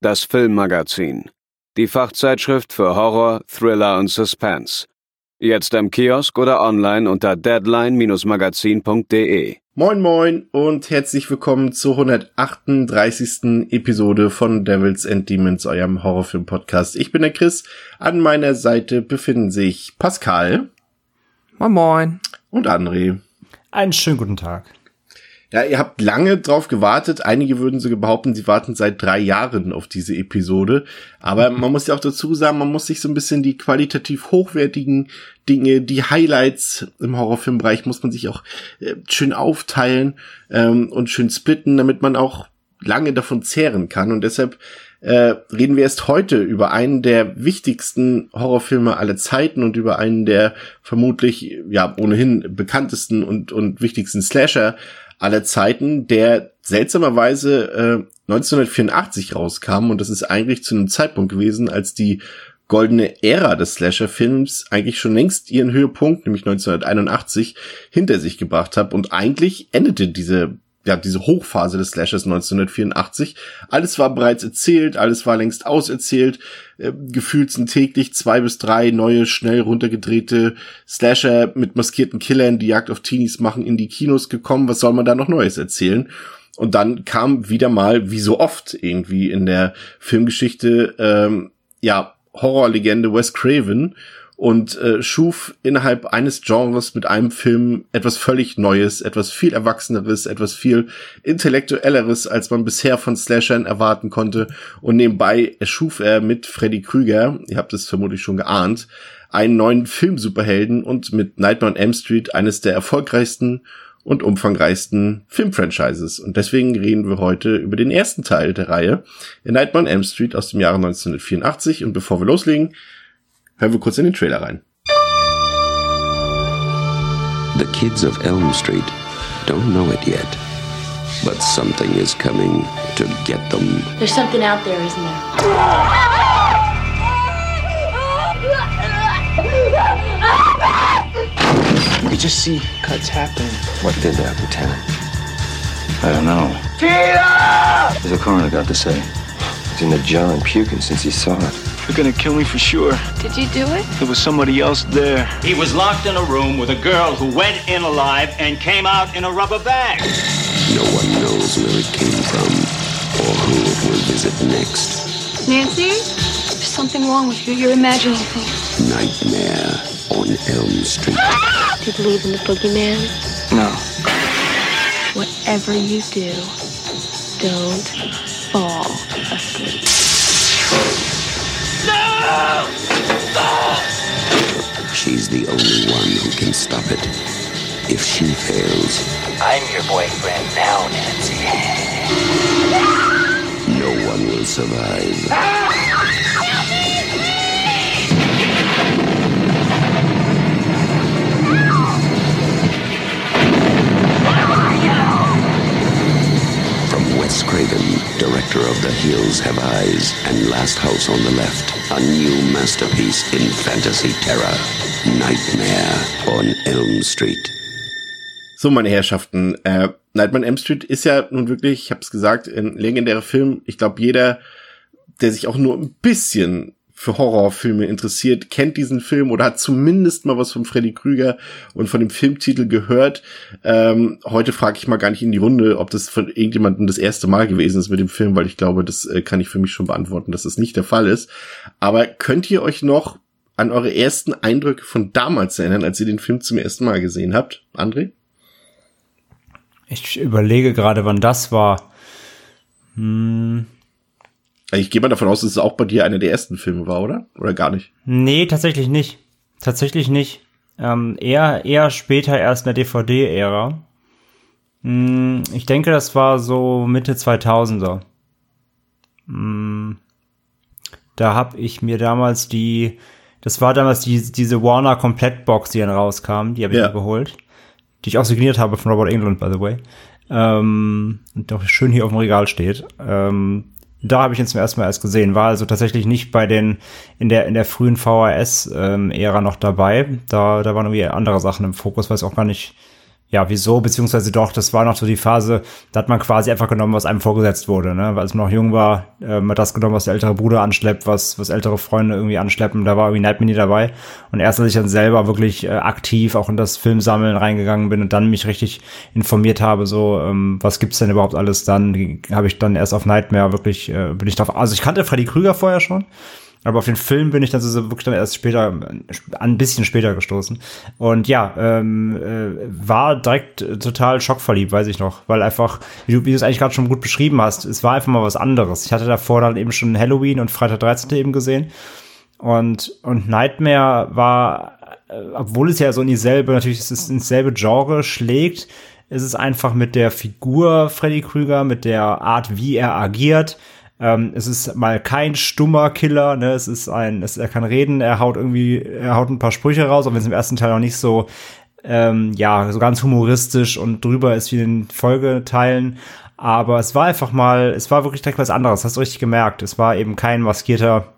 das Filmmagazin, die Fachzeitschrift für Horror, Thriller und Suspense. Jetzt im Kiosk oder online unter deadline-magazin.de. Moin moin und herzlich willkommen zur 138. Episode von Devils and Demons, eurem Horrorfilm-Podcast. Ich bin der Chris. An meiner Seite befinden sich Pascal. Moin moin. Und André. Einen schönen guten Tag. Ja, ihr habt lange drauf gewartet. Einige würden sogar behaupten, sie warten seit drei Jahren auf diese Episode. Aber man muss ja auch dazu sagen, man muss sich so ein bisschen die qualitativ hochwertigen Dinge, die Highlights im Horrorfilmbereich muss man sich auch äh, schön aufteilen ähm, und schön splitten, damit man auch lange davon zehren kann. Und deshalb äh, reden wir erst heute über einen der wichtigsten Horrorfilme aller Zeiten und über einen der vermutlich ja ohnehin bekanntesten und und wichtigsten Slasher aller Zeiten, der seltsamerweise äh, 1984 rauskam und das ist eigentlich zu einem Zeitpunkt gewesen, als die goldene Ära des Slasher-Films eigentlich schon längst ihren Höhepunkt, nämlich 1981, hinter sich gebracht hat. Und eigentlich endete diese ja, diese Hochphase des Slashers 1984. Alles war bereits erzählt, alles war längst auserzählt. Äh, gefühlt sind täglich zwei bis drei neue, schnell runtergedrehte Slasher mit maskierten Killern, die Jagd auf Teenies machen, in die Kinos gekommen. Was soll man da noch Neues erzählen? Und dann kam wieder mal, wie so oft irgendwie in der Filmgeschichte, ähm, ja, Horrorlegende Wes Craven und äh, schuf innerhalb eines Genres mit einem Film etwas völlig Neues, etwas viel Erwachseneres, etwas viel Intellektuelleres, als man bisher von Slashern erwarten konnte. Und nebenbei erschuf er mit Freddy Krüger, ihr habt es vermutlich schon geahnt, einen neuen Film-Superhelden und mit Nightmare on Elm Street eines der erfolgreichsten und umfangreichsten Filmfranchises. Und deswegen reden wir heute über den ersten Teil der Reihe, Nightmare on Elm Street aus dem Jahre 1984. Und bevor wir loslegen, Hören wir kurz in den Trailer rein. The kids of Elm Street don't know it yet, but something is coming to get them. There's something out there, isn't there? We just see cuts happening. What did that, Lieutenant? I don't know. Tina! What's the coroner got to say? He's in the jar and puking since he saw it. They're gonna kill me for sure. Did you do it? There was somebody else there. He was locked in a room with a girl who went in alive and came out in a rubber bag. No one knows where it came from or who it will visit next. Nancy? There's something wrong with you. You're imagining things. Nightmare on Elm Street. Do you believe in the boogeyman? No. Whatever you do, don't fall She's the only one who can stop it. If she fails, I'm your boyfriend now, Nancy. no one will survive. From Wes Craven, director of The Hills Have Eyes and Last House on the Left, a new masterpiece in fantasy terror. Nightmare on Elm Street. So, meine Herrschaften, äh, Nightmare on Elm Street ist ja nun wirklich, ich habe es gesagt, ein legendärer Film. Ich glaube, jeder, der sich auch nur ein bisschen für Horrorfilme interessiert, kennt diesen Film oder hat zumindest mal was von Freddy Krüger und von dem Filmtitel gehört. Ähm, heute frage ich mal gar nicht in die Runde, ob das von irgendjemandem das erste Mal gewesen ist mit dem Film, weil ich glaube, das äh, kann ich für mich schon beantworten, dass das nicht der Fall ist. Aber könnt ihr euch noch an eure ersten Eindrücke von damals erinnern, als ihr den Film zum ersten Mal gesehen habt? André? Ich überlege gerade, wann das war. Hm, Ich gehe mal davon aus, dass es auch bei dir einer der ersten Filme war, oder? Oder gar nicht? nee, tatsächlich nicht. Tatsächlich nicht. Ähm, eher, eher später erst in der DVD-Ära. Hm, ich denke, das war so Mitte 2000er. Hm, Da habe ich mir damals die, das war damals die, diese Warner Komplettbox, die dann rauskam, die habe ich Ja. mir geholt. Die ich auch signiert habe von Robert England, by the way. Ähm, und doch schön hier auf dem Regal steht. Ähm, da habe ich ihn zum ersten Mal erst gesehen. War also tatsächlich nicht bei den, in der, in der frühen VHS-Ära noch dabei. Da, da waren irgendwie andere Sachen im Fokus, weiß auch gar nicht, ja, wieso, beziehungsweise doch, das war noch so die Phase, da hat man quasi einfach genommen, was einem vorgesetzt wurde, ne? Weil man noch jung war, äh, man hat das genommen, was der ältere Bruder anschleppt, was, was ältere Freunde irgendwie anschleppen, da war irgendwie Nightmare nie dabei. Und erst als ich dann selber wirklich äh, aktiv auch in das Filmsammeln reingegangen bin und dann mich richtig informiert habe, so, ähm, was gibt's denn überhaupt alles, dann habe ich dann erst auf Nightmare wirklich, äh, bin ich drauf, also ich kannte Freddy Krüger vorher schon, aber auf den Film bin ich dann so wirklich dann erst später, ein bisschen später gestoßen. Und ja, ähm, äh, war direkt äh, total schockverliebt, weiß ich noch. Weil einfach, wie du, wie du es eigentlich gerade schon gut beschrieben hast, es war einfach mal was anderes. Ich hatte davor dann eben schon Halloween und Freitag 13. eben gesehen. Und, und Nightmare war, äh, obwohl es ja so in dieselbe, natürlich ist es ins selbe Genre schlägt, ist es einfach mit der Figur Freddy Krüger, mit der Art, wie er agiert, ähm, es ist mal kein stummer Killer, ne? Es ist ein, es, er kann reden, er haut irgendwie, er haut ein paar Sprüche raus, auch wenn es im ersten Teil noch nicht so, ähm, ja, so ganz humoristisch und drüber ist wie in den Folgeteilen. Aber es war einfach mal, es war wirklich direkt was anderes, hast du richtig gemerkt. Es war eben kein maskierter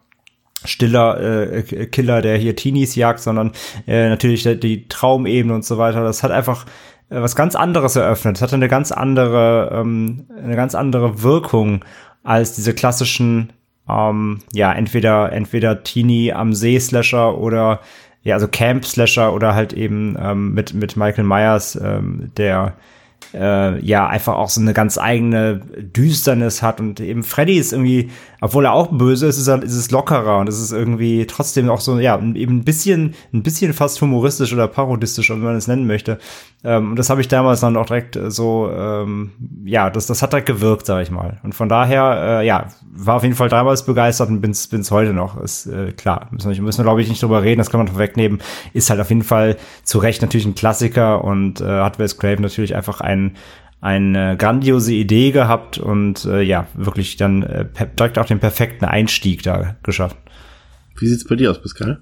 stiller äh, Killer, der hier Teenies jagt, sondern äh, natürlich die, die Traumebene und so weiter. Das hat einfach äh, was ganz anderes eröffnet. Es hatte eine ganz andere, ähm, eine ganz andere Wirkung als diese klassischen, ähm, ja, entweder, entweder Teenie am See Slasher oder, ja, also Camp Slasher oder halt eben ähm, mit, mit Michael Myers, ähm, der, äh, ja, einfach auch so eine ganz eigene Düsternis hat und eben Freddy ist irgendwie, obwohl er auch böse ist, ist, er, ist es lockerer und es ist irgendwie trotzdem auch so, ja, eben ein bisschen, ein bisschen fast humoristisch oder parodistisch, wie man es nennen möchte. Ähm, und das habe ich damals dann auch direkt äh, so, ähm, ja, das, das hat direkt gewirkt, sag ich mal. Und von daher, äh, ja, war auf jeden Fall damals begeistert und bin's, bin's heute noch. Ist äh, klar, müssen wir, müssen wir glaube ich nicht drüber reden, das kann man vorwegnehmen. Ist halt auf jeden Fall zu Recht natürlich ein Klassiker und äh, hat Wes Craven natürlich einfach ein eine grandiose Idee gehabt und äh, ja, wirklich dann äh, direkt auch den perfekten Einstieg da geschafft. Wie sieht's bei dir aus, Pascal?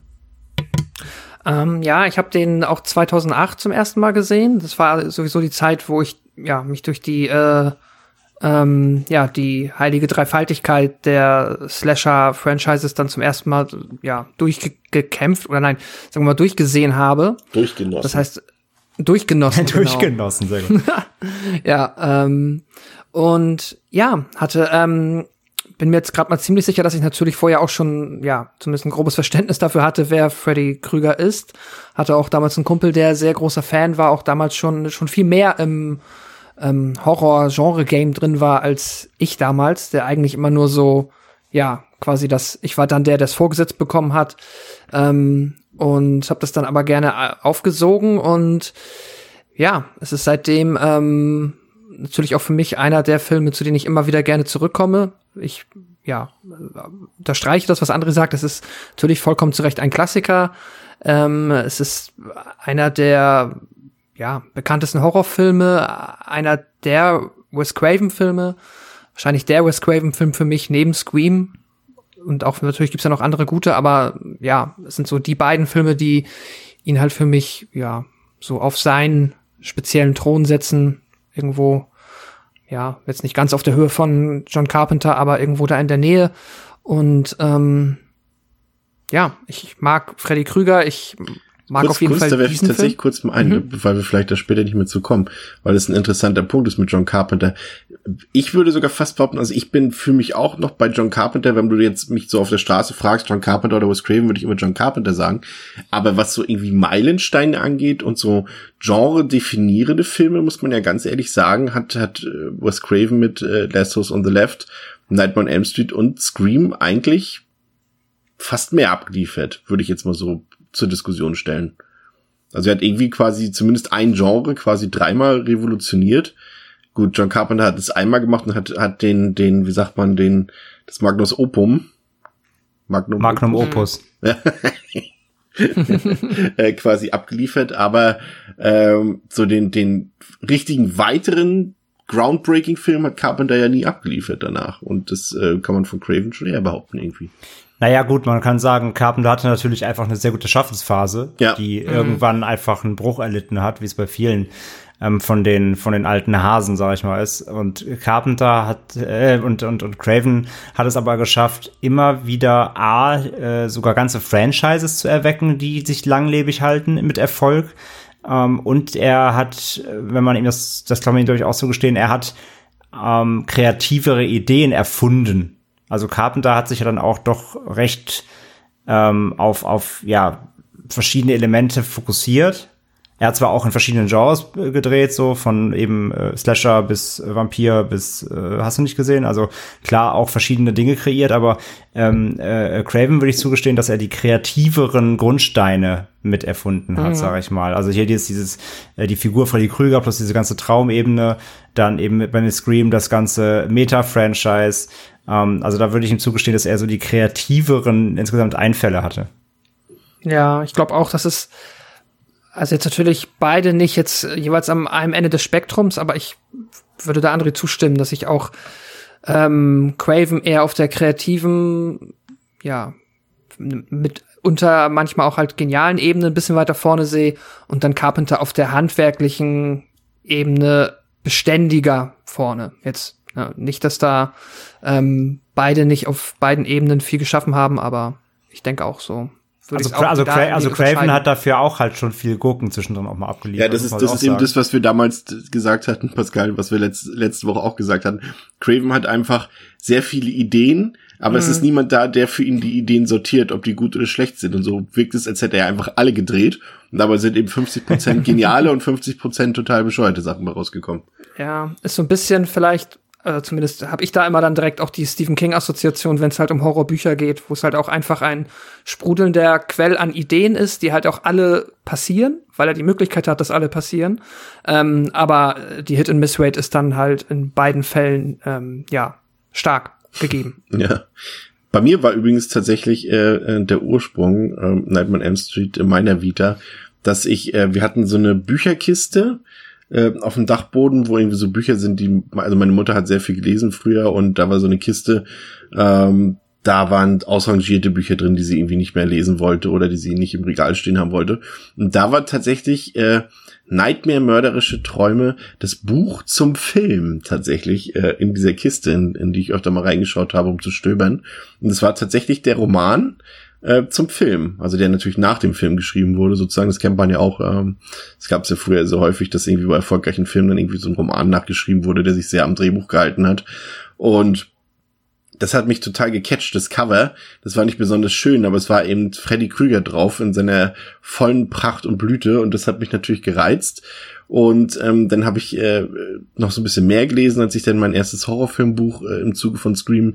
Ähm, ja, ich habe den auch 2008 zum ersten Mal gesehen. Das war sowieso die Zeit, wo ich ja mich durch die äh, ähm, ja die heilige Dreifaltigkeit der Slasher-Franchises dann zum ersten Mal ja durchgekämpft oder nein, sagen wir mal durchgesehen habe. Durchgenossen. Das heißt durchgenossen. genau. Durchgenossen, sehr gut. Ja, ähm, und ja, hatte, ähm, bin mir jetzt gerade mal ziemlich sicher, dass ich natürlich vorher auch schon, ja, zumindest ein grobes Verständnis dafür hatte, wer Freddy Krüger ist. Hatte auch damals einen Kumpel, der sehr großer Fan war, auch damals schon, schon viel mehr im ähm, Horror-Genre-Game drin war als ich damals, der eigentlich immer nur so, ja, quasi das, ich war dann der, der es vorgesetzt bekommen hat. Ähm, und habe das dann aber gerne äh, aufgesogen und ja, es ist seitdem ähm, natürlich auch für mich einer der Filme, zu denen ich immer wieder gerne zurückkomme. Ich, ja, da streiche das, was André sagt. Es ist natürlich vollkommen zu Recht ein Klassiker. Ähm, es ist einer der, ja, bekanntesten Horrorfilme, einer der Wes Craven-Filme. Wahrscheinlich der Wes Craven-Film für mich neben Scream. Und auch natürlich gibt's ja noch andere gute, aber ja, es sind so die beiden Filme, die ihn halt für mich, ja, so auf seinen speziellen Thron setzen, irgendwo, ja, jetzt nicht ganz auf der Höhe von John Carpenter, aber irgendwo da in der Nähe. Und ähm, ja, ich mag Freddy Krüger, ich mag kurz, auf jeden kurz, Fall da werfe ich tatsächlich Film. kurz mal ein, Mhm. weil wir vielleicht da später nicht mehr zu kommen, weil es ein interessanter Punkt ist mit John Carpenter. Ich würde sogar fast behaupten, also ich bin für mich auch noch bei John Carpenter, wenn du jetzt mich so auf der Straße fragst, John Carpenter oder Wes Craven, würde ich immer John Carpenter sagen. Aber was so irgendwie Meilensteine angeht und so Genre definierende Filme, muss man ja ganz ehrlich sagen, hat, hat äh, Wes Craven mit äh, Last House on the Left, Nightmare on Elm Street und Scream eigentlich fast mehr abgeliefert, würde ich jetzt mal so zur Diskussion stellen. Also er hat irgendwie quasi zumindest ein Genre quasi dreimal revolutioniert. Gut, John Carpenter hat es einmal gemacht und hat, hat den, den, wie sagt man, den, das Magnus Opum. Magnum, Magnum Opus. äh, quasi abgeliefert, aber ähm, so den, den richtigen weiteren Groundbreaking-Film hat Carpenter ja nie abgeliefert danach. Und das äh, kann man von Craven schon eher behaupten irgendwie. Naja, gut, man kann sagen, Carpenter hatte natürlich einfach eine sehr gute Schaffensphase, Ja. die irgendwann einfach einen Bruch erlitten hat, wie es bei vielen ähm, von den von den alten Hasen, sag ich mal, ist. Und Carpenter hat äh, und und und Craven hat es aber geschafft, immer wieder a äh, sogar ganze Franchises zu erwecken, die sich langlebig halten mit Erfolg. Ähm, und er hat, wenn man ihm das, das kann man ihm durchaus so gestehen, er hat ähm, kreativere Ideen erfunden. Also Carpenter hat sich ja dann auch doch recht ähm, auf, auf ja, verschiedene Elemente fokussiert. Er hat zwar auch in verschiedenen Genres äh, gedreht, so von eben äh, Slasher bis äh, Vampir bis, äh, hast du nicht gesehen? Also klar auch verschiedene Dinge kreiert, aber ähm, äh, Craven würde ich zugestehen, dass er die kreativeren Grundsteine mit erfunden hat, Mhm. sage ich mal. Also hier dieses, dieses äh, die Figur Freddy Krüger plus diese ganze Traumebene, dann eben mit bei Scream das ganze Meta-Franchise. Ähm, also da würde ich ihm zugestehen, dass er so die kreativeren insgesamt Einfälle hatte. Ja, ich glaube auch, dass es also jetzt natürlich beide nicht jetzt jeweils am einem Ende des Spektrums, aber ich würde da André zustimmen, dass ich auch ähm, Craven eher auf der kreativen, ja, mit unter manchmal auch halt genialen Ebene ein bisschen weiter vorne sehe und dann Carpenter auf der handwerklichen Ebene beständiger vorne. Jetzt ja, nicht, dass da ähm, beide nicht auf beiden Ebenen viel geschaffen haben, aber ich denke auch so. Also, also, da also Craven hat dafür auch halt schon viel Gurken zwischendrin auch mal abgeliefert. Ja, das ist, das ist eben das, was wir damals gesagt hatten, Pascal, was wir letzt, letzte Woche auch gesagt hatten. Craven hat einfach sehr viele Ideen, aber es ist niemand da, der für ihn die Ideen sortiert, ob die gut oder schlecht sind. Und so wirkt es, als hätte er einfach alle gedreht. Und dabei sind eben 50% geniale und 50% total bescheuerte Sachen mal rausgekommen. Ja, ist so ein bisschen vielleicht, äh, zumindest habe ich da immer dann direkt auch die Stephen King-Assoziation, wenn es halt um Horrorbücher geht, wo es halt auch einfach ein sprudelnder Quell an Ideen ist, die halt auch alle passieren, weil er die Möglichkeit hat, dass alle passieren. Ähm, aber die Hit-and-Miss-Rate ist dann halt in beiden Fällen, ähm, ja, stark gegeben. Ja. Bei mir war übrigens tatsächlich äh, äh, der Ursprung ähm, Nightmare on Elm Street in meiner Vita, dass ich, äh, wir hatten so eine Bücherkiste äh, auf dem Dachboden, wo irgendwie so Bücher sind, die, also meine Mutter hat sehr viel gelesen früher und da war so eine Kiste, ähm, da waren ausrangierte Bücher drin, die sie irgendwie nicht mehr lesen wollte oder die sie nicht im Regal stehen haben wollte. Und da war tatsächlich äh, Nightmare mörderische Träume, das Buch zum Film tatsächlich äh, in dieser Kiste, in, in die ich öfter mal reingeschaut habe, um zu stöbern. Und es war tatsächlich der Roman äh, zum Film, also der natürlich nach dem Film geschrieben wurde, sozusagen. Das kennt man ja auch. Ähm, es gab es ja früher so häufig, dass irgendwie bei erfolgreichen Filmen dann irgendwie so ein Roman nachgeschrieben wurde, der sich sehr am Drehbuch gehalten hat. Und das hat mich total gecatcht, das Cover. Das war nicht besonders schön, aber es war eben Freddy Krüger drauf in seiner vollen Pracht und Blüte und das hat mich natürlich gereizt. Und ähm, dann habe ich äh, noch so ein bisschen mehr gelesen, als ich dann mein erstes Horrorfilmbuch äh, im Zuge von Scream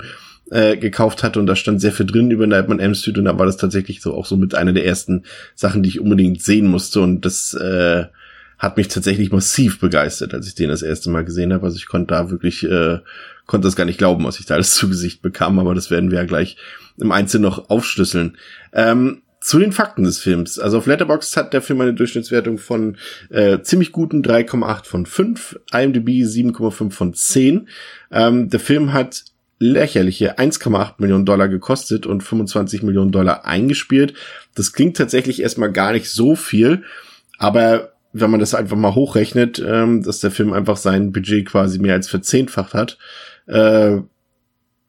äh, gekauft hatte und da stand sehr viel drin über Nightmare on Street und da war das tatsächlich so auch so mit einer der ersten Sachen, die ich unbedingt sehen musste und das äh, hat mich tatsächlich massiv begeistert, als ich den das erste Mal gesehen habe. Also ich konnte da wirklich, äh, konnte das gar nicht glauben, was ich da alles zu Gesicht bekam, aber das werden wir ja gleich im Einzelnen noch aufschlüsseln. Ähm, zu den Fakten des Films. Also auf Letterboxd hat der Film eine Durchschnittswertung von äh, ziemlich guten 3,8 von 5, IMDb 7,5 von 10. Ähm, der Film hat lächerliche 1,8 Millionen Dollar gekostet und 25 Millionen Dollar eingespielt. Das klingt tatsächlich erstmal gar nicht so viel, aber wenn man das einfach mal hochrechnet, ähm, dass der Film einfach sein Budget quasi mehr als verzehnfacht hat, äh,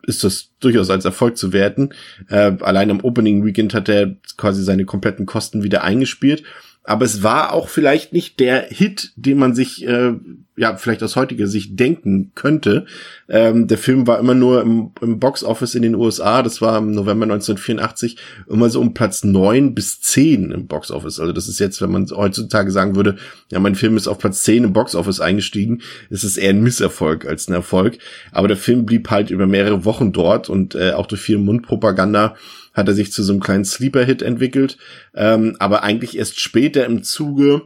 ist das durchaus als Erfolg zu werten. Äh, allein am Opening Weekend hat er quasi seine kompletten Kosten wieder eingespielt. Aber es war auch vielleicht nicht der Hit, den man sich äh, ja vielleicht aus heutiger Sicht denken könnte. Ähm, der Film war immer nur im, im Box Office in den USA. Das war im November 1984 immer so um Platz neun bis zehn im Box Office. Also das ist jetzt, wenn man heutzutage sagen würde, ja, mein Film ist auf Platz zehn im Box Office eingestiegen, ist es eher ein Misserfolg als ein Erfolg. Aber der Film blieb halt über mehrere Wochen dort und äh, auch durch viel Mundpropaganda hat er sich zu so einem kleinen Sleeper-Hit entwickelt. Ähm, aber eigentlich erst später im Zuge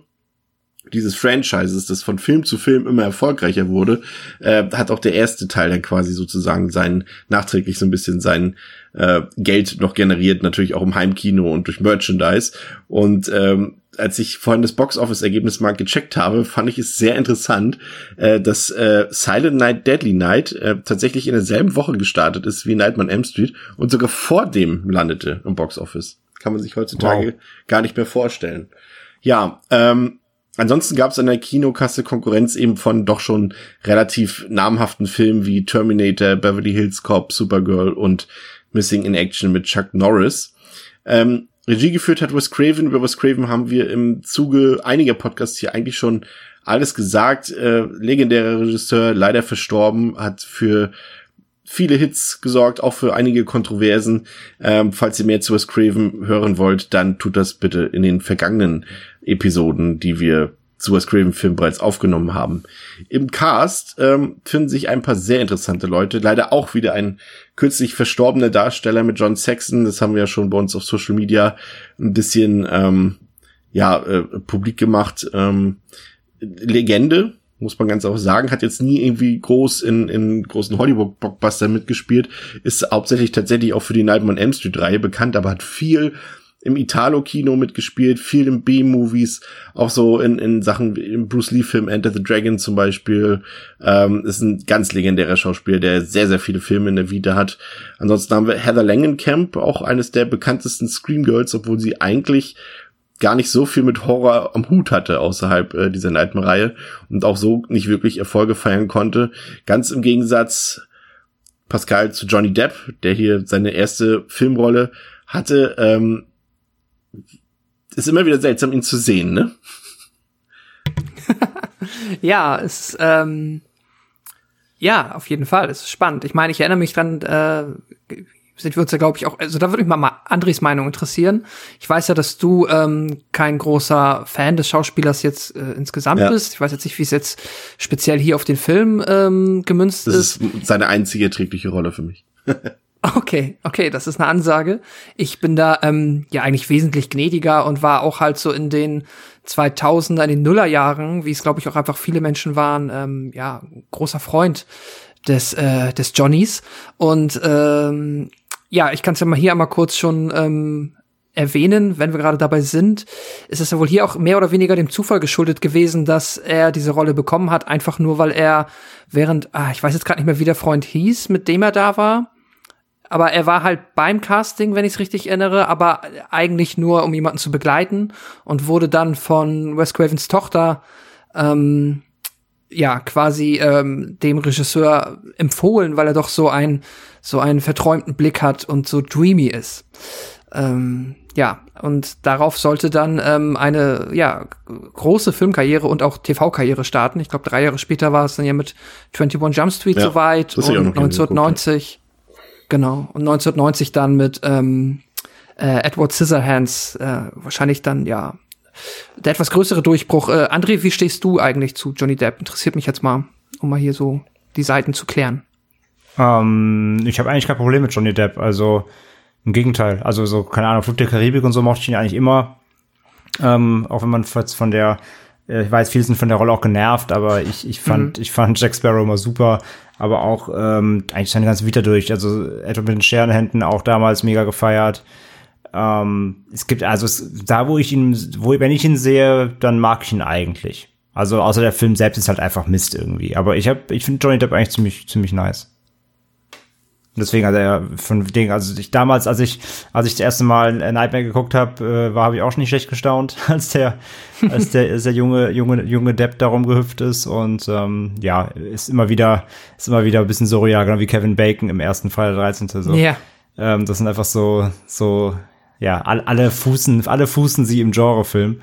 dieses Franchises, das von Film zu Film immer erfolgreicher wurde, äh, hat auch der erste Teil dann quasi sozusagen sein, nachträglich so ein bisschen sein äh, Geld noch generiert, natürlich auch im Heimkino und durch Merchandise. Und ähm, als ich vorhin das Box-Office-Ergebnis mal gecheckt habe, fand ich es sehr interessant, äh, dass äh, Silent Night, Deadly Night äh, tatsächlich in derselben Woche gestartet ist wie Nightmare on M Street und sogar vor dem landete im Box-Office. Kann man sich heutzutage wow. gar nicht mehr vorstellen. Ja, ähm, Ansonsten gab es an der Kinokasse Konkurrenz eben von doch schon relativ namhaften Filmen wie Terminator, Beverly Hills Cop, Supergirl und Missing in Action mit Chuck Norris. Ähm, Regie geführt hat Wes Craven. Über Wes Craven haben wir im Zuge einiger Podcasts hier eigentlich schon alles gesagt. Äh, legendärer Regisseur, leider verstorben, hat für viele Hits gesorgt, auch für einige Kontroversen. Ähm, falls ihr mehr zu Wes Craven hören wollt, dann tut das bitte in den vergangenen Episoden, die wir zu Wes Craven Film bereits aufgenommen haben. Im Cast ähm, finden sich ein paar sehr interessante Leute. Leider auch wieder ein kürzlich verstorbener Darsteller mit John Saxon. Das haben wir ja schon bei uns auf Social Media ein bisschen ähm, ja äh, publik gemacht. Ähm, Legende, muss man ganz auch sagen, hat jetzt nie irgendwie groß in, in großen Hollywood-Blockbuster mitgespielt, ist hauptsächlich tatsächlich auch für die Nightmare on Elm Street-Reihe bekannt, aber hat viel im Italo-Kino mitgespielt, viel in B-Movies, auch so in, in Sachen im Bruce Lee-Film Enter the Dragon zum Beispiel. Ähm, ist ein ganz legendärer Schauspieler, der sehr, sehr viele Filme in der Vita hat. Ansonsten haben wir Heather Langenkamp, auch eines der bekanntesten Scream Girls, obwohl sie eigentlich gar nicht so viel mit Horror am Hut hatte außerhalb äh, dieser Nightmare-Reihe und auch so nicht wirklich Erfolge feiern konnte. Ganz im Gegensatz Pascal zu Johnny Depp, der hier seine erste Filmrolle hatte. Ähm, ist immer wieder seltsam, ihn zu sehen, ne? ja, es ähm, ja, auf jeden Fall. Es ist spannend. Ich meine, ich erinnere mich dran, äh, sind wir uns ja, glaube ich, auch, also da würde mich mal, mal Andres Meinung interessieren. Ich weiß ja, dass du ähm, kein großer Fan des Schauspielers jetzt äh, insgesamt ja. bist. Ich weiß jetzt nicht, wie es jetzt speziell hier auf den Film ähm, gemünzt das ist. Das ist seine einzige erträgliche Rolle für mich. Okay, okay, das ist eine Ansage. Ich bin da ähm, ja eigentlich wesentlich gnädiger und war auch halt so in den 2000er, in den Nullerjahren, wie es glaube ich auch einfach viele Menschen waren, ähm, ja, großer Freund des, äh, des Johnnies. Und ähm, ja, ich kann es ja mal hier einmal kurz schon ähm, erwähnen, wenn wir gerade dabei sind, ist es ja wohl hier auch mehr oder weniger dem Zufall geschuldet gewesen, dass er diese Rolle bekommen hat, einfach nur weil er während, ah, ich weiß jetzt gerade nicht mehr, wie der Freund hieß, mit dem er da war, aber er war halt beim Casting, wenn ich es richtig erinnere, aber eigentlich nur, um jemanden zu begleiten und wurde dann von Wes Cravens Tochter ähm, ja quasi ähm, dem Regisseur empfohlen, weil er doch so ein so einen verträumten Blick hat und so dreamy ist. Ähm, ja, und darauf sollte dann ähm, eine ja große Filmkarriere und auch TV-Karriere starten. Ich glaube, drei Jahre später war es dann ja mit 21 Jump Street ja, soweit und 1990 genau und 1990 dann mit ähm, äh, Edward Scissorhands äh, wahrscheinlich dann ja der etwas größere Durchbruch. Äh, André, wie stehst du eigentlich zu Johnny Depp? Interessiert mich jetzt mal, um mal hier so die Seiten zu klären. Ähm, ich habe eigentlich kein Problem mit Johnny Depp. Also im Gegenteil. Also so, keine Ahnung, Flug der Karibik und so mochte ich ihn eigentlich immer. Ähm, auch wenn man von der, äh, ich weiß, viele sind von der Rolle auch genervt, aber ich, ich fand, mhm. ich fand Jack Sparrow immer super. Aber auch ähm, eigentlich seine ganze Vita durch. Also etwa mit den Scherenhänden auch damals mega gefeiert. Ähm, es gibt also es, da, wo ich ihn, wo wenn ich ihn sehe, dann mag ich ihn eigentlich. Also außer der Film selbst ist halt einfach Mist irgendwie. Aber ich habe, ich finde Johnny Depp eigentlich ziemlich, ziemlich nice. Deswegen, also ja, von Ding, also ich damals, als ich, als ich das erste Mal Nightmare geguckt habe, äh, war habe ich auch schon nicht schlecht gestaunt, als der, als der, als der junge, junge, junge Depp darum gehüpft ist und ähm, ja, ist immer wieder, ist immer wieder ein bisschen surreal, genau wie Kevin Bacon im ersten Fall der 13. So. Ja. Ähm, das sind einfach so, so ja, all, alle fußen, alle fußen sie im Genrefilm.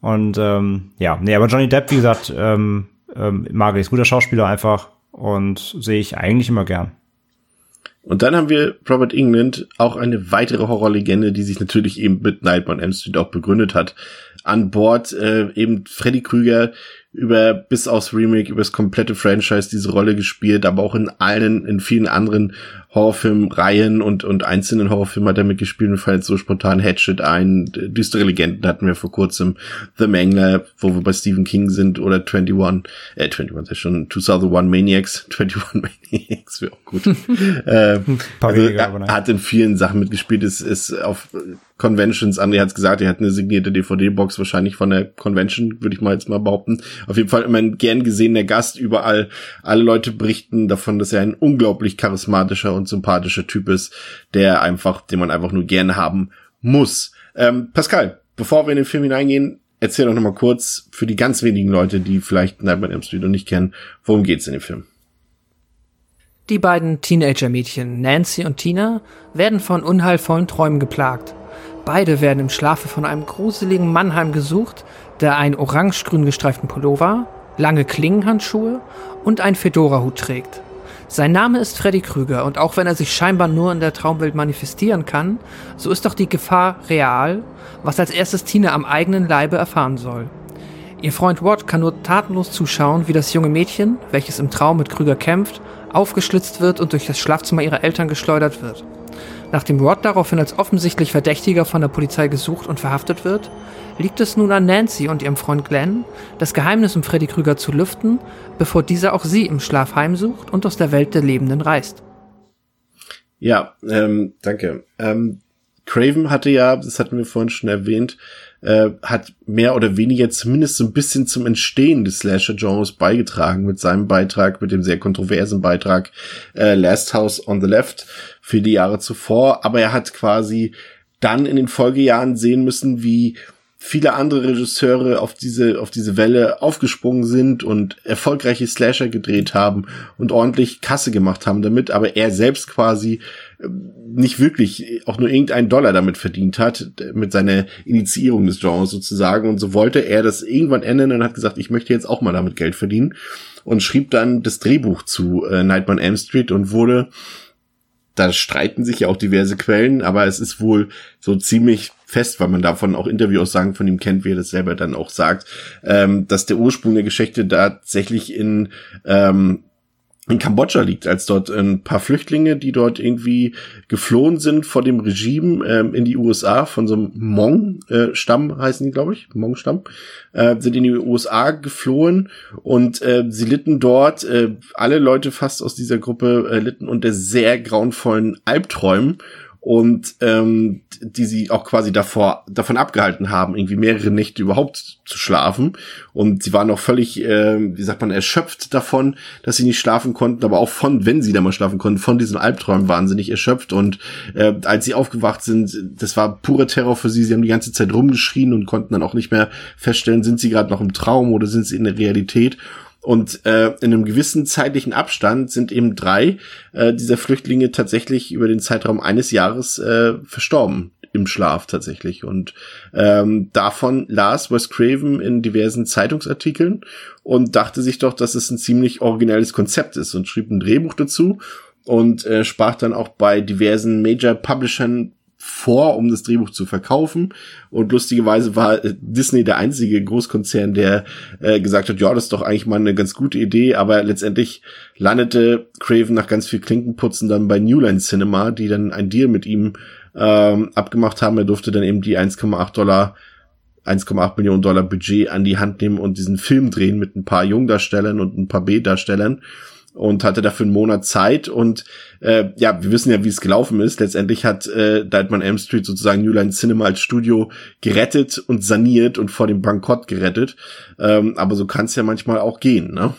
Und ähm, ja, nee, aber Johnny Depp, wie gesagt, ähm, ähm, mag ich, ist guter Schauspieler einfach und sehe ich eigentlich immer gern. Und dann haben wir Robert England, auch eine weitere Horrorlegende, die sich natürlich eben mit Nightmare on M Street auch begründet hat. An Bord äh, eben Freddy Krüger über bis aufs Remake, über das komplette Franchise diese Rolle gespielt, aber auch in allen, in vielen anderen Horrorfilmreihen und, und einzelnen Horrorfilmen hat er mitgespielt. Mir fällt so spontan Hatchet ein. Düstere Legenden hatten wir vor kurzem. The Mangler, wo wir bei Stephen King sind, oder 21, äh, 21, das ist schon 2001 Maniacs. 21 Maniacs wäre auch gut. äh, also, er hat in vielen Sachen mitgespielt, ist, ist auf Conventions, André hat es gesagt, er hat eine signierte DVD-Box wahrscheinlich von der Convention, würde ich mal jetzt mal behaupten. Auf jeden Fall immer ein gern gesehener Gast überall. Alle Leute berichten davon, dass er ein unglaublich charismatischer und sympathischer Typ ist, der einfach, den man einfach nur gerne haben muss. Ähm, Pascal, bevor wir in den Film hineingehen, erzähl doch noch mal kurz für die ganz wenigen Leute, die vielleicht Nightmare on Street noch nicht kennen, worum geht's in dem Film? Die beiden Teenager-Mädchen Nancy und Tina werden von unheilvollen Träumen geplagt. Beide werden im Schlafe von einem gruseligen Mann heimgesucht, der einen orange-grün gestreiften Pullover, lange Klingenhandschuhe und einen Fedora-Hut trägt. Sein Name ist Freddy Krüger und auch wenn er sich scheinbar nur in der Traumwelt manifestieren kann, so ist doch die Gefahr real, was als erstes Tina am eigenen Leibe erfahren soll. Ihr Freund Watt kann nur tatenlos zuschauen, wie das junge Mädchen, welches im Traum mit Krüger kämpft, aufgeschlitzt wird und durch das Schlafzimmer ihrer Eltern geschleudert wird. Nachdem Rod daraufhin als offensichtlich Verdächtiger von der Polizei gesucht und verhaftet wird, liegt es nun an Nancy und ihrem Freund Glenn, das Geheimnis um Freddy Krüger zu lüften, bevor dieser auch sie im Schlaf heimsucht und aus der Welt der Lebenden reißt. Ja, ähm, danke. Ähm, Craven hatte ja, das hatten wir vorhin schon erwähnt, äh, hat mehr oder weniger zumindest so ein bisschen zum Entstehen des Slasher-Genres beigetragen mit seinem Beitrag, mit dem sehr kontroversen Beitrag äh, Last House on the Left für die Jahre zuvor. Aber er hat quasi dann in den Folgejahren sehen müssen, wie viele andere Regisseure auf diese, auf diese Welle aufgesprungen sind und erfolgreiche Slasher gedreht haben und ordentlich Kasse gemacht haben damit, aber er selbst quasi nicht wirklich auch nur irgendeinen Dollar damit verdient hat, mit seiner Initiierung des Genres sozusagen. Und so wollte er das irgendwann ändern und hat gesagt, ich möchte jetzt auch mal damit Geld verdienen und schrieb dann das Drehbuch zu äh, Nightmare on Elm Street und wurde da streiten sich ja auch diverse Quellen, aber es ist wohl so ziemlich fest, weil man davon auch Interviewaussagen von ihm kennt, wie er das selber dann auch sagt, ähm, dass der Ursprung der Geschichte tatsächlich in ähm, in Kambodscha liegt, als dort ein paar Flüchtlinge, die dort irgendwie geflohen sind vor dem Regime ähm, in die USA von so einem Hmong-Stamm, äh, heißen die, glaube ich, Hmong-Stamm, äh, sind in die USA geflohen und äh, sie litten dort, äh, alle Leute fast aus dieser Gruppe äh, litten unter sehr grauenvollen Albträumen und ähm, die sie auch quasi davor davon abgehalten haben, irgendwie mehrere Nächte überhaupt zu schlafen. Und sie waren auch völlig, äh, wie sagt man, erschöpft davon, dass sie nicht schlafen konnten, aber auch von, wenn sie da mal schlafen konnten, von diesen Albträumen wahnsinnig erschöpft. Und äh, als sie aufgewacht sind, das war pure Terror für sie. Sie haben die ganze Zeit rumgeschrien und konnten dann auch nicht mehr feststellen, sind sie gerade noch im Traum oder sind sie in der Realität. Und äh, in einem gewissen zeitlichen Abstand sind eben drei äh, dieser Flüchtlinge tatsächlich über den Zeitraum eines Jahres äh, verstorben im Schlaf tatsächlich. Und ähm, davon las Wes Craven in diversen Zeitungsartikeln und dachte sich doch, dass es ein ziemlich originelles Konzept ist und schrieb ein Drehbuch dazu und äh, sprach dann auch bei diversen Major Publishern vor, um das Drehbuch zu verkaufen. Und lustigerweise war Disney der einzige Großkonzern, der äh, gesagt hat, ja, das ist doch eigentlich mal eine ganz gute Idee, aber letztendlich landete Craven nach ganz viel Klinkenputzen dann bei New Line Cinema, die dann ein Deal mit ihm ähm, abgemacht haben. Er durfte dann eben die 1,8 Dollar 1,8 Millionen Dollar Budget an die Hand nehmen und diesen Film drehen mit ein paar Jungdarstellern und ein paar B-Darstellern und hatte dafür einen Monat Zeit und äh, ja, wir wissen ja, wie es gelaufen ist. Letztendlich hat äh, Deadman Elm Street sozusagen New Line Cinema als Studio gerettet und saniert und vor dem Bankrott gerettet. Ähm, aber so kann es ja manchmal auch gehen. Ne?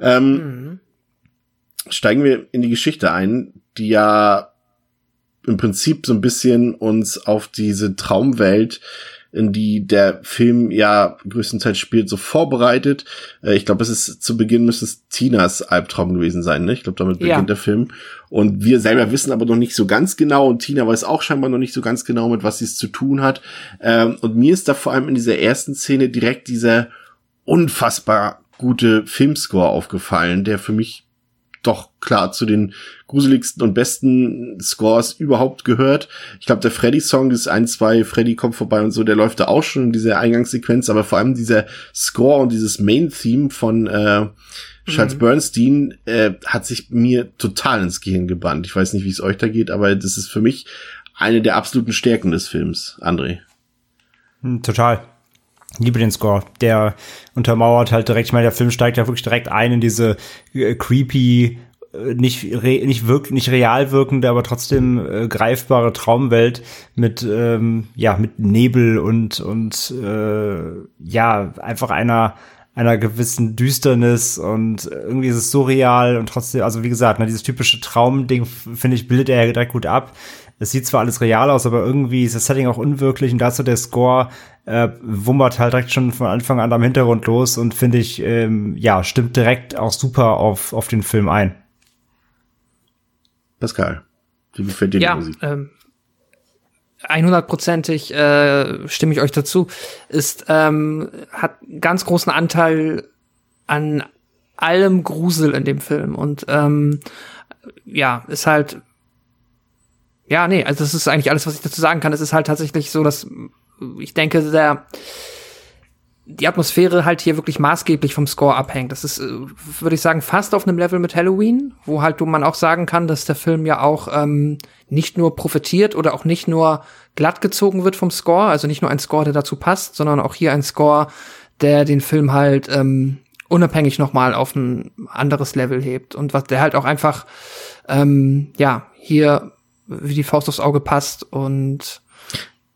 Ähm, mhm. Steigen wir in die Geschichte ein, die ja im Prinzip so ein bisschen uns auf diese Traumwelt in die der Film ja größtenteils spielt, so vorbereitet. Äh, ich glaube, es ist zu Beginn müsste es Tinas Albtraum gewesen sein, ne? Ich glaube, damit beginnt ja. der Film. Und wir selber wissen aber noch nicht so ganz genau und Tina weiß auch scheinbar noch nicht so ganz genau, mit was sie es zu tun hat. Ähm, und mir ist da vor allem in dieser ersten Szene direkt dieser unfassbar gute Filmscore aufgefallen, der für mich doch klar zu den gruseligsten und besten Scores überhaupt gehört. Ich glaube, der Freddy-Song, dieses ein, zwei, Freddy kommt vorbei und so, der läuft da auch schon in dieser Eingangssequenz, aber vor allem dieser Score und dieses Main-Theme von äh, Charles mhm. Bernstein äh, hat sich mir total ins Gehirn gebannt. Ich weiß nicht, wie es euch da geht, aber das ist für mich eine der absoluten Stärken des Films, André. Hm, total. Liebe den Score. Der untermauert halt direkt, ich meine, der Film steigt ja wirklich direkt ein in diese äh, creepy, äh, nicht, re, nicht, wirk, nicht real wirkende, aber trotzdem äh, greifbare Traumwelt mit, ähm, ja, mit Nebel und, und äh, ja, einfach einer, einer gewissen Düsternis und irgendwie ist es surreal und trotzdem, also wie gesagt, ne, dieses typische Traumding, finde ich, bildet er ja direkt gut ab es sieht zwar alles real aus, aber irgendwie ist das Setting auch unwirklich und dazu der Score äh, wummert halt direkt schon von Anfang an am Hintergrund los und finde ich, ähm, ja, stimmt direkt auch super auf, auf den Film ein. Pascal, wie gefällt dir ja, die Musik? Ähm 100%ig äh, stimme ich euch dazu, ist ähm, hat ganz großen Anteil an allem Grusel in dem Film und ähm, ja, ist halt ja, nee, also das ist eigentlich alles, was ich dazu sagen kann. Es ist halt tatsächlich so, dass ich denke, der die Atmosphäre halt hier wirklich maßgeblich vom Score abhängt. Das ist, äh, würde ich sagen, fast auf einem Level mit Halloween, wo halt man auch sagen kann, dass der Film ja auch ähm, nicht nur profitiert oder auch nicht nur glatt gezogen wird vom Score, also nicht nur ein Score, der dazu passt, sondern auch hier ein Score, der den Film halt ähm, unabhängig nochmal auf ein anderes Level hebt und was der halt auch einfach ähm, ja hier wie die Faust aufs Auge passt und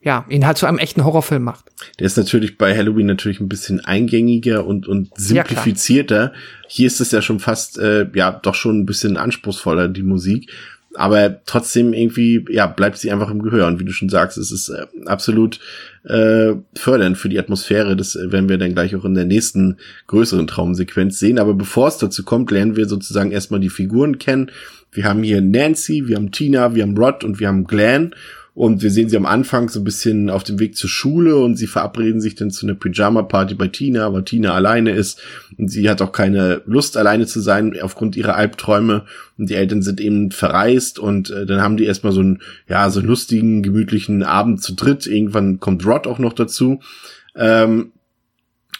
ja, ihn halt zu einem echten Horrorfilm macht. Der ist natürlich bei Halloween natürlich ein bisschen eingängiger und, und simplifizierter. Ja, Hier ist es ja schon fast, äh, ja, doch schon ein bisschen anspruchsvoller, die Musik. Aber trotzdem irgendwie, ja, bleibt sie einfach im Gehör. Und wie du schon sagst, es ist äh, absolut äh, fördernd für die Atmosphäre. Das werden wir dann gleich auch in der nächsten größeren Traumsequenz sehen. Aber bevor es dazu kommt, lernen wir sozusagen erstmal die Figuren kennen. Wir haben hier Nancy, wir haben Tina, wir haben Rod und wir haben Glenn. Und wir sehen sie am Anfang so ein bisschen auf dem Weg zur Schule und sie verabreden sich dann zu einer Pyjama-Party bei Tina, weil Tina alleine ist und sie hat auch keine Lust, alleine zu sein aufgrund ihrer Albträume und die Eltern sind eben verreist und äh, dann haben die erstmal so einen, ja, so einen lustigen, gemütlichen Abend zu dritt. Irgendwann kommt Rod auch noch dazu. Ähm,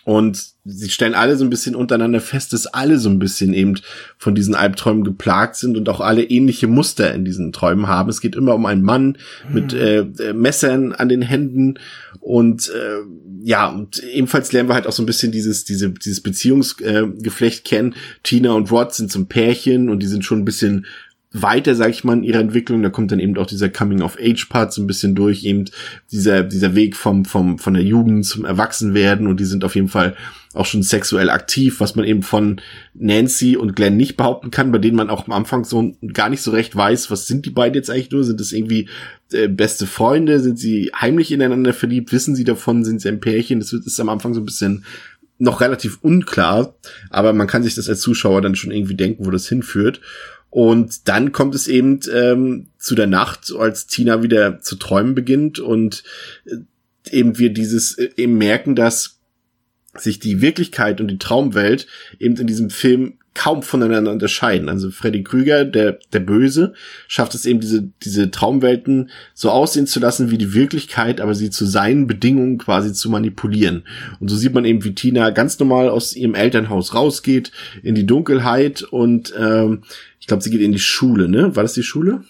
und sie stellen alle so ein bisschen untereinander fest, dass alle so ein bisschen eben von diesen Albträumen geplagt sind und auch alle ähnliche Muster in diesen Träumen haben. Es geht immer um einen Mann mit hm. äh, äh, Messern an den Händen und äh, ja, und ebenfalls lernen wir halt auch so ein bisschen dieses, diese, dieses Beziehungsgeflecht äh, kennen. Tina und Rod sind zum Pärchen und die sind schon ein bisschen weiter, sag ich mal, in ihrer Entwicklung. Da kommt dann eben auch dieser Coming-of-Age-Part so ein bisschen durch, eben dieser, dieser Weg vom, vom, von der Jugend zum Erwachsenwerden und die sind auf jeden Fall auch schon sexuell aktiv, was man eben von Nancy und Glenn nicht behaupten kann, bei denen man auch am Anfang so gar nicht so recht weiß, was sind die beiden jetzt eigentlich nur? Sind das irgendwie äh, beste Freunde? Sind sie heimlich ineinander verliebt? Wissen sie davon? Sind sie ein Pärchen? Das ist am Anfang so ein bisschen noch relativ unklar, aber man kann sich das als Zuschauer dann schon irgendwie denken, wo das hinführt. Und dann kommt es eben ähm, zu der Nacht, als Tina wieder zu träumen beginnt und äh, eben wir dieses äh, eben merken, dass sich die Wirklichkeit und die Traumwelt eben in diesem Film kaum voneinander unterscheiden. Also Freddy Krüger, der, der Böse, schafft es eben, diese, diese Traumwelten so aussehen zu lassen wie die Wirklichkeit, aber sie zu seinen Bedingungen quasi zu manipulieren. Und so sieht man eben, wie Tina ganz normal aus ihrem Elternhaus rausgeht, in die Dunkelheit und ähm, ich glaube, sie geht in die Schule, ne? War das die Schule?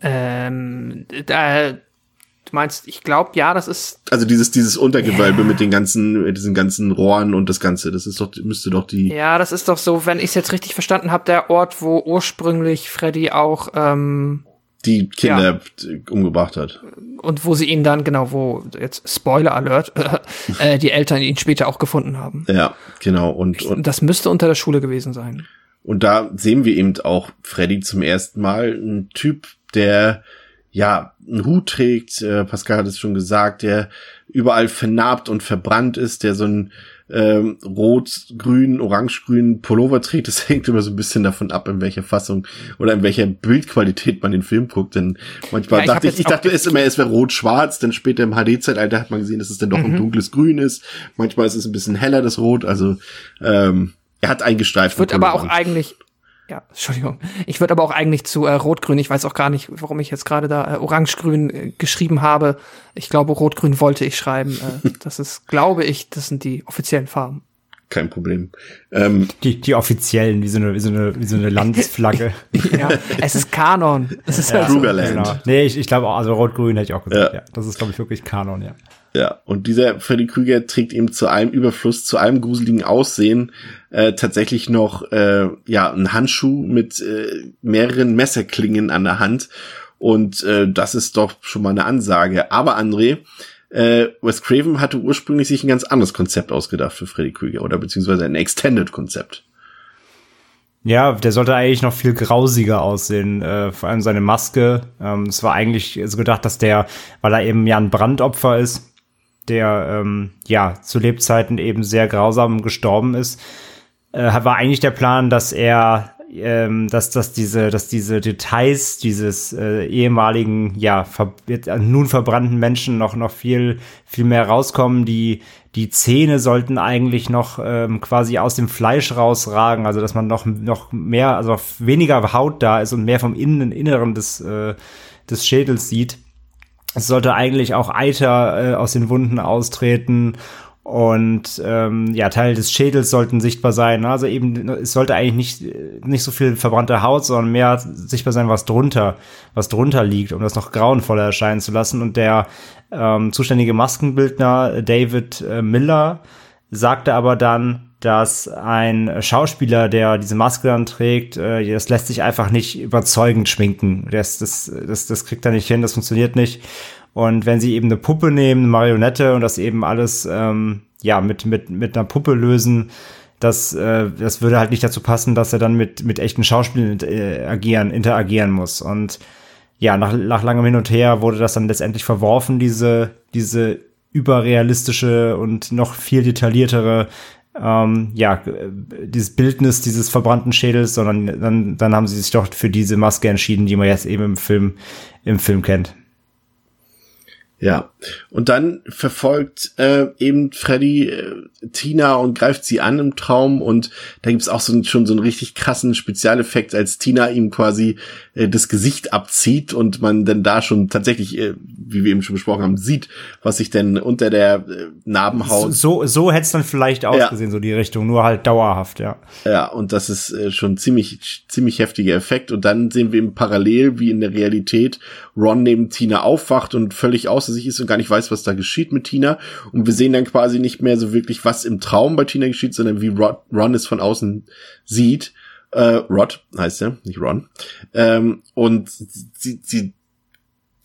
Ähm, da, Du meinst, ich glaube, ja, das ist. Also dieses, dieses Untergewölbe yeah. mit den ganzen, mit diesen ganzen Rohren und das Ganze, das ist doch, müsste doch die. Ja, das ist doch so, wenn ich es jetzt richtig verstanden habe, der Ort, wo ursprünglich Freddy auch ähm, die Kinder ja. umgebracht hat. Und wo sie ihn dann, genau, wo, jetzt Spoiler Alert, äh, die Eltern ihn später auch gefunden haben. Ja, genau. Und, und das müsste unter der Schule gewesen sein. Und da sehen wir eben auch Freddy zum ersten Mal, ein Typ, der ja, einen Hut trägt, äh, Pascal hat es schon gesagt, der überall vernarbt und verbrannt ist, der so ein ähm, rot-grün, orange-grün Pullover trägt. Das hängt immer so ein bisschen davon ab, in welcher Fassung oder in welcher Bildqualität man den Film guckt. Denn manchmal ja, dachte ich, ich dachte erst immer, es wäre rot-schwarz, dann später im HD-Zeitalter hat man gesehen, dass es dann doch mhm. ein dunkles Grün ist. Manchmal ist es ein bisschen heller, das Rot. Also ähm, Er hat einen gestreiften Wird aber auch eigentlich, ja, Entschuldigung. Ich würde aber auch eigentlich zu äh, Rot-Grün, ich weiß auch gar nicht, warum ich jetzt gerade da äh, Orange-Grün äh, geschrieben habe. Ich glaube, Rot-Grün wollte ich schreiben. Äh, das ist, glaube ich, das sind die offiziellen Farben. Kein Problem. Ähm, Die, die offiziellen, wie so eine, wie so eine, wie so eine Landesflagge. ja, es ist Kanon. Es ist Ja, halt so. Genau. Nee, ich, ich glaube auch, also Rot-Grün hätte ich auch gesagt, Ja. ja. Das ist, glaube ich, wirklich Kanon, ja. Ja, und dieser Freddy Krüger trägt eben zu allem Überfluss, zu allem gruseligen Aussehen äh, tatsächlich noch äh, ja einen Handschuh mit äh, mehreren Messerklingen an der Hand. Und äh, das ist doch schon mal eine Ansage. Aber André, äh, Wes Craven hatte ursprünglich sich ein ganz anderes Konzept ausgedacht für Freddy Krüger oder beziehungsweise ein Extended-Konzept. Ja, der sollte eigentlich noch viel grausiger aussehen. Äh, vor allem seine Maske. Ähm, es war eigentlich so gedacht, dass der, weil er eben ja ein Brandopfer ist, der ähm, ja zu Lebzeiten eben sehr grausam gestorben ist, äh, war eigentlich der Plan, dass er ähm, dass, dass diese, dass diese Details dieses äh, ehemaligen, ja, ver äh, nun verbrannten Menschen noch, noch viel, viel mehr rauskommen. Die, die Zähne sollten eigentlich noch ähm, quasi aus dem Fleisch rausragen, also dass man noch, noch mehr, also weniger Haut da ist und mehr vom Innen, Inneren des, äh, des Schädels sieht. Es sollte eigentlich auch Eiter äh, aus den Wunden austreten und ähm, ja, Teil des Schädels sollten sichtbar sein. Also eben, es sollte eigentlich nicht, nicht so viel verbrannte Haut, sondern mehr sichtbar sein, was drunter, was drunter liegt, um das noch grauenvoller erscheinen zu lassen. Und der ähm, zuständige Maskenbildner David äh, Miller sagte aber dann, dass ein Schauspieler, der diese Maske dann trägt, äh, das lässt sich einfach nicht überzeugend schminken. Das, das, das, das kriegt er nicht hin, das funktioniert nicht. Und wenn sie eben eine Puppe nehmen, eine Marionette und das eben alles ähm, ja mit mit mit einer Puppe lösen, das äh, das würde halt nicht dazu passen, dass er dann mit mit echten Schauspielern äh, agieren interagieren muss. Und ja nach nach langem Hin und Her wurde das dann letztendlich verworfen, diese diese überrealistische und noch viel detailliertere ähm, ja, äh, dieses Bildnis dieses verbrannten Schädels, sondern dann, dann haben sie sich doch für diese Maske entschieden, die man jetzt eben im Film, im Film kennt. Ja, und dann verfolgt äh, eben Freddy äh, Tina und greift sie an im Traum und da gibt's auch so ein, schon so einen richtig krassen Spezialeffekt, als Tina ihm quasi äh, das Gesicht abzieht und man dann da schon tatsächlich, äh, wie wir eben schon besprochen haben, sieht, was sich denn unter der äh, Narbenhaut So, so hätte es dann vielleicht ausgesehen, so die Richtung, nur halt dauerhaft, ja. Ja, und das ist äh, schon ziemlich, ziemlich heftiger Effekt. Und dann sehen wir eben parallel, wie in der Realität Ron neben Tina aufwacht und völlig außer sich ist und gar nicht weiß, was da geschieht mit Tina. Und wir sehen dann quasi nicht mehr so wirklich, was im Traum bei Tina geschieht, sondern wie Rod, Ron es von außen sieht. Äh, Rod heißt er, nicht Ron. Ähm, und sie, sie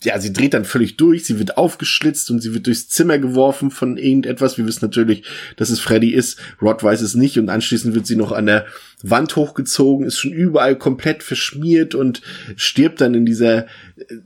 ja, sie dreht dann völlig durch, sie wird aufgeschlitzt und sie wird durchs Zimmer geworfen von irgendetwas. Wir wissen natürlich, dass es Freddy ist. Rod weiß es nicht und anschließend wird sie noch an der Wand hochgezogen, ist schon überall komplett verschmiert und stirbt dann in dieser, äh,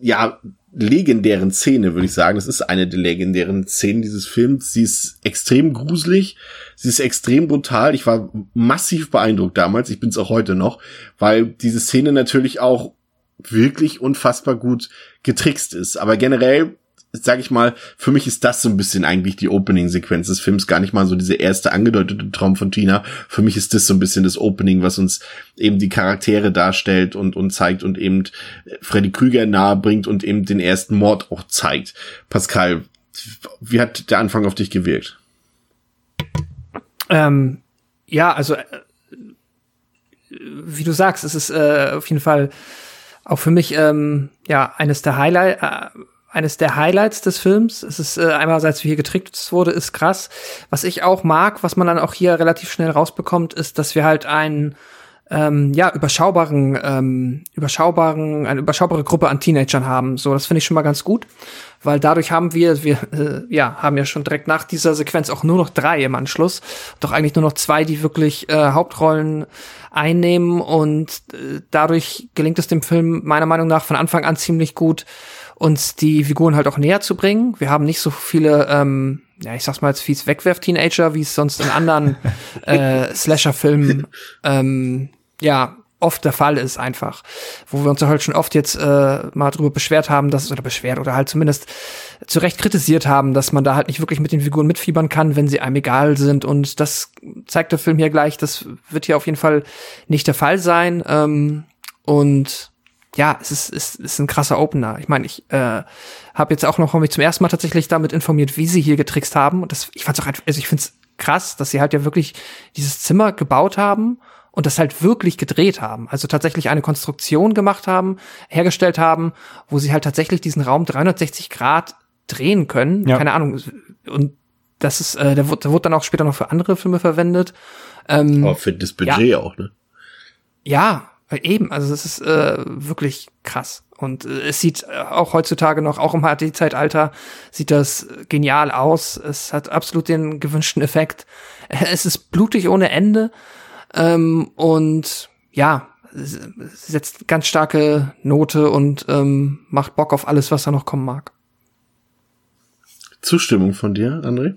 ja, legendären Szene, würde ich sagen. Das ist eine der legendären Szenen dieses Films. Sie ist extrem gruselig, sie ist extrem brutal. Ich war massiv beeindruckt damals, ich bin es auch heute noch, weil diese Szene natürlich auch wirklich unfassbar gut getrickst ist. Aber generell, sag ich mal, für mich ist das so ein bisschen eigentlich die Opening-Sequenz des Films, gar nicht mal so diese erste angedeutete Traum von Tina. Für mich ist das so ein bisschen das Opening, was uns eben die Charaktere darstellt und, und zeigt und eben Freddy Krüger nahe bringt und eben den ersten Mord auch zeigt. Pascal, wie hat der Anfang auf dich gewirkt? Ähm, ja, also äh, wie du sagst, es ist äh, auf jeden Fall auch für mich ähm, ja eines der Highlight äh, eines der Highlights des Films. Es ist äh, einerseits wie hier getrickt wurde, ist krass. Was ich auch mag, was man dann auch hier relativ schnell rausbekommt, ist, dass wir halt einen ähm, ja überschaubaren ähm, überschaubaren eine überschaubare Gruppe an Teenagern haben. So, das finde ich schon mal ganz gut, weil dadurch haben wir wir äh, ja haben ja schon direkt nach dieser Sequenz auch nur noch drei im Anschluss, doch eigentlich nur noch zwei, die wirklich äh, Hauptrollen einnehmen und äh, dadurch gelingt es dem Film meiner Meinung nach von Anfang an ziemlich gut uns die Figuren halt auch näher zu bringen. Wir haben nicht so viele, ähm, ja, ich sag's mal jetzt fies Wegwerf-Teenager, wie es sonst in anderen äh, Slasher-Filmen, ähm, ja, oft der Fall ist einfach. Wo wir uns ja halt schon oft jetzt äh, mal drüber beschwert haben, dass oder beschwert oder halt zumindest zu Recht kritisiert haben, dass man da halt nicht wirklich mit den Figuren mitfiebern kann, wenn sie einem egal sind. Und das zeigt der Film hier gleich. Das wird hier auf jeden Fall nicht der Fall sein. Ähm, und ja, es ist, es ist ein krasser Opener. Ich meine, ich äh, habe jetzt auch noch mich zum ersten Mal tatsächlich damit informiert, wie sie hier getrickst haben. Und das, ich fand's auch, also ich find's krass, dass sie halt ja wirklich dieses Zimmer gebaut haben und das halt wirklich gedreht haben. Also tatsächlich eine Konstruktion gemacht haben, hergestellt haben, wo sie halt tatsächlich diesen Raum 360 Grad drehen können. Ja. Keine Ahnung. Und das ist, äh, der, wurde, der wurde dann auch später noch für andere Filme verwendet. Ähm, Aber für das Budget ja. auch, ne? Ja, eben. Also es ist äh, wirklich krass. Und äh, es sieht äh, auch heutzutage noch, auch im HD-Zeitalter, sieht das genial aus. Es hat absolut den gewünschten Effekt. Es ist blutig ohne Ende. Ähm, und ja, setzt ganz starke Note und ähm, macht Bock auf alles, was da noch kommen mag. Zustimmung von dir, André?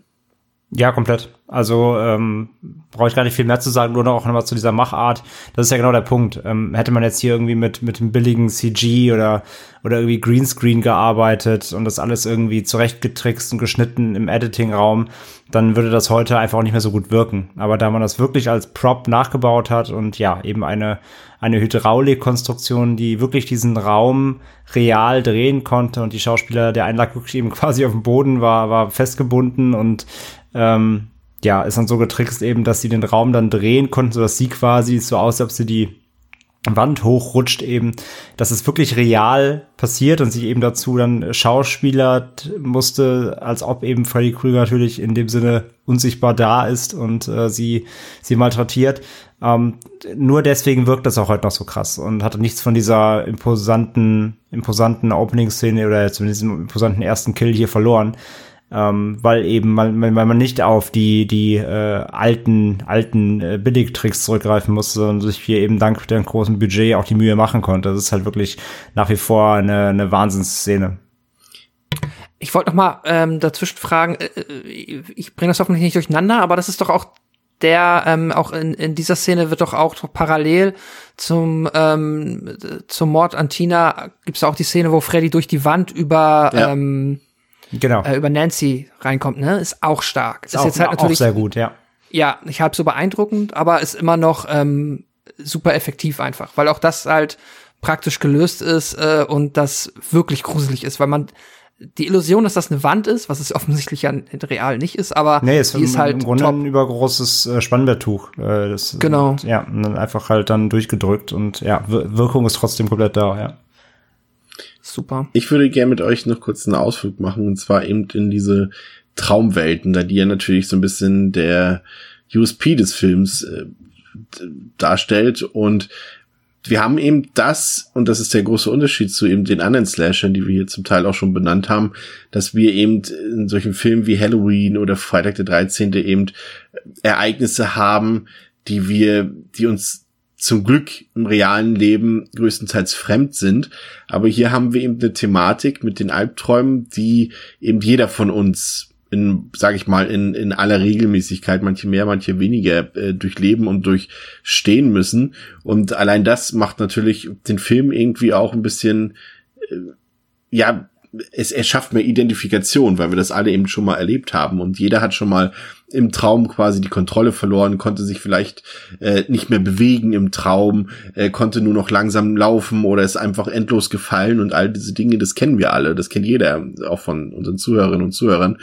Ja, komplett. Also ähm, brauche ich gar nicht viel mehr zu sagen, nur noch nochmal zu dieser Machart. Das ist ja genau der Punkt. Ähm, hätte man jetzt hier irgendwie mit mit einem billigen CG oder oder irgendwie Greenscreen gearbeitet und das alles irgendwie zurechtgetrickst und geschnitten im Editing-Raum, dann würde das heute einfach auch nicht mehr so gut wirken. Aber da man das wirklich als Prop nachgebaut hat und ja eben eine eine Hydraulikkonstruktion, die wirklich diesen Raum real drehen konnte. Und die Schauspieler, der Einlag wirklich eben quasi auf dem Boden war, war festgebunden. Und ähm, ja, ist dann so getrickst eben, dass sie den Raum dann drehen konnten, so dass sie quasi so aus, als ob sie die Wand hochrutscht eben, dass es wirklich real passiert und sich eben dazu dann Schauspieler musste, als ob eben Freddy Krüger natürlich in dem Sinne unsichtbar da ist und äh, sie sie malträtiert. Ähm, nur deswegen wirkt das auch heute noch so krass und hatte nichts von dieser imposanten imposanten Opening-Szene oder zumindest imposanten ersten Kill hier verloren ähm, weil eben man, weil man nicht auf die die äh, alten alten äh, Billigtricks zurückgreifen musste und sich hier eben dank dem großen Budget auch die Mühe machen konnte. Das ist halt wirklich nach wie vor eine, eine Wahnsinnsszene. Ich wollte noch mal ähm, dazwischen fragen, äh, äh, ich bringe das hoffentlich nicht durcheinander, aber das ist doch auch der ähm, auch in, in dieser Szene wird doch auch parallel zum ähm, zum Mord an Tina gibt's auch die Szene, wo Freddy durch die Wand über ja. ähm, genau. äh, über Nancy reinkommt, ne? Ist auch stark. Ist, ist auch, jetzt halt natürlich auch sehr gut, ja. Ja, nicht halb so beeindruckend, aber ist immer noch ähm, super effektiv einfach, weil auch das halt praktisch gelöst ist äh, und das wirklich gruselig ist, weil man die Illusion, dass das eine Wand ist, was es offensichtlich ja real nicht ist, aber nee, ist die ist halt im Grunde top. ein übergroßes äh, Spannbetttuch. Äh, das, genau. Ja, und dann einfach halt dann durchgedrückt und ja, Wirkung ist trotzdem komplett da, ja. Super. Ich würde gerne mit euch noch kurz einen Ausflug machen, und zwar eben in diese Traumwelten, da die ja natürlich so ein bisschen der USP des Films äh, darstellt. Und wir haben eben das, und das ist der große Unterschied zu eben den anderen Slashern, die wir hier zum Teil auch schon benannt haben, dass wir eben in solchen Filmen wie Halloween oder Freitag der 13. eben Ereignisse haben, die wir, die uns zum Glück im realen Leben größtenteils fremd sind. Aber hier haben wir eben eine Thematik mit den Albträumen, die eben jeder von uns in, sage ich mal, in, in aller Regelmäßigkeit, manche mehr, manche weniger, äh, durchleben und durchstehen müssen. Und allein das macht natürlich den Film irgendwie auch ein bisschen, äh, ja, es erschafft mehr Identifikation, weil wir das alle eben schon mal erlebt haben und jeder hat schon mal im Traum quasi die Kontrolle verloren, konnte sich vielleicht äh, nicht mehr bewegen im Traum, äh, konnte nur noch langsam laufen oder ist einfach endlos gefallen und all diese Dinge, das kennen wir alle, das kennt jeder, auch von unseren Zuhörerinnen und Zuhörern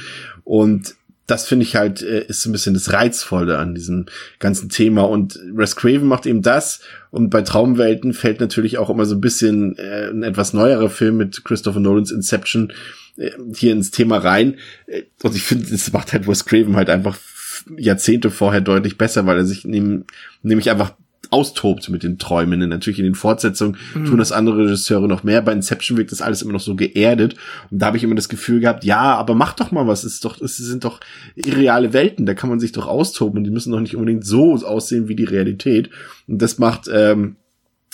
und das finde ich halt, äh, ist ein bisschen das Reizvolle an diesem ganzen Thema. Und Wes Craven macht eben das. Und bei Traumwelten fällt natürlich auch immer so ein bisschen äh, ein etwas neuerer Film mit Christopher Nolans Inception hier ins Thema rein. Und ich finde, das macht halt Wes Craven halt einfach Jahrzehnte vorher deutlich besser, weil er sich nämlich einfach austobt mit den Träumen. Und natürlich in den Fortsetzungen mhm. tun das andere Regisseure noch mehr. Bei Inception wirkt das alles immer noch so geerdet. Und da habe ich immer das Gefühl gehabt, ja, aber mach doch mal was. Es ist doch, es sind doch irreale Welten. Da kann man sich doch austoben und die müssen doch nicht unbedingt so aussehen wie die Realität. Und das macht ähm,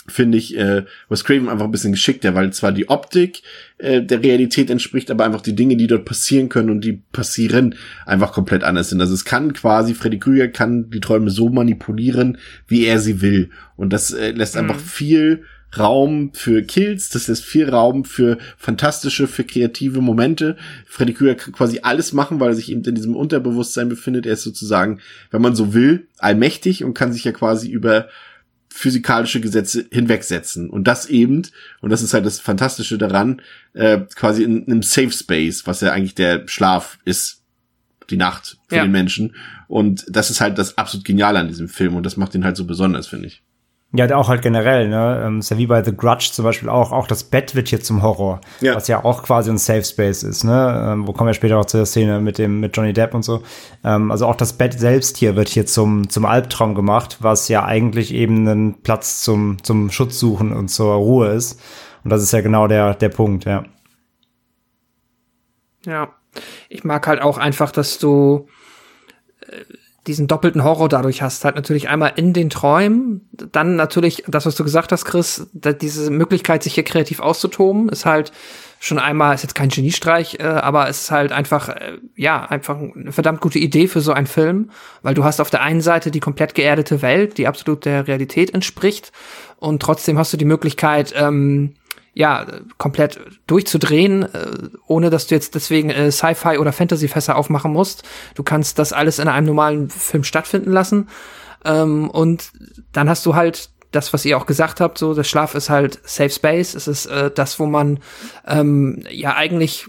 finde ich äh, Wes Craven einfach ein bisschen geschickter, weil zwar die Optik äh, der Realität entspricht, aber einfach die Dinge, die dort passieren können und die passieren, einfach komplett anders sind. Also es kann quasi, Freddy Krüger kann die Träume so manipulieren, wie er sie will. Und das äh, lässt mhm. einfach viel Raum für Kills, das lässt viel Raum für fantastische, für kreative Momente. Freddy Krüger kann quasi alles machen, weil er sich eben in diesem Unterbewusstsein befindet. Er ist sozusagen, wenn man so will, allmächtig und kann sich ja quasi über physikalische Gesetze hinwegsetzen. Und das eben, und das ist halt das Fantastische daran, äh, quasi in einem Safe Space, was ja eigentlich der Schlaf ist, die Nacht für ja. den Menschen. Und das ist halt das absolut Geniale an diesem Film und das macht ihn halt so besonders, finde ich. Ja, auch halt generell, ne? Ähm, ist ja wie bei The Grudge zum Beispiel auch. Auch das Bett wird hier zum Horror. Ja. Was ja auch quasi ein Safe Space ist, ne? Ähm, wo kommen wir später auch zu der Szene mit dem, mit Johnny Depp und so. Ähm, also auch das Bett selbst hier wird hier zum, zum Albtraum gemacht, was ja eigentlich eben ein Platz zum, zum Schutz suchen und zur Ruhe ist. Und das ist ja genau der, der Punkt, ja. Ja. Ich mag halt auch einfach, dass du, äh, diesen doppelten Horror dadurch hast. Halt natürlich einmal in den Träumen, dann natürlich das, was du gesagt hast, Chris, diese Möglichkeit, sich hier kreativ auszutoben, ist halt schon einmal, ist jetzt kein Geniestreich, äh, aber es ist halt einfach, äh, ja, einfach eine verdammt gute Idee für so einen Film, weil du hast auf der einen Seite die komplett geerdete Welt, die absolut der Realität entspricht, und trotzdem hast du die Möglichkeit, ähm, ja, komplett durchzudrehen, äh, ohne dass du jetzt deswegen äh, Sci-Fi oder Fantasy-Fässer aufmachen musst. Du kannst das alles in einem normalen Film stattfinden lassen. Ähm, und dann hast du halt das, was ihr auch gesagt habt, so, der Schlaf ist halt Safe Space. Es ist äh, das, wo man ähm, ja eigentlich,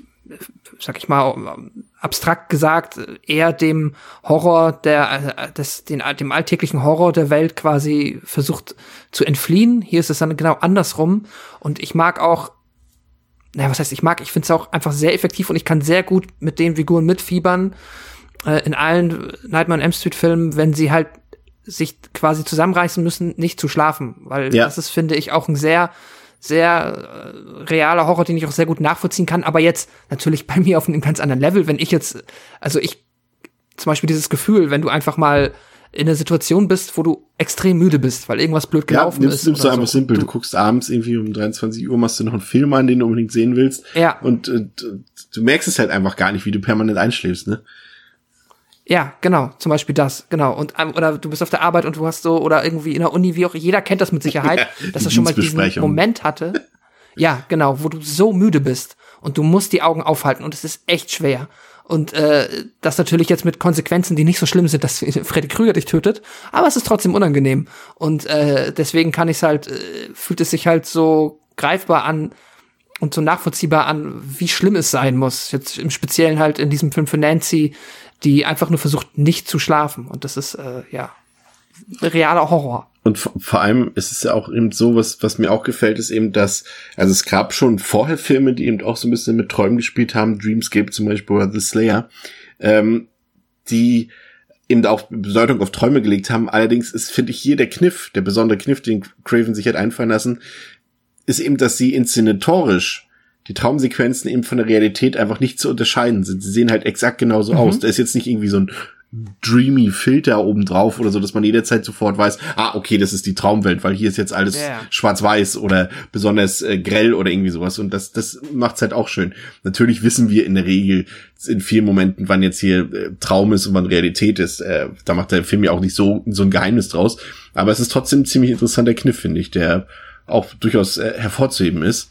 sag ich mal, abstrakt gesagt eher dem Horror der äh, des den dem alltäglichen Horror der Welt quasi versucht zu entfliehen. Hier ist es dann genau andersrum und ich mag auch naja, was heißt ich mag, ich finde es auch einfach sehr effektiv und ich kann sehr gut mit den Figuren mitfiebern äh, in allen Nightmare on Elm Street Filmen, wenn sie halt sich quasi zusammenreißen müssen, nicht zu schlafen, weil ja. das ist finde ich auch ein sehr sehr äh, realer Horror, den ich auch sehr gut nachvollziehen kann, aber jetzt natürlich bei mir auf einem ganz anderen Level, wenn ich jetzt, also ich, zum Beispiel dieses Gefühl, wenn du einfach mal in einer Situation bist, wo du extrem müde bist, weil irgendwas blöd gelaufen ja, nimmst, ist. Nimmst du einfach so. simpel. Du, guckst abends irgendwie um 23 Uhr, machst du noch einen Film an, den du unbedingt sehen willst. Ja. Und, und äh, du merkst es halt einfach gar nicht, wie du permanent einschläfst, ne? Ja, genau, zum Beispiel das, genau. Und ähm, oder du bist auf der Arbeit und du hast so, oder irgendwie in der Uni, wie auch, jeder kennt das mit Sicherheit, ja, dass er schon mal diesen Moment hatte. Ja, genau, wo du so müde bist und du musst die Augen aufhalten und es ist echt schwer. Und äh, das natürlich jetzt mit Konsequenzen, die nicht so schlimm sind, dass Freddy Krüger dich tötet, aber es ist trotzdem unangenehm. Und äh, deswegen kann ich es halt, äh, fühlt es sich halt so greifbar an und so nachvollziehbar an, wie schlimm es sein muss. Jetzt im Speziellen halt in diesem Film für Nancy, die einfach nur versucht, nicht zu schlafen. Und das ist, äh, ja, realer Horror. Und vor allem ist es ja auch eben so, was, was mir auch gefällt, ist eben, dass, also es gab schon vorher Filme, die eben auch so ein bisschen mit Träumen gespielt haben, Dreamscape zum Beispiel oder The Slayer, ähm, die eben auch Bedeutung auf Träume gelegt haben. Allerdings ist, finde ich, hier der Kniff, der besondere Kniff, den Craven sich hat einfallen lassen, ist eben, dass sie inszenatorisch die Traumsequenzen eben von der Realität einfach nicht zu unterscheiden sind. Sie sehen halt exakt genauso mhm. aus. Da ist jetzt nicht irgendwie so ein dreamy Filter oben drauf oder so, dass man jederzeit sofort weiß, ah, okay, das ist die Traumwelt, weil hier ist jetzt alles yeah. schwarz-weiß oder besonders äh, grell oder irgendwie sowas und das, das macht's halt auch schön. Natürlich wissen wir in der Regel in vielen Momenten, wann jetzt hier äh, Traum ist und wann Realität ist. Äh, da macht der Film ja auch nicht so, so ein Geheimnis draus, aber es ist trotzdem ein ziemlich interessanter Kniff, finde ich, der auch durchaus äh, hervorzuheben ist.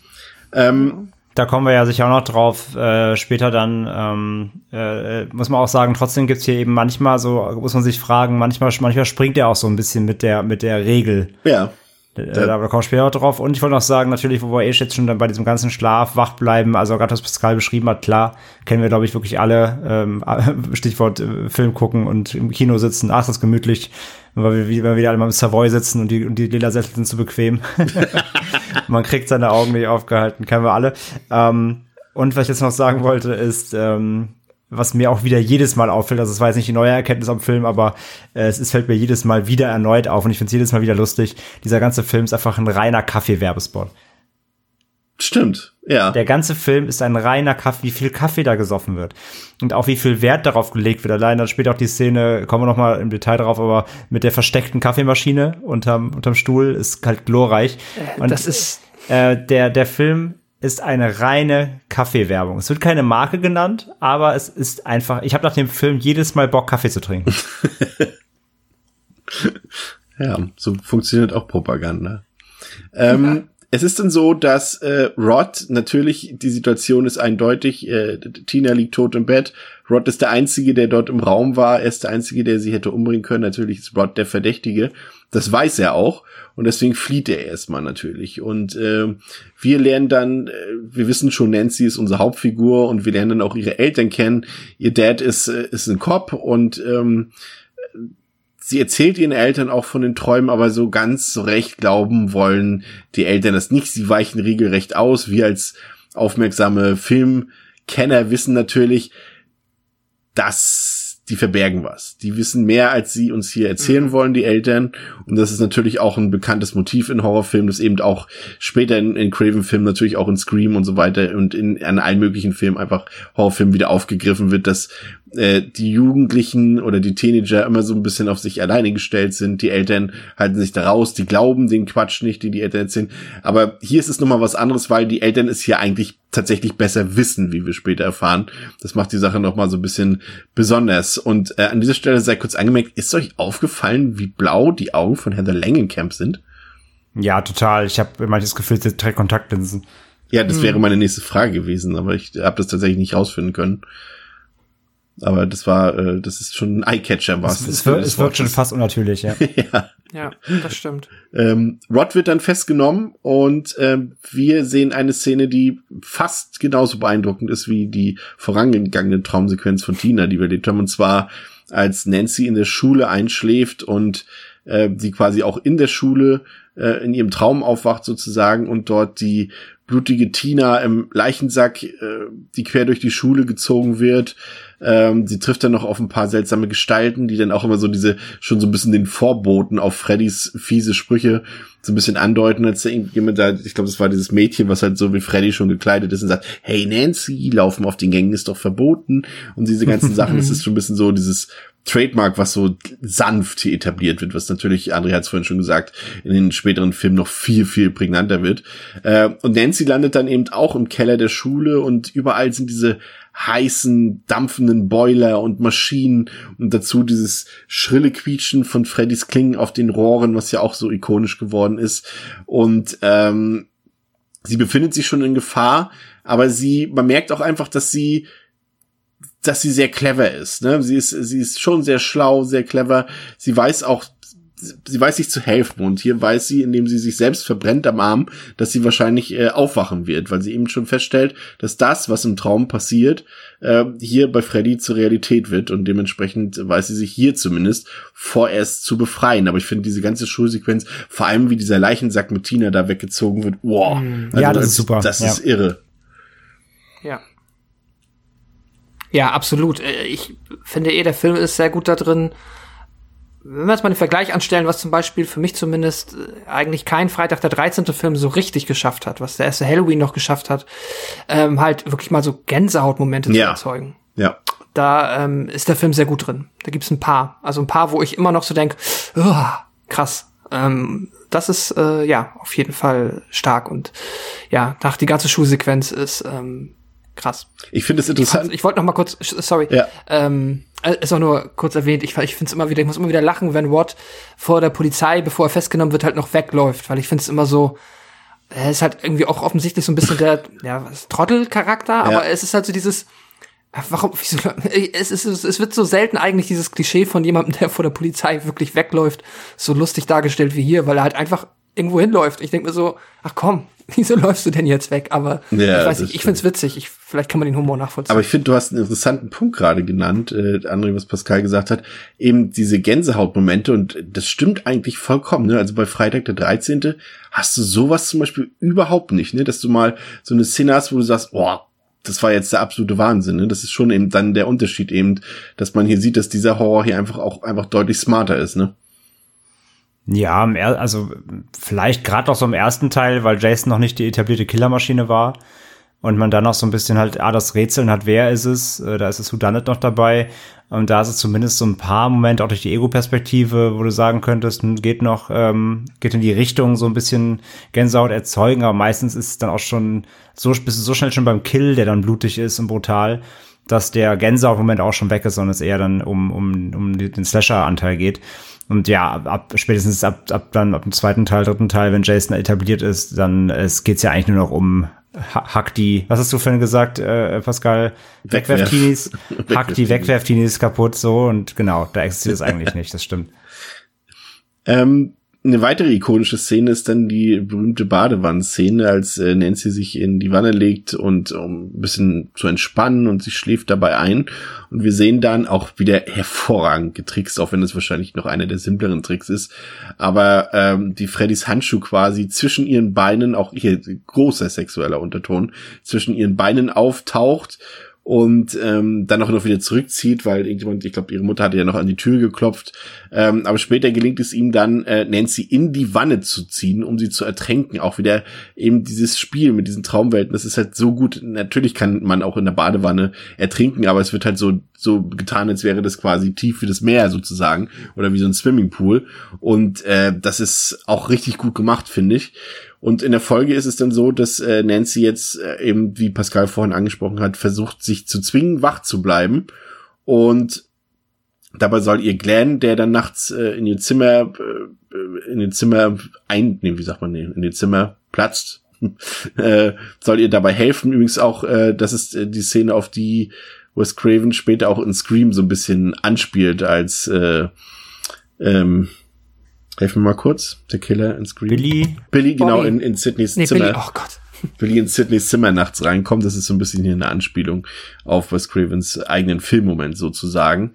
Ähm, da kommen wir ja sicher auch noch drauf. Äh, später dann ähm, äh, muss man auch sagen, trotzdem gibt's hier eben manchmal so, muss man sich fragen, manchmal, manchmal springt er auch so ein bisschen mit der, mit der Regel. Ja. Äh, da, da kommen später drauf. Und ich wollte noch sagen, natürlich, wo wir eh jetzt schon bei diesem ganzen Schlaf wach bleiben, also gerade was Pascal beschrieben hat, klar, kennen wir, glaube ich, wirklich alle, ähm, Stichwort äh, Film gucken und im Kino sitzen, ach, das ist gemütlich, weil wir, weil wir wieder alle mal im Savoy sitzen und die, und die lila Sessel sind zu bequem. Man kriegt seine Augen nicht aufgehalten, kennen wir alle. Ähm, und was ich jetzt noch sagen wollte, ist, ähm, was mir auch wieder jedes Mal auffällt, also es war jetzt nicht die neue Erkenntnis am Film, aber äh, es ist, fällt mir jedes Mal wieder erneut auf und ich finde es jedes Mal wieder lustig. Dieser ganze Film ist einfach ein reiner Kaffee-Werbespot. stimmt, ja. Der ganze Film ist ein reiner Kaffee, wie viel Kaffee da gesoffen wird. Und auch wie viel Wert darauf gelegt wird. Allein dann später auch die Szene, kommen wir noch mal im Detail drauf, aber mit der versteckten Kaffeemaschine unterm, unterm Stuhl ist halt glorreich. Und das ist äh, der, der Film ist eine reine Kaffeewerbung. Es wird keine Marke genannt, aber es ist einfach, ich habe nach dem Film jedes Mal Bock, Kaffee zu trinken. ja, so funktioniert auch Propaganda. Ähm, es ist dann so, dass äh, Rod natürlich, die Situation ist eindeutig, äh, Tina liegt tot im Bett, Rod ist der Einzige, der dort im Raum war, er ist der Einzige, der sie hätte umbringen können, natürlich ist Rod der Verdächtige, das weiß er auch. Und deswegen flieht er erstmal natürlich. Und äh, wir lernen dann, äh, wir wissen schon, Nancy ist unsere Hauptfigur und wir lernen dann auch ihre Eltern kennen, ihr Dad ist, äh, ist ein Cop und ähm, sie erzählt ihren Eltern auch von den Träumen, aber so ganz so recht glauben wollen die Eltern das nicht. Sie weichen regelrecht aus. Wir als aufmerksame Filmkenner wissen natürlich, dass die verbergen was. Die wissen mehr, als sie uns hier erzählen mhm. wollen, die Eltern. Und das ist natürlich auch ein bekanntes Motiv in Horrorfilmen, das eben auch später in, in Craven-Filmen, natürlich auch in Scream und so weiter und in, in allen möglichen Filmen einfach Horrorfilmen wieder aufgegriffen wird, dass äh, die Jugendlichen oder die Teenager immer so ein bisschen auf sich alleine gestellt sind. Die Eltern halten sich da raus, die glauben den Quatsch nicht, den die Eltern erzählen. Aber hier ist es nochmal was anderes, weil die Eltern es hier eigentlich tatsächlich besser wissen, wie wir später erfahren. Das macht die Sache nochmal so ein bisschen besonders. Und äh, an dieser Stelle sei kurz angemerkt, ist euch aufgefallen, wie blau die Augen von Heather Langenkamp sind? Ja, total. Ich habe manches sie trägt Kontaktlinsen. Ja, das hm. wäre meine nächste Frage gewesen, aber ich habe das tatsächlich nicht rausfinden können. Aber das war, äh, das ist schon ein Eyecatcher was. Es, es, wirkt, es wirkt schon fast unnatürlich, ja. ja. Ja, das stimmt. Ähm, Rod wird dann festgenommen und ähm, wir sehen eine Szene, die fast genauso beeindruckend ist wie die vorangegangene Traumsequenz von Tina, die wir erlebt haben. Und zwar, als Nancy in der Schule einschläft und äh, sie quasi auch in der Schule äh, in ihrem Traum aufwacht sozusagen und dort die blutige Tina im Leichensack, äh, die quer durch die Schule gezogen wird. Ähm, sie trifft dann noch auf ein paar seltsame Gestalten, die dann auch immer so diese, schon so ein bisschen den Vorboten auf Freddys fiese Sprüche so ein bisschen andeuten, als da irgendjemand da, ich glaube, das war dieses Mädchen, was halt so wie Freddy schon gekleidet ist und sagt, hey Nancy, laufen auf den Gängen ist doch verboten und diese ganzen Sachen, das ist schon ein bisschen so dieses Trademark, was so sanft hier etabliert wird, was natürlich, André hat es vorhin schon gesagt, in den späteren Filmen noch viel, viel prägnanter wird. Äh, und Nancy landet dann eben auch im Keller der Schule und überall sind diese heißen, dampfenden Boiler und Maschinen und dazu dieses schrille Quietschen von Freddys Klingen auf den Rohren, was ja auch so ikonisch geworden ist. Und ähm, sie befindet sich schon in Gefahr, aber sie, man merkt auch einfach, dass sie dass sie sehr clever ist. Ne? Sie ist, sie ist schon sehr schlau, sehr clever. Sie weiß auch sie weiß sich zu helfen und hier weiß sie, indem sie sich selbst verbrennt am Arm, dass sie wahrscheinlich äh, aufwachen wird, weil sie eben schon feststellt, dass das, was im Traum passiert, äh, hier bei Freddy zur Realität wird und dementsprechend weiß sie sich hier zumindest vorerst zu befreien. Aber ich finde diese ganze Schulsequenz, vor allem wie dieser Leichensack mit Tina da weggezogen wird, wow. Mhm. Also ja, das, das ist super. Das ja. ist irre. Ja. Ja, absolut. Äh, ich finde eh, der Film ist sehr gut da drin, wenn wir jetzt mal den Vergleich anstellen, was zum Beispiel für mich zumindest äh, eigentlich kein Freitag der 13. Film so richtig geschafft hat, was der erste Halloween noch geschafft hat, ähm, halt wirklich mal so Gänsehautmomente ja. zu erzeugen. Ja. Da ähm, ist der Film sehr gut drin. Da gibt's ein paar. Also ein paar, wo ich immer noch so denk, oh, krass. Ähm, das ist äh, ja auf jeden Fall stark und ja, nach die ganze Schulsequenz ist ähm, krass. Ich finde es interessant. Ich, ich wollte noch mal kurz, sorry, ja. ähm, äh, ist auch nur kurz erwähnt. Ich, ich finde es immer wieder, ich muss immer wieder lachen, wenn Watt vor der Polizei, bevor er festgenommen wird, halt noch wegläuft, weil ich finde es immer so, er ist halt irgendwie auch offensichtlich so ein bisschen der, ja, Trottelcharakter, ja. aber es ist halt so dieses, warum, wieso, es, ist, es wird so selten eigentlich dieses Klischee von jemandem, der vor der Polizei wirklich wegläuft, so lustig dargestellt wie hier, weil er halt einfach irgendwo hinläuft. Ich denke mir so, ach komm, wieso läufst du denn jetzt weg? Aber ja, ich weiß nicht, ich find's witzig. Ich, vielleicht kann man den Humor nachvollziehen. Aber ich finde, du hast einen interessanten Punkt gerade genannt, äh, André, was Pascal gesagt hat. Eben diese Gänsehautmomente und das stimmt eigentlich vollkommen. Ne? Also bei Freitag der 13. hast du sowas zum Beispiel überhaupt nicht, ne? Dass du mal so eine Szene hast, wo du sagst, oh, das war jetzt der absolute Wahnsinn. Ne? Das ist schon eben dann der Unterschied eben, dass man hier sieht, dass dieser Horror hier einfach auch einfach deutlich smarter ist. Ne? Ja, also vielleicht gerade auch so im ersten Teil, weil Jason noch nicht die etablierte Killermaschine war und man dann noch so ein bisschen halt, ah, das Rätseln hat, wer ist es, äh, da ist es Whodunit noch dabei und da ist es zumindest so ein paar Momente auch durch die Ego-Perspektive, wo du sagen könntest, hm, geht noch, ähm, geht in die Richtung so ein bisschen Gänsehaut erzeugen, aber meistens ist es dann auch schon so, bist du so schnell schon beim Kill, der dann blutig ist und brutal, dass der Gänsehaut-Moment auch schon weg ist, sondern es eher dann um, um, um den Slasher-Anteil geht. Und ja, ab, spätestens ab, ab dann ab dem zweiten Teil, dritten Teil, wenn Jason etabliert ist, dann es geht's ja eigentlich nur noch um Hack die, was hast du vorhin gesagt, äh, Pascal? Wegwerftinis. Hack die Wegwerftinis kaputt, so und genau, da existiert es eigentlich nicht, das stimmt. Ähm, eine weitere ikonische Szene ist dann die berühmte Badewannenszene, als äh, Nancy sich in die Wanne legt und um ein bisschen zu entspannen und sie schläft dabei ein. Und wir sehen dann auch wieder hervorragend getrickst, auch wenn es wahrscheinlich noch einer der simpleren Tricks ist. Aber ähm, die Freddys Handschuh quasi zwischen ihren Beinen, auch hier großer sexueller Unterton, zwischen ihren Beinen auftaucht und ähm, dann auch noch wieder zurückzieht, weil irgendjemand, ich glaube, ihre Mutter hatte ja noch an die Tür geklopft. Ähm, aber später gelingt es ihm dann, äh, Nancy in die Wanne zu ziehen, um sie zu ertränken. Auch wieder eben dieses Spiel mit diesen Traumwelten, das ist halt so gut. Natürlich kann man auch in der Badewanne ertrinken, aber es wird halt so so getan, als wäre das quasi tief wie das Meer sozusagen oder wie so ein Swimmingpool. Und äh, das ist auch richtig gut gemacht, finde ich. Und in der Folge ist es dann so, dass äh, Nancy jetzt äh, eben, wie Pascal vorhin angesprochen hat, versucht, sich zu zwingen, wach zu bleiben. Und dabei soll ihr Glenn, der dann nachts äh, in ihr Zimmer, äh, in ihr Zimmer ein, nee, wie sagt man, nee, in ihr Zimmer platzt, äh, soll ihr dabei helfen. Übrigens auch, äh, das ist äh, die Szene, auf die Wes Craven später auch in Scream so ein bisschen anspielt als äh, ähm, Helfen wir mal kurz. Der Killer in Scream. Billy. Billy, genau, in, in Sydneys nee, Zimmer. Billy, oh Gott. Billy in Sydneys Zimmer nachts reinkommt. Das ist so ein bisschen hier eine Anspielung auf Wes Cravens eigenen Filmmoment sozusagen.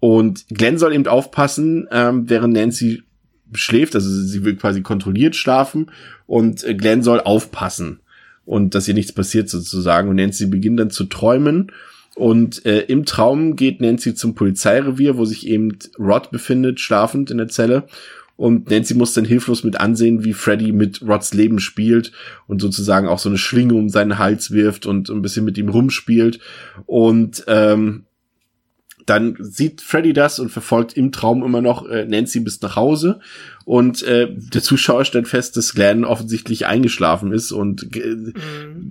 Und Glenn soll eben aufpassen, ähm, während Nancy schläft, also sie will quasi kontrolliert schlafen und äh, Glenn soll aufpassen und dass ihr nichts passiert sozusagen. Und Nancy beginnt dann zu träumen und äh, im Traum geht Nancy zum Polizeirevier, wo sich eben Rod befindet, schlafend in der Zelle und Nancy muss dann hilflos mit ansehen, wie Freddy mit Rods Leben spielt und sozusagen auch so eine Schlinge um seinen Hals wirft und ein bisschen mit ihm rumspielt. Und ähm, dann sieht Freddy das und verfolgt im Traum immer noch äh, Nancy bis nach Hause. Und äh, der Zuschauer stellt fest, dass Glenn offensichtlich eingeschlafen ist und äh, mhm.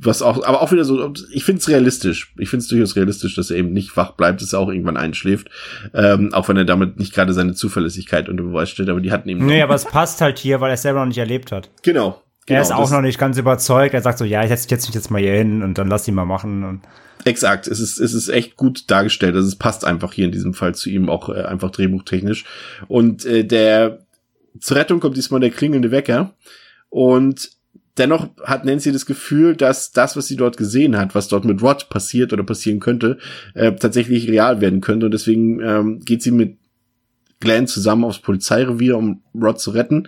was auch, aber auch wieder so, ich finde es realistisch. Ich finde es durchaus realistisch, dass er eben nicht wach bleibt, dass er auch irgendwann einschläft. Ähm, auch wenn er damit nicht gerade seine Zuverlässigkeit unter Beweis stellt, aber die hatten eben. Nee, aber es passt halt hier, weil er es selber noch nicht erlebt hat. Genau. Genau, er ist auch noch nicht ganz überzeugt. Er sagt so, ja, ich setze mich jetzt mal hier hin und dann lass ihn mal machen. Und Exakt, es ist, es ist echt gut dargestellt. Also es passt einfach hier in diesem Fall zu ihm auch äh, einfach drehbuchtechnisch. Und äh, der zur Rettung kommt diesmal der klingelnde Wecker. Und dennoch hat Nancy das Gefühl, dass das, was sie dort gesehen hat, was dort mit Rod passiert oder passieren könnte, äh, tatsächlich real werden könnte. Und deswegen ähm, geht sie mit Glenn zusammen aufs Polizeirevier, um Rod zu retten.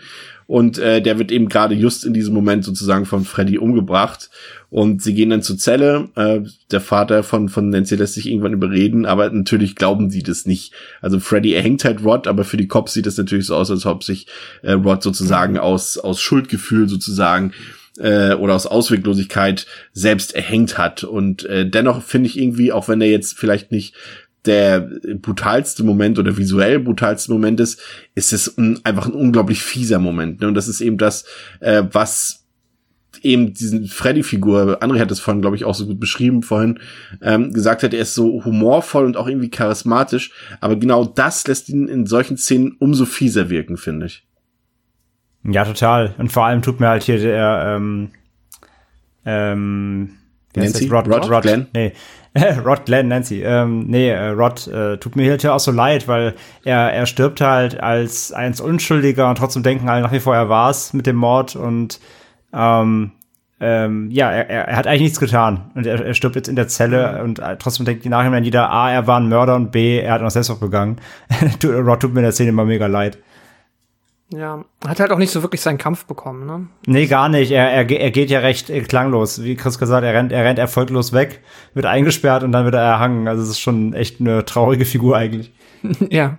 Und äh, der wird eben gerade just in diesem Moment sozusagen von Freddy umgebracht. Und sie gehen dann zur Zelle. Äh, der Vater von, von Nancy lässt sich irgendwann überreden, aber natürlich glauben sie das nicht. Also Freddy erhängt halt Rod, aber für die Cops sieht es natürlich so aus, als ob sich äh, Rod sozusagen aus, aus Schuldgefühl sozusagen äh, oder aus Ausweglosigkeit selbst erhängt hat. Und äh, dennoch finde ich irgendwie, auch wenn er jetzt vielleicht nicht der brutalste Moment oder visuell brutalste Moment ist, ist es ein, einfach ein unglaublich fieser Moment. Ne? Und das ist eben das, äh, was eben diesen Freddy-Figur, André hat das vorhin, glaube ich, auch so gut beschrieben vorhin, ähm, gesagt hat, er ist so humorvoll und auch irgendwie charismatisch, aber genau das lässt ihn in solchen Szenen umso fieser wirken, finde ich. Ja, total. Und vor allem tut mir halt hier der, ähm, ähm, Nancy? Rod, Rod, Rod, Rod, Glenn? Nee, Rod Glenn, Nancy. Ähm, nee, äh, Rod äh, tut mir ja auch so leid, weil er, er stirbt halt als eins Unschuldiger und trotzdem denken alle nach wie vor, er war's mit dem Mord und ähm, ähm, ja, er, er hat eigentlich nichts getan und er, er stirbt jetzt in der Zelle mhm. und äh, trotzdem denkt die Nachhinein jeder, A, er war ein Mörder und B, er hat noch Selbstmord begangen. Rod tut mir in der Szene immer mega leid. Ja, hat halt auch nicht so wirklich seinen Kampf bekommen, ne? Nee, gar nicht. Er, er, er geht ja recht äh, klanglos. Wie Chris gesagt, er rennt, er rennt erfolglos weg, wird eingesperrt und dann wird er erhangen. Also es ist schon echt eine traurige Figur eigentlich. ja.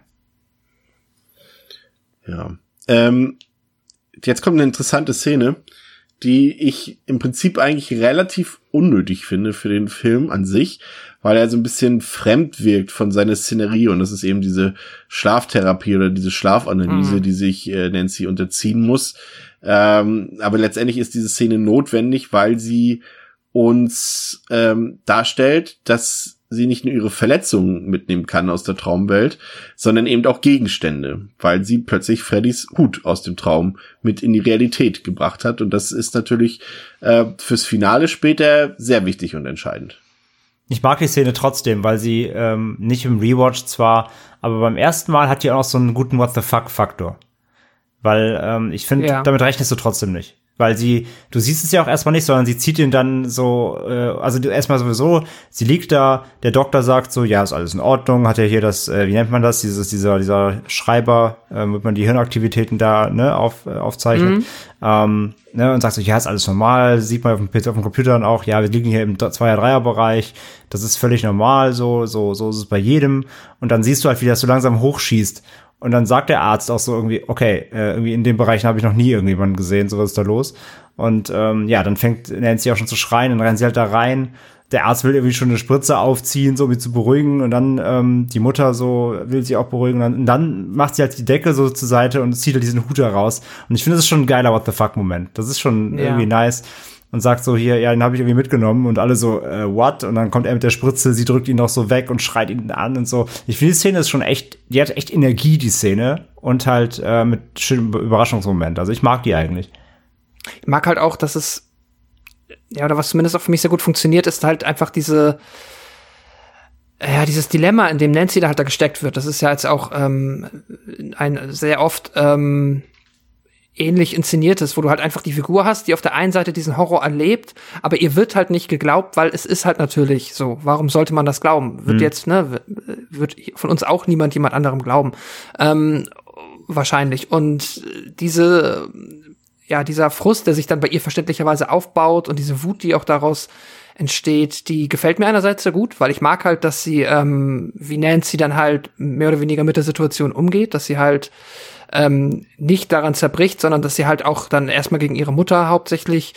Ja. Ähm, jetzt kommt eine interessante Szene, die ich im Prinzip eigentlich relativ unnötig finde für den Film an sich, weil er so ein bisschen fremd wirkt von seiner Szenerie und das ist eben diese Schlaftherapie oder diese Schlafanalyse, mhm. die sich äh, Nancy unterziehen muss. Ähm, aber letztendlich ist diese Szene notwendig, weil sie uns ähm, darstellt, dass sie nicht nur ihre Verletzungen mitnehmen kann aus der Traumwelt, sondern eben auch Gegenstände, weil sie plötzlich Freddys Hut aus dem Traum mit in die Realität gebracht hat. Und das ist natürlich äh, fürs Finale später sehr wichtig und entscheidend. Ich mag die Szene trotzdem, weil sie ähm, nicht im Rewatch zwar, aber beim ersten Mal hat die auch noch so einen guten What the fuck Faktor. Weil ähm, ich finde, ja. damit rechnest du trotzdem nicht weil sie, du siehst es ja auch erstmal nicht, sondern sie zieht ihn dann so, äh, also erstmal sowieso, sie liegt da, der Doktor sagt so, ja, ist alles in Ordnung, hat ja hier das, äh, wie nennt man das, dieses, dieser, dieser Schreiber, äh, wird man die Hirnaktivitäten da, ne, auf, äh, aufzeichnet, mhm. ähm, ne, und sagt so, ja, ist alles normal, sieht man auf dem, auf dem Computer dann auch, ja, wir liegen hier im Zweier-Dreier-Bereich, das ist völlig normal, so, so, so ist es bei jedem, und dann siehst du halt, wie das so langsam hochschießt, und dann sagt der Arzt auch so irgendwie, okay, äh, irgendwie in dem Bereich habe ich noch nie irgendjemanden gesehen, so was ist da los. Und ähm, ja, dann fängt Nancy auch schon zu schreien, dann rennt sie halt da rein. Der Arzt will irgendwie schon eine Spritze aufziehen, so wie zu beruhigen. Und dann ähm, die Mutter so will sie auch beruhigen. Und dann, und dann macht sie halt die Decke so zur Seite und zieht halt diesen Hut heraus. Und ich finde, das ist schon ein geiler What the fuck-Moment. Das ist schon ja. irgendwie nice und sagt so hier, ja, den habe ich irgendwie mitgenommen und alle so, äh, what? Und dann kommt er mit der Spritze, sie drückt ihn noch so weg und schreit ihn an und so. Ich finde, die Szene ist schon echt, die hat echt Energie, die Szene. Und halt äh, mit schönem Überraschungsmoment. Also ich mag die eigentlich. Ich mag halt auch, dass es, ja, oder was zumindest auch für mich sehr gut funktioniert, ist halt einfach diese, ja, dieses Dilemma, in dem Nancy da halt da gesteckt wird. Das ist ja jetzt auch ähm, ein sehr oft ähm, ähnlich inszeniertes, wo du halt einfach die Figur hast, die auf der einen Seite diesen Horror erlebt, aber ihr wird halt nicht geglaubt, weil es ist halt natürlich so. Warum sollte man das glauben? Wird mhm. jetzt, ne, wird von uns auch niemand jemand anderem glauben. Ähm, wahrscheinlich. Und diese, ja, dieser Frust, der sich dann bei ihr verständlicherweise aufbaut und diese Wut, die auch daraus entsteht, die gefällt mir einerseits sehr gut, weil ich mag halt, dass sie, ähm, wie Nancy dann halt mehr oder weniger mit der Situation umgeht, dass sie halt ähm, nicht daran zerbricht, sondern dass sie halt auch dann erstmal gegen ihre Mutter hauptsächlich,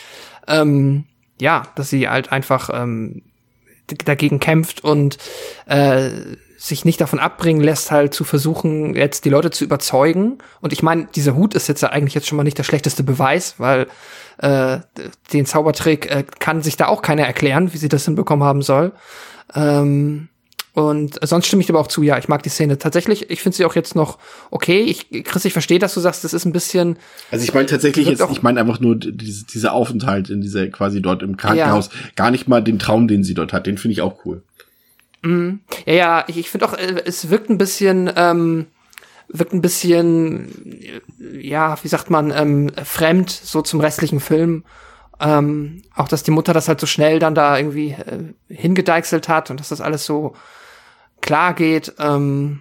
ähm, ja, dass sie halt einfach ähm, dagegen kämpft und äh, sich nicht davon abbringen lässt, halt zu versuchen, jetzt die Leute zu überzeugen. Und ich meine, dieser Hut ist jetzt ja eigentlich jetzt schon mal nicht der schlechteste Beweis, weil äh, den Zaubertrick äh, kann sich da auch keiner erklären, wie sie das hinbekommen haben soll. Ähm, und sonst stimme ich dir aber auch zu, ja, ich mag die Szene tatsächlich. Ich finde sie auch jetzt noch okay. Ich, Chris, ich verstehe, dass du sagst, das ist ein bisschen. Also ich meine tatsächlich jetzt, ich meine einfach nur diese, dieser Aufenthalt in dieser quasi dort im Krankenhaus. Ja. Gar nicht mal den Traum, den sie dort hat. Den finde ich auch cool. Mhm. Ja, ja, ich, ich finde auch, äh, es wirkt ein bisschen, ähm, wirkt ein bisschen, ja, wie sagt man, ähm, fremd so zum restlichen Film. Ähm, auch, dass die Mutter das halt so schnell dann da irgendwie äh, hingedeichselt hat und dass das alles so klar geht. Ähm,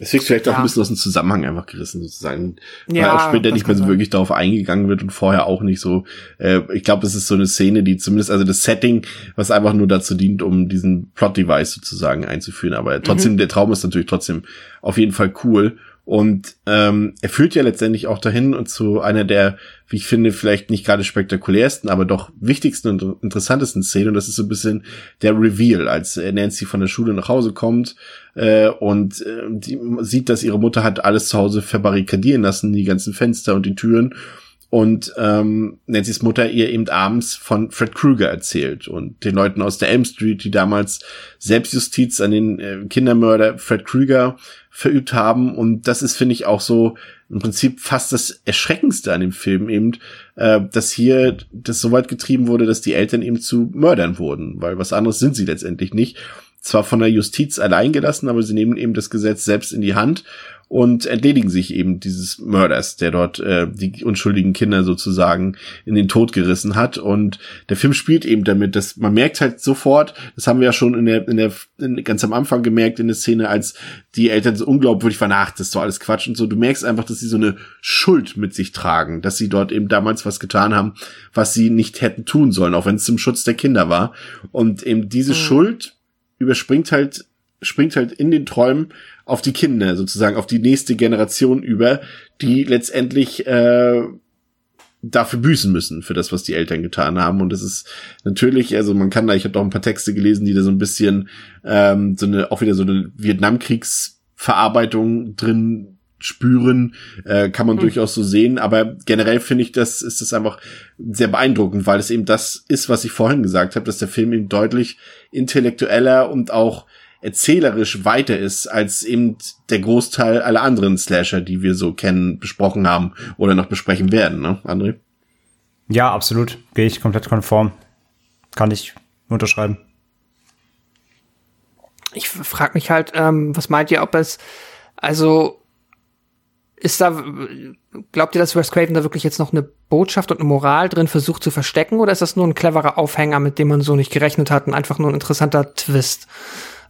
es wirkt vielleicht ja. auch ein bisschen aus dem Zusammenhang einfach gerissen, sozusagen. Weil ja, auch später nicht mehr so wirklich darauf eingegangen wird und vorher auch nicht so. Äh, ich glaube, es ist so eine Szene, die zumindest, also das Setting, was einfach nur dazu dient, um diesen Plot-Device sozusagen einzuführen. Aber trotzdem, mhm. der Traum ist natürlich trotzdem auf jeden Fall cool. Und ähm, er führt ja letztendlich auch dahin und zu einer der, wie ich finde, vielleicht nicht gerade spektakulärsten, aber doch wichtigsten und interessantesten Szenen. Und das ist so ein bisschen der Reveal, als Nancy von der Schule nach Hause kommt äh, und äh, sieht, dass ihre Mutter hat alles zu Hause verbarrikadieren lassen, die ganzen Fenster und die Türen und ähm, Nancy's Mutter ihr eben abends von Fred Krueger erzählt und den Leuten aus der Elm Street, die damals Selbstjustiz an den äh, Kindermörder Fred Krueger verübt haben. Und das ist, finde ich, auch so im Prinzip fast das Erschreckendste an dem Film eben, äh, dass hier das so weit getrieben wurde, dass die Eltern eben zu Mördern wurden, weil was anderes sind sie letztendlich nicht. Zwar von der Justiz allein gelassen, aber sie nehmen eben das Gesetz selbst in die Hand und entledigen sich eben dieses Mörders, der dort äh, die unschuldigen Kinder sozusagen in den Tod gerissen hat. Und der Film spielt eben damit, dass man merkt halt sofort, das haben wir ja schon in der, in der in, ganz am Anfang gemerkt in der Szene, als die Eltern so unglaubwürdig waren, ach, das ist doch alles Quatsch und so. Du merkst einfach, dass sie so eine Schuld mit sich tragen, dass sie dort eben damals was getan haben, was sie nicht hätten tun sollen, auch wenn es zum Schutz der Kinder war. Und eben diese mhm. Schuld überspringt halt springt halt in den Träumen auf die Kinder, sozusagen auf die nächste Generation über, die letztendlich äh, dafür büßen müssen, für das, was die Eltern getan haben. Und es ist natürlich, also man kann da, ich habe auch ein paar Texte gelesen, die da so ein bisschen ähm, so eine, auch wieder so eine Vietnamkriegsverarbeitung drin spüren, äh, kann man mhm. durchaus so sehen. Aber generell finde ich, das ist das einfach sehr beeindruckend, weil es eben das ist, was ich vorhin gesagt habe, dass der Film eben deutlich intellektueller und auch erzählerisch weiter ist als eben der Großteil aller anderen Slasher, die wir so kennen, besprochen haben oder noch besprechen werden, ne, André? Ja, absolut. Gehe ich komplett konform. Kann ich unterschreiben. Ich frage mich halt, ähm, was meint ihr, ob es, also ist da, glaubt ihr, dass Wes Craven da wirklich jetzt noch eine Botschaft und eine Moral drin versucht zu verstecken oder ist das nur ein cleverer Aufhänger, mit dem man so nicht gerechnet hat und einfach nur ein interessanter Twist?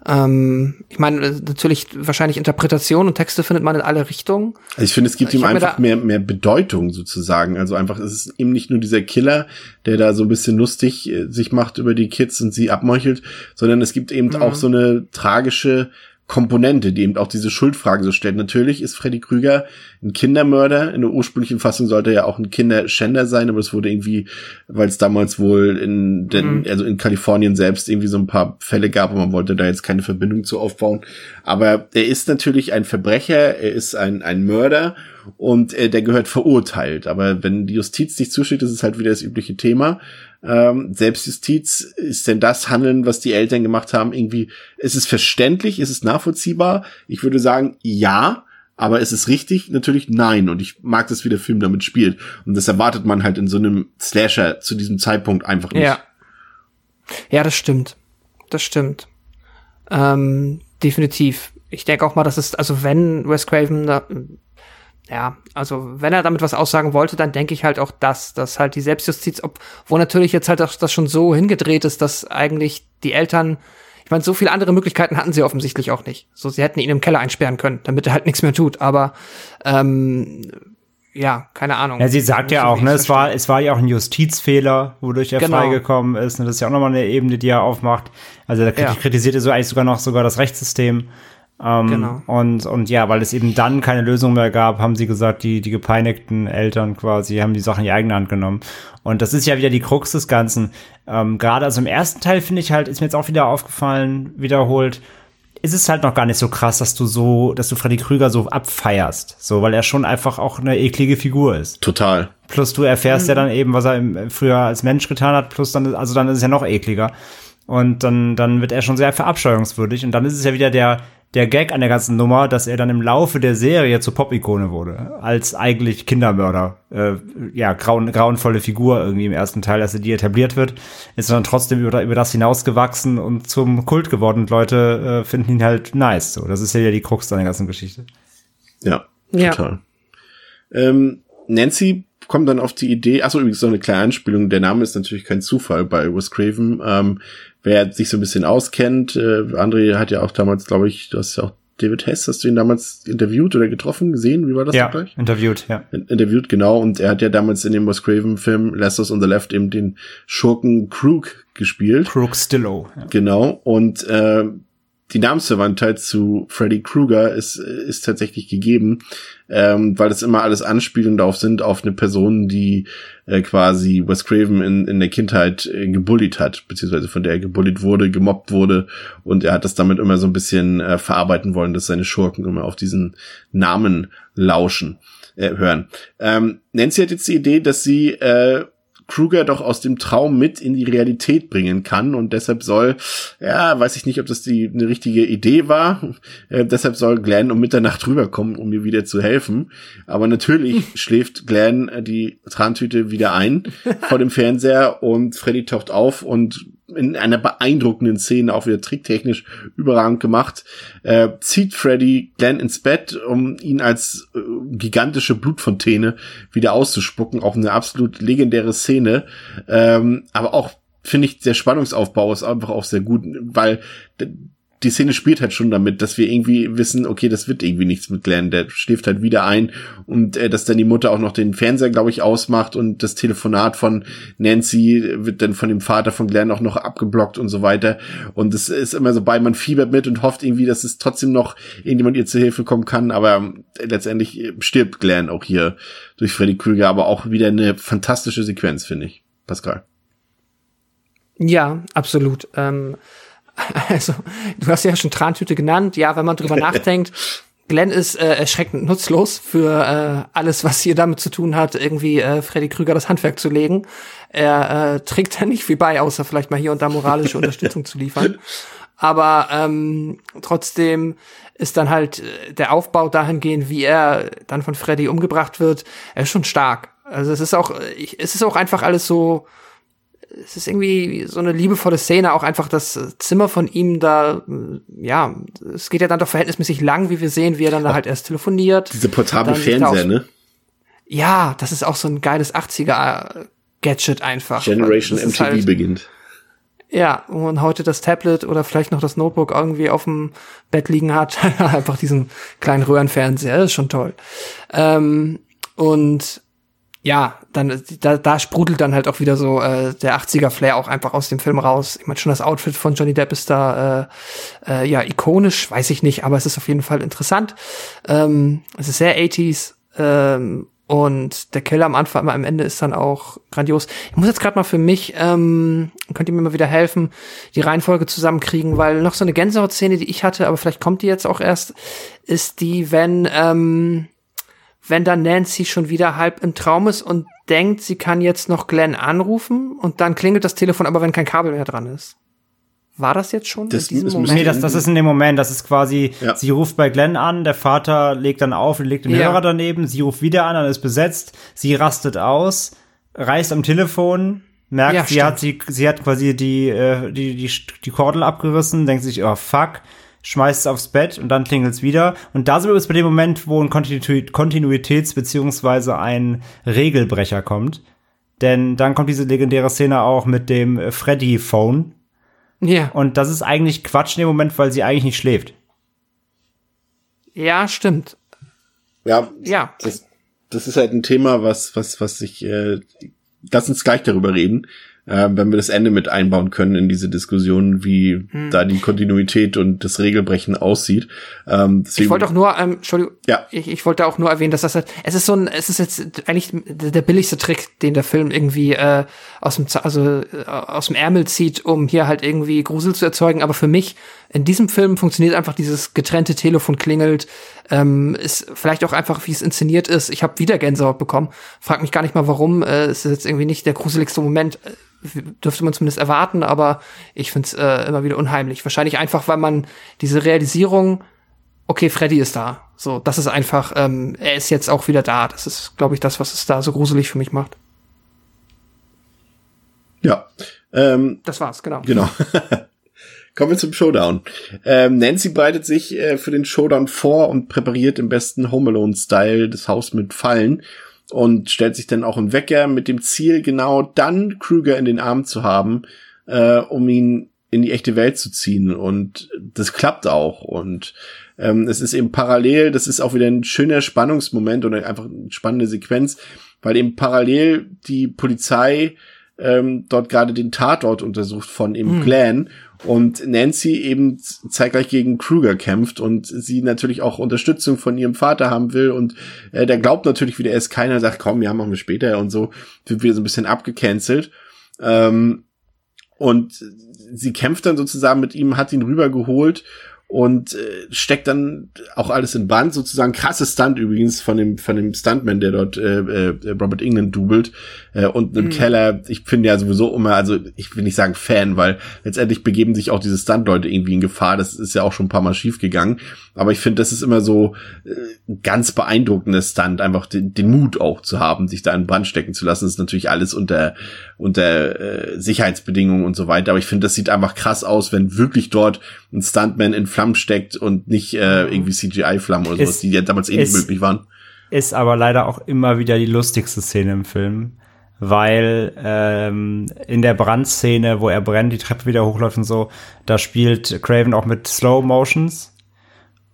Ähm, ich meine, natürlich wahrscheinlich Interpretation und Texte findet man in alle Richtungen. Also ich finde, es gibt ich ihm einfach mehr, mehr Bedeutung sozusagen. Also einfach, es ist eben nicht nur dieser Killer, der da so ein bisschen lustig äh, sich macht über die Kids und sie abmeuchelt, sondern es gibt eben mhm. auch so eine tragische Komponente, die eben auch diese Schuldfrage so stellt. Natürlich ist Freddy Krüger ein Kindermörder. In der ursprünglichen Fassung sollte er ja auch ein Kinderschänder sein, aber es wurde irgendwie, weil es damals wohl in den, mhm. also in Kalifornien selbst irgendwie so ein paar Fälle gab und man wollte da jetzt keine Verbindung zu aufbauen. Aber er ist natürlich ein Verbrecher, er ist ein, ein Mörder und äh, der gehört verurteilt. Aber wenn die Justiz nicht zusteht, ist es halt wieder das übliche Thema ähm, Selbstjustiz, ist denn das Handeln, was die Eltern gemacht haben, irgendwie, ist es verständlich, ist es nachvollziehbar? Ich würde sagen, ja, aber ist es richtig? Natürlich nein. Und ich mag das, wie der Film damit spielt. Und das erwartet man halt in so einem Slasher zu diesem Zeitpunkt einfach nicht. Ja, ja das stimmt. Das stimmt. Ähm, definitiv. Ich denke auch mal, dass es, also wenn Wes Craven da ja, also wenn er damit was aussagen wollte, dann denke ich halt auch das, dass halt die Selbstjustiz, obwohl natürlich jetzt halt auch das schon so hingedreht ist, dass eigentlich die Eltern, ich meine, so viele andere Möglichkeiten hatten sie offensichtlich auch nicht. So, sie hätten ihn im Keller einsperren können, damit er halt nichts mehr tut. Aber ähm, ja, keine Ahnung. Ja, sie sagt ja auch, ne, es war, es war ja auch ein Justizfehler, wodurch er genau. freigekommen ist. Ne, das ist ja auch nochmal eine Ebene, die er aufmacht. Also da kritisiert er so eigentlich sogar noch sogar das Rechtssystem. Ähm, genau. Und, und ja, weil es eben dann keine Lösung mehr gab, haben sie gesagt, die, die gepeinigten Eltern quasi haben die Sachen in die eigene Hand genommen. Und das ist ja wieder die Krux des Ganzen. Ähm, Gerade also im ersten Teil finde ich halt, ist mir jetzt auch wieder aufgefallen, wiederholt, ist es halt noch gar nicht so krass, dass du so, dass du Freddy Krüger so abfeierst. So, weil er schon einfach auch eine eklige Figur ist. Total. Plus du erfährst mhm. ja dann eben, was er im, früher als Mensch getan hat, plus dann, also dann ist es ja noch ekliger. Und dann, dann wird er schon sehr verabscheuungswürdig. Und dann ist es ja wieder der, der Gag an der ganzen Nummer, dass er dann im Laufe der Serie zur Pop-Ikone wurde. Als eigentlich Kindermörder. Äh, ja, grauen, grauenvolle Figur irgendwie im ersten Teil, dass er die etabliert wird. Ist dann trotzdem über, über das hinausgewachsen und zum Kult geworden. Und Leute äh, finden ihn halt nice. So, das ist ja die Krux an der ganzen Geschichte. Ja, total. Ja. Ähm, Nancy kommt dann auf die Idee, achso, übrigens noch eine kleine Anspielung, der Name ist natürlich kein Zufall bei Wes Craven. Ähm, wer sich so ein bisschen auskennt, äh, André hat ja auch damals, glaube ich, du hast ja auch David Hess, hast du ihn damals interviewt oder getroffen, gesehen? Wie war das ja, gleich? interviewt, ja. Interviewt, genau. Und er hat ja damals in dem Wes Craven-Film Last on the Left eben den Schurken Krug gespielt. Krug Stillo. Ja. Genau. Und äh, die Namensverwandtheit zu Freddy Krueger ist, ist tatsächlich gegeben, ähm, weil es immer alles Anspielungen darauf sind, auf eine Person, die äh, quasi Wes Craven in, in der Kindheit äh, gebullied hat, beziehungsweise von der er gebullied wurde, gemobbt wurde und er hat das damit immer so ein bisschen äh, verarbeiten wollen, dass seine Schurken immer auf diesen Namen lauschen, äh, hören. Ähm, Nancy hat jetzt die Idee, dass sie äh, Kruger doch aus dem Traum mit in die Realität bringen kann und deshalb soll, ja, weiß ich nicht, ob das die eine richtige Idee war. Äh, deshalb soll Glenn um Mitternacht rüberkommen, um mir wieder zu helfen. Aber natürlich schläft Glenn äh, die Trantüte wieder ein vor dem Fernseher und Freddy taucht auf und in einer beeindruckenden Szene, auch wieder tricktechnisch überragend gemacht, äh, zieht Freddy Glenn ins Bett, um ihn als äh, gigantische Blutfontäne wieder auszuspucken. Auch eine absolut legendäre Szene. Ähm, aber auch, finde ich, der Spannungsaufbau ist einfach auch sehr gut, weil die Szene spielt halt schon damit, dass wir irgendwie wissen, okay, das wird irgendwie nichts mit Glenn, der schläft halt wieder ein und äh, dass dann die Mutter auch noch den Fernseher, glaube ich, ausmacht und das Telefonat von Nancy wird dann von dem Vater von Glenn auch noch abgeblockt und so weiter und es ist immer so bei, man fiebert mit und hofft irgendwie, dass es trotzdem noch irgendjemand ihr zur Hilfe kommen kann, aber letztendlich stirbt Glenn auch hier durch Freddy Krüger, aber auch wieder eine fantastische Sequenz, finde ich. Pascal. Ja, absolut. Ähm, also, du hast ja schon Trantüte genannt. Ja, wenn man drüber nachdenkt, Glenn ist äh, erschreckend nutzlos für äh, alles, was hier damit zu tun hat, irgendwie äh, Freddy Krüger das Handwerk zu legen. Er äh, trägt da nicht viel bei, außer vielleicht mal hier und da moralische Unterstützung zu liefern. Aber ähm, trotzdem ist dann halt äh, der Aufbau dahingehend, wie er dann von Freddy umgebracht wird, er ist schon stark. Also es ist auch, ich, es ist auch einfach alles so, es ist irgendwie so eine liebevolle Szene, auch einfach das Zimmer von ihm da, ja, es geht ja dann doch verhältnismäßig lang, wie wir sehen, wie er dann da halt erst telefoniert. Diese portable Fernseher, ne? Ja, das ist auch so ein geiles 80er Gadget einfach. Generation MTV halt, beginnt. Ja, und heute das Tablet oder vielleicht noch das Notebook irgendwie auf dem Bett liegen hat, einfach diesen kleinen Röhrenfernseher, das ist schon toll. Ähm, und ja, dann da, da sprudelt dann halt auch wieder so äh, der 80er Flair auch einfach aus dem Film raus. Ich meine schon das Outfit von Johnny Depp ist da äh, äh, ja ikonisch, weiß ich nicht, aber es ist auf jeden Fall interessant. Ähm, es ist sehr 80s ähm, und der Killer am Anfang, am Ende ist dann auch grandios. Ich muss jetzt gerade mal für mich, ähm, könnt ihr mir mal wieder helfen, die Reihenfolge zusammenkriegen, weil noch so eine Gänsehautszene, die ich hatte, aber vielleicht kommt die jetzt auch erst, ist die, wenn ähm, wenn dann Nancy schon wieder halb im Traum ist und denkt, sie kann jetzt noch Glenn anrufen und dann klingelt das Telefon, aber wenn kein Kabel mehr dran ist. War das jetzt schon das, in diesem Moment? Nee, das, das ist in dem Moment. Das ist quasi, ja. sie ruft bei Glenn an, der Vater legt dann auf und legt den ja. Hörer daneben, sie ruft wieder an, dann ist besetzt, sie rastet aus, reißt am Telefon, merkt, ja, sie hat sie, sie hat quasi die, äh, die, die, die Kordel abgerissen, denkt sich, oh fuck, schmeißt es aufs Bett und dann klingelt es wieder. Und da sind wir jetzt bei dem Moment, wo ein Kontinuitäts- beziehungsweise ein Regelbrecher kommt. Denn dann kommt diese legendäre Szene auch mit dem Freddy-Phone. Ja. Und das ist eigentlich Quatsch in dem Moment, weil sie eigentlich nicht schläft. Ja, stimmt. Ja. Ja. Das, das ist halt ein Thema, was, was, was ich, äh, lass uns gleich darüber reden äh, wenn wir das Ende mit einbauen können in diese Diskussion, wie hm. da die Kontinuität und das Regelbrechen aussieht. Ähm, ich wollte auch nur, ähm, Entschuldigung, ja. ich, ich wollte auch nur erwähnen, dass das halt, es ist so ein, es ist jetzt eigentlich der billigste Trick, den der Film irgendwie äh, aus dem, also äh, aus dem Ärmel zieht, um hier halt irgendwie Grusel zu erzeugen. Aber für mich in diesem Film funktioniert einfach dieses getrennte Telefon klingelt, ähm, ist vielleicht auch einfach, wie es inszeniert ist. Ich habe wieder Gänsehaut bekommen. Frag mich gar nicht mal, warum. Äh, es ist jetzt irgendwie nicht der gruseligste Moment dürfte man zumindest erwarten, aber ich finde es äh, immer wieder unheimlich. Wahrscheinlich einfach, weil man diese Realisierung, okay, Freddy ist da. So, das ist einfach, ähm, er ist jetzt auch wieder da. Das ist, glaube ich, das, was es da so gruselig für mich macht. Ja. Ähm, das war's, genau. Genau. Kommen wir zum Showdown. Ähm, Nancy bereitet sich äh, für den Showdown vor und präpariert im besten Home Alone-Style das Haus mit Fallen und stellt sich dann auch einen Wecker mit dem Ziel, genau dann Krüger in den Arm zu haben, äh, um ihn in die echte Welt zu ziehen. Und das klappt auch. Und ähm, es ist eben parallel, das ist auch wieder ein schöner Spannungsmoment oder einfach eine spannende Sequenz, weil eben parallel die Polizei ähm, dort gerade den Tatort untersucht von im mhm. Clan und Nancy eben zeitgleich gegen Kruger kämpft und sie natürlich auch Unterstützung von ihrem Vater haben will und äh, der glaubt natürlich wieder erst keiner, sagt komm, ja, machen wir später und so, wird wieder so ein bisschen abgecancelt. Ähm, und sie kämpft dann sozusagen mit ihm, hat ihn rübergeholt und äh, steckt dann auch alles in Band, sozusagen krasses Stunt übrigens von dem von dem Stuntman, der dort äh, äh, Robert England dubelt äh, und im mhm. Keller. Ich finde ja sowieso immer, also ich will nicht sagen Fan, weil letztendlich begeben sich auch diese Stuntleute irgendwie in Gefahr. Das ist ja auch schon ein paar Mal schief gegangen, aber ich finde, das ist immer so äh, ganz beeindruckender Stunt, einfach den, den Mut auch zu haben, sich da in Brand stecken zu lassen. Das ist natürlich alles unter unter äh, Sicherheitsbedingungen und so weiter, aber ich finde, das sieht einfach krass aus, wenn wirklich dort ein Stuntman in Flammen steckt und nicht äh, irgendwie CGI-Flammen oder sowas, die ja damals eh nicht möglich waren. Ist aber leider auch immer wieder die lustigste Szene im Film. weil ähm, in der Brandszene, wo er brennt, die Treppe wieder hochläuft und so, da spielt Craven auch mit Slow Motions.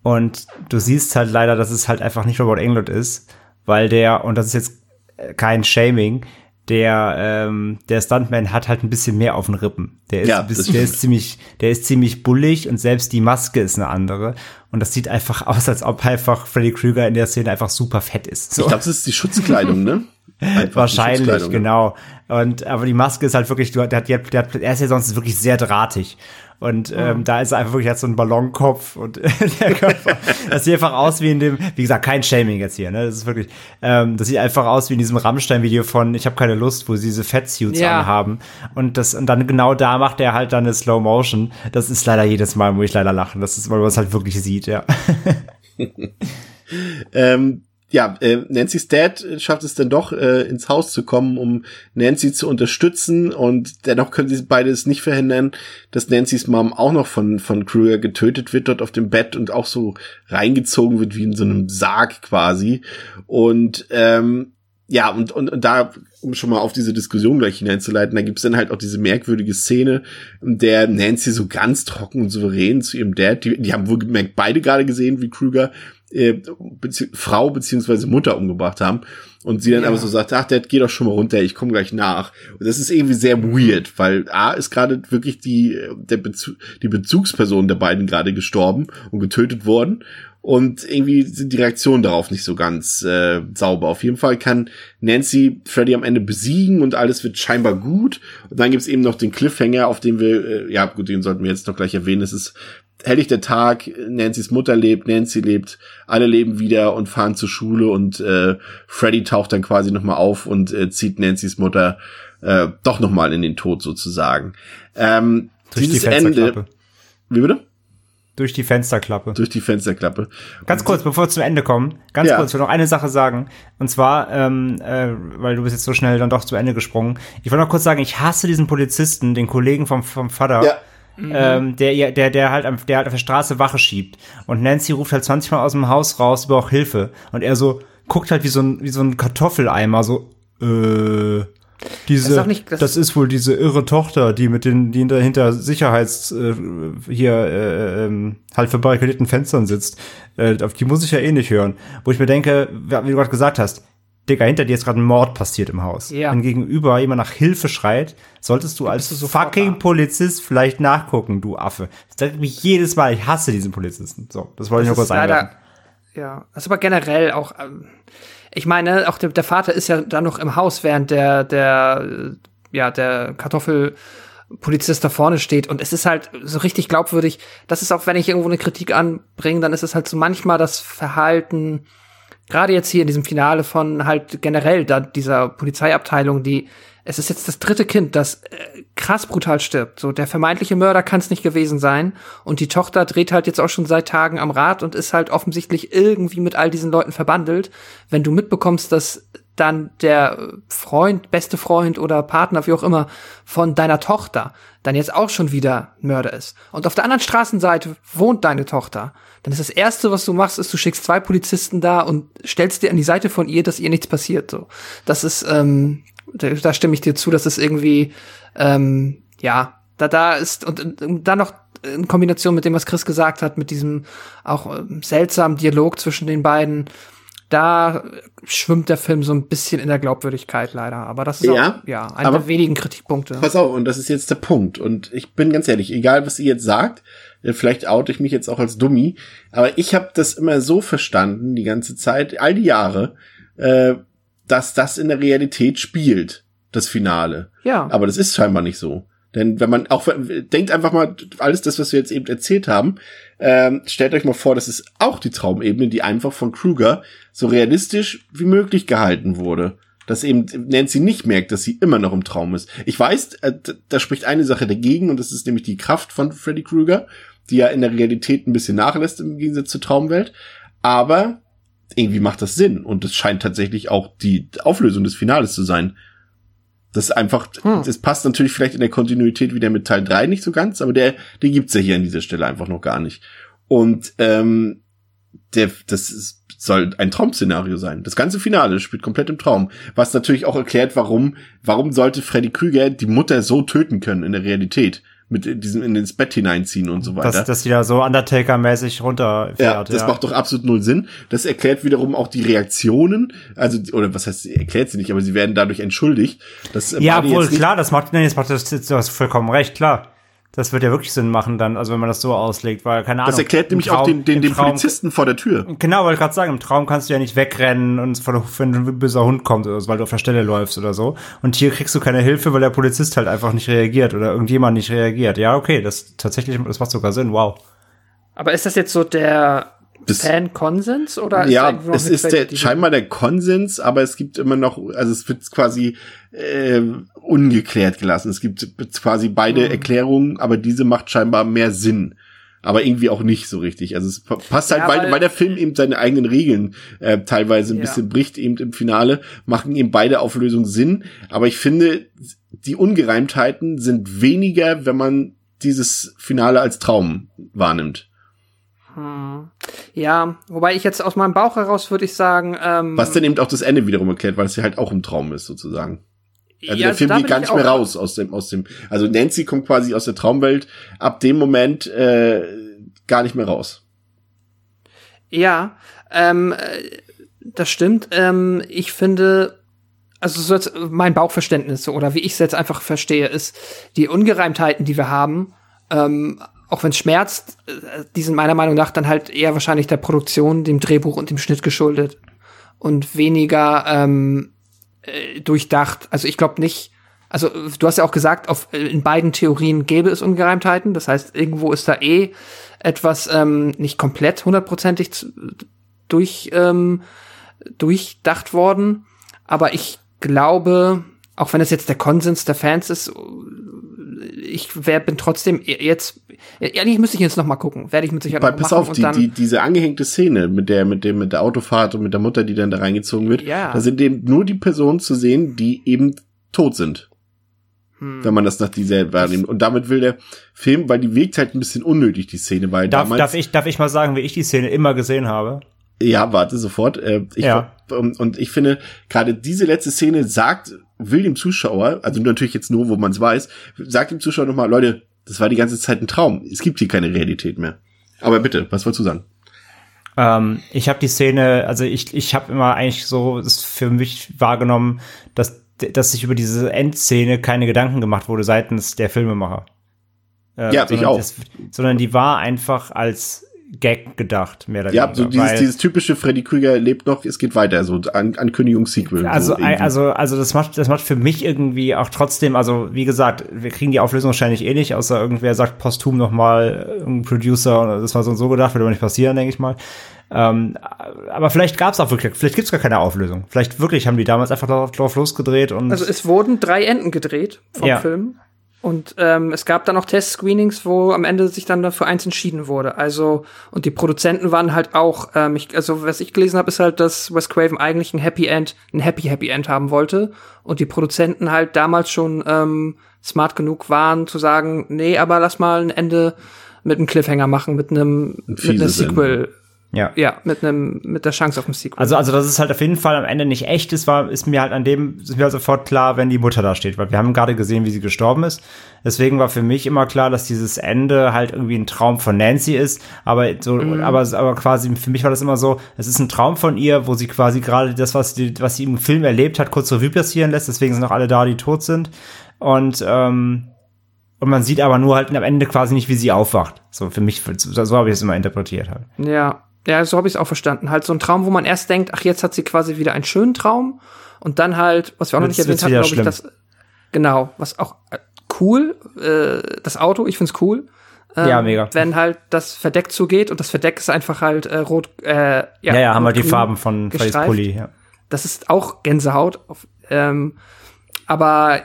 Und du siehst halt leider, dass es halt einfach nicht Robert Englund ist, weil der, und das ist jetzt kein Shaming, der, ähm, der Stuntman hat halt ein bisschen mehr auf den Rippen. Der ist, Ja, bisschen, der ist ziemlich, der ist ziemlich bullig und selbst die Maske ist eine andere. Und das sieht einfach aus, als ob einfach Freddy Krueger in der Szene einfach super fett ist. So. Ich glaube, das ist die Schutzkleidung, ne? Einfach Wahrscheinlich, genau. Und aber die Maske ist halt wirklich, der hat, der, hat- der, er ist ja sonst wirklich sehr drahtig. Und ähm, da ist einfach wirklich hat so ein Ballonkopf und der Körper. Das sieht einfach aus wie in dem, wie gesagt, kein Shaming jetzt hier, ne? Das ist wirklich, ähm, das sieht einfach aus wie in diesem Rammstein-Video von Ich habe keine Lust, wo sie diese Fettsuits Ja. anhaben. Und das, und dann genau da macht er halt dann eine Slow Motion. Das ist leider jedes Mal, wo ich leider lachen. Das ist, weil man es halt wirklich sieht, ja. Ähm, ja, äh, Nancy's Dad schafft es dann doch, äh, ins Haus zu kommen, um Nancy zu unterstützen und dennoch können sie beide es nicht verhindern, dass Nancy's Mom auch noch von, von Kruger getötet wird dort auf dem Bett und auch so reingezogen wird wie in so einem Sarg quasi. Und ähm, ja, und, und, und da, um schon mal auf diese Diskussion gleich hineinzuleiten, da gibt's dann halt auch diese merkwürdige Szene, in der Nancy so ganz trocken und souverän zu ihrem Dad, die, die haben wohlgemerkt beide gerade gesehen, wie Krüger äh, bezieh Frau beziehungsweise Mutter umgebracht haben. Und sie dann aber so sagt, ach, Dad, geh doch schon mal runter, ich komme gleich nach. Und das ist irgendwie sehr weird, weil A ist gerade wirklich die, äh, der Bezug, die Bezugsperson der beiden gerade gestorben und getötet worden. Und irgendwie sind die Reaktionen darauf nicht so ganz äh, sauber. Auf jeden Fall kann Nancy Freddy am Ende besiegen und alles wird scheinbar gut. Und dann gibt's eben noch den Cliffhanger, auf den wir, äh, ja gut, den sollten wir jetzt noch gleich erwähnen. Es ist helllichter Tag, Nancy's Mutter lebt, Nancy lebt, alle leben wieder und fahren zur Schule und äh, Freddy taucht dann quasi nochmal auf und äh, zieht Nancy's Mutter äh, doch nochmal in den Tod sozusagen. Ähm, Durch die dieses Ende. Fensterklappe. Wie bitte? Durch die Fensterklappe. Durch die Fensterklappe. Ganz kurz, bevor wir zum Ende kommen, ganz Ja. kurz, ich will noch eine Sache sagen. Und zwar, ähm, äh, weil du bist jetzt so schnell dann doch zu Ende gesprungen. Ich wollte noch kurz sagen, ich hasse diesen Polizisten, den Kollegen vom, vom Vater. Ja. Ähm, der, der, der halt, am, der halt auf der Straße Wache schiebt. Und Nancy ruft halt 20 Mal aus dem Haus raus, über auch Hilfe. Und er so, guckt halt wie so ein, wie so ein Kartoffeleimer, so, äh, diese, Das ist das, nicht- das- ist wohl diese irre Tochter, die mit den, die dahinter Sicherheits, äh, hier, äh, ähm, halt verbarrikadierten Fenstern sitzt. Äh, auf die muss ich ja eh nicht hören. Wo ich mir denke, wie du gerade gesagt hast, Digga, hinter dir ist gerade ein Mord passiert im Haus. Ja. Wenn gegenüber jemand nach Hilfe schreit, solltest du als du fucking da. Polizist vielleicht nachgucken, du Affe. Das sagt mich jedes Mal, ich hasse diesen Polizisten. So, das wollte ich nur Das kurz einwerfen. ja, das ist aber generell auch, ähm, ich meine, auch der, der Vater ist ja da noch im Haus, während der, der, ja, der Kartoffelpolizist da vorne steht. Und es ist halt so richtig glaubwürdig. Das ist auch, wenn ich irgendwo eine Kritik anbringe, dann ist es halt so manchmal das Verhalten, gerade jetzt hier in diesem Finale von halt generell da dieser Polizeiabteilung, die es ist jetzt das dritte Kind, das äh, krass brutal stirbt. So der vermeintliche Mörder kann es nicht gewesen sein und die Tochter dreht halt jetzt auch schon seit Tagen am Rad und ist halt offensichtlich irgendwie mit all diesen Leuten verbandelt. Wenn du mitbekommst, dass dann der Freund, beste Freund oder Partner, wie auch immer, von deiner Tochter dann jetzt auch schon wieder Mörder ist. Und auf der anderen Straßenseite wohnt deine Tochter. Dann ist das erste, was du machst, ist, du schickst zwei Polizisten da und stellst dir an die Seite von ihr, dass ihr nichts passiert. So, das ist, ähm, da, da stimme ich dir zu, dass es irgendwie, ähm, ja, da da ist und, und dann noch in Kombination mit dem, was Chris gesagt hat, mit diesem auch ähm, seltsamen Dialog zwischen den beiden, da schwimmt der Film so ein bisschen in der Glaubwürdigkeit leider. Aber das ist Ja, auch, ja, einer der wenigen Kritikpunkte. Pass auf, und das ist jetzt der Punkt. Und ich bin ganz ehrlich, egal was ihr jetzt sagt, äh, vielleicht oute ich mich jetzt auch als Dummi, aber ich habe das immer so verstanden, die ganze Zeit, all die Jahre, äh, dass das in der Realität spielt, das Finale. Ja. Aber das ist scheinbar nicht so. Denn wenn man auch, denkt einfach mal, alles das, was wir jetzt eben erzählt haben, ähm, stellt euch mal vor, das ist auch die Traumebene, die einfach von Kruger so realistisch wie möglich gehalten wurde. Dass eben Nancy nicht merkt, dass sie immer noch im Traum ist. Ich weiß, äh, da spricht eine Sache dagegen und das ist nämlich die Kraft von Freddy Krueger, die ja in der Realität ein bisschen nachlässt im Gegensatz zur Traumwelt. Aber irgendwie macht das Sinn und es scheint tatsächlich auch die Auflösung des Finales zu sein. Das ist einfach, Hm. das passt natürlich vielleicht in der Kontinuität wieder mit Teil 3 nicht so ganz, aber der, den gibt's ja hier an dieser Stelle einfach noch gar nicht. Und ähm, der, das ist, soll ein Traum-Szenario sein. Das ganze Finale spielt komplett im Traum. Was natürlich auch erklärt, warum, warum sollte Freddy Krüger die Mutter so töten können in der Realität? Mit diesem in ins Bett hineinziehen und so weiter. Dass, dass die da so Undertaker-mäßig runterfährt. Ja, das ja. macht doch absolut null Sinn. Das erklärt wiederum auch die Reaktionen, also oder was heißt, erklärt sie nicht, aber sie werden dadurch entschuldigt. Das ja, Barney wohl klar, das macht, nee, das macht das, du hast vollkommen recht, klar. Das wird ja wirklich Sinn machen dann, also wenn man das so auslegt, weil keine Ahnung. Das erklärt nämlich auch Traum- den, den, im den Traum- Polizisten vor der Tür. Genau, wollte ich gerade sagen, im Traum kannst du ja nicht wegrennen und von, wenn ein böser Hund kommt oder so, weil du auf der Stelle läufst oder so. Und hier kriegst du keine Hilfe, weil der Polizist halt einfach nicht reagiert oder irgendjemand nicht reagiert. Ja, okay, das tatsächlich, das macht sogar Sinn, wow. Aber ist das jetzt so der Fan-Konsens oder ist Ja, noch es ist der, scheinbar der Konsens, aber es gibt immer noch, also es wird quasi äh, ungeklärt gelassen. Es gibt quasi beide Mhm. Erklärungen, aber diese macht scheinbar mehr Sinn. Aber irgendwie auch nicht so richtig. Also es pa- passt halt, Ja, weil, weil- weil der Film eben seine eigenen Regeln äh, teilweise ein Ja. bisschen bricht, eben im Finale, machen eben beide Auflösungen Sinn. Aber ich finde, die Ungereimtheiten sind weniger, wenn man dieses Finale als Traum wahrnimmt. Hm. Ja, wobei ich jetzt aus meinem Bauch heraus würde ich sagen, ähm, Was dann eben auch das Ende wiederum erklärt, weil es ja halt auch im Traum ist, sozusagen. Also ja, der Film da geht gar ich nicht mehr raus aus dem, aus dem, also Nancy kommt quasi aus der Traumwelt ab dem Moment äh, gar nicht mehr raus. Ja, ähm, äh, das stimmt. Ähm, ich finde, also so jetzt mein Bauchverständnis oder wie ich es jetzt einfach verstehe, ist, die Ungereimtheiten, die wir haben, ähm, auch wenn es schmerzt, äh, die sind meiner Meinung nach dann halt eher wahrscheinlich der Produktion, dem Drehbuch und dem Schnitt geschuldet. Und weniger ähm, äh, durchdacht. Also ich glaube nicht, also du hast ja auch gesagt, auf, äh, in beiden Theorien gäbe es Ungereimtheiten. Das heißt, irgendwo ist da eh etwas ähm, nicht komplett hundertprozentig durch, ähm, durchdacht worden. Aber ich glaube, auch wenn es jetzt der Konsens der Fans ist, ich wär, bin trotzdem jetzt, ehrlich müsste ich jetzt noch mal gucken. Werde ich mit Sicherheit Aber noch pass machen auf, und die, dann, die, diese angehängte Szene mit der, mit dem, mit der Autofahrt und mit der Mutter, die dann da reingezogen wird, Ja. da sind eben nur die Personen zu sehen, die eben tot sind. Hm. Wenn man das nach dieser wahrnimmt. Und damit will der Film, weil die wirkt halt ein bisschen unnötig, die Szene, weil Darf, damals. darf, ich, darf ich mal sagen, wie ich die Szene immer gesehen habe? Ja, warte sofort. Äh, ich, Ja. und, und ich finde, gerade diese letzte Szene sagt, will dem Zuschauer, also natürlich jetzt nur, wo man es weiß, sagt dem Zuschauer nochmal, Leute, das war die ganze Zeit ein Traum. Es gibt hier keine Realität mehr. Aber bitte, was wolltest du sagen? Ähm, ich habe die Szene, also ich, ich habe immer eigentlich so es für mich wahrgenommen, dass, dass sich über diese Endszene keine Gedanken gemacht wurde seitens der Filmemacher. Äh, Ja, ich auch. Das, sondern die war einfach als Gag gedacht, mehr oder Ja, weniger. so dieses, weil- dieses typische Freddy Krüger lebt noch, es geht weiter, so An Ankündigungs-Sequel. Also, so also, also das macht, das macht für mich irgendwie auch trotzdem, also wie gesagt, wir kriegen die Auflösung wahrscheinlich eh nicht, außer irgendwer sagt posthum noch mal irgendein Producer, und das war so und so gedacht, wird aber nicht passieren, denke ich mal. Ähm, aber vielleicht gab es auch wirklich, vielleicht gibt es gar keine Auflösung. Vielleicht wirklich haben die damals einfach drauf, drauf losgedreht und Also es wurden drei Enden gedreht vom Ja. Film. Und ähm, es gab dann auch Test-Screenings, wo am Ende sich dann dafür eins entschieden wurde. Also, und die Produzenten waren halt auch, ähm, ich, also was ich gelesen habe, ist halt, dass Wes Craven eigentlich ein Happy End, ein Happy Happy End haben wollte. Und die Produzenten halt damals schon ähm, smart genug waren zu sagen, nee, aber lass mal ein Ende mit einem Cliffhanger machen, mit einem mit einem Sequel. Ja. Ja, mit einem mit der Chance auf ein Sequel. Also, also, dass es halt auf jeden Fall am Ende nicht echt ist, war, ist mir halt an dem, ist mir halt sofort klar, wenn die Mutter da steht, weil wir haben gerade gesehen, wie sie gestorben ist. Deswegen war für mich immer klar, dass dieses Ende halt irgendwie ein Traum von Nancy ist, aber so, aber, aber quasi, für mich war das immer so, es ist ein Traum von ihr, wo sie quasi gerade das, was die, was sie im Film erlebt hat, kurz Revue passieren lässt, deswegen sind auch alle da, die tot sind. Und, ähm, und man sieht aber nur halt am Ende quasi nicht, wie sie aufwacht. So, für mich, so, so habe ich es immer interpretiert halt. Ja, ja, so habe ich es auch verstanden. Halt so ein Traum, wo man erst denkt, ach, jetzt hat sie quasi wieder einen schönen Traum und dann halt, was wir auch noch nicht erwähnt haben, glaube ich, das genau, was auch äh, cool, äh, das Auto, ich find's cool. Ähm, Ja, mega. Wenn halt das Verdeck zugeht und das Verdeck ist einfach halt äh, rot, äh, ja, Ja, ja, haben wir die Farben von Freddys. Pulli, ja. Das ist auch Gänsehaut. Auf, ähm, aber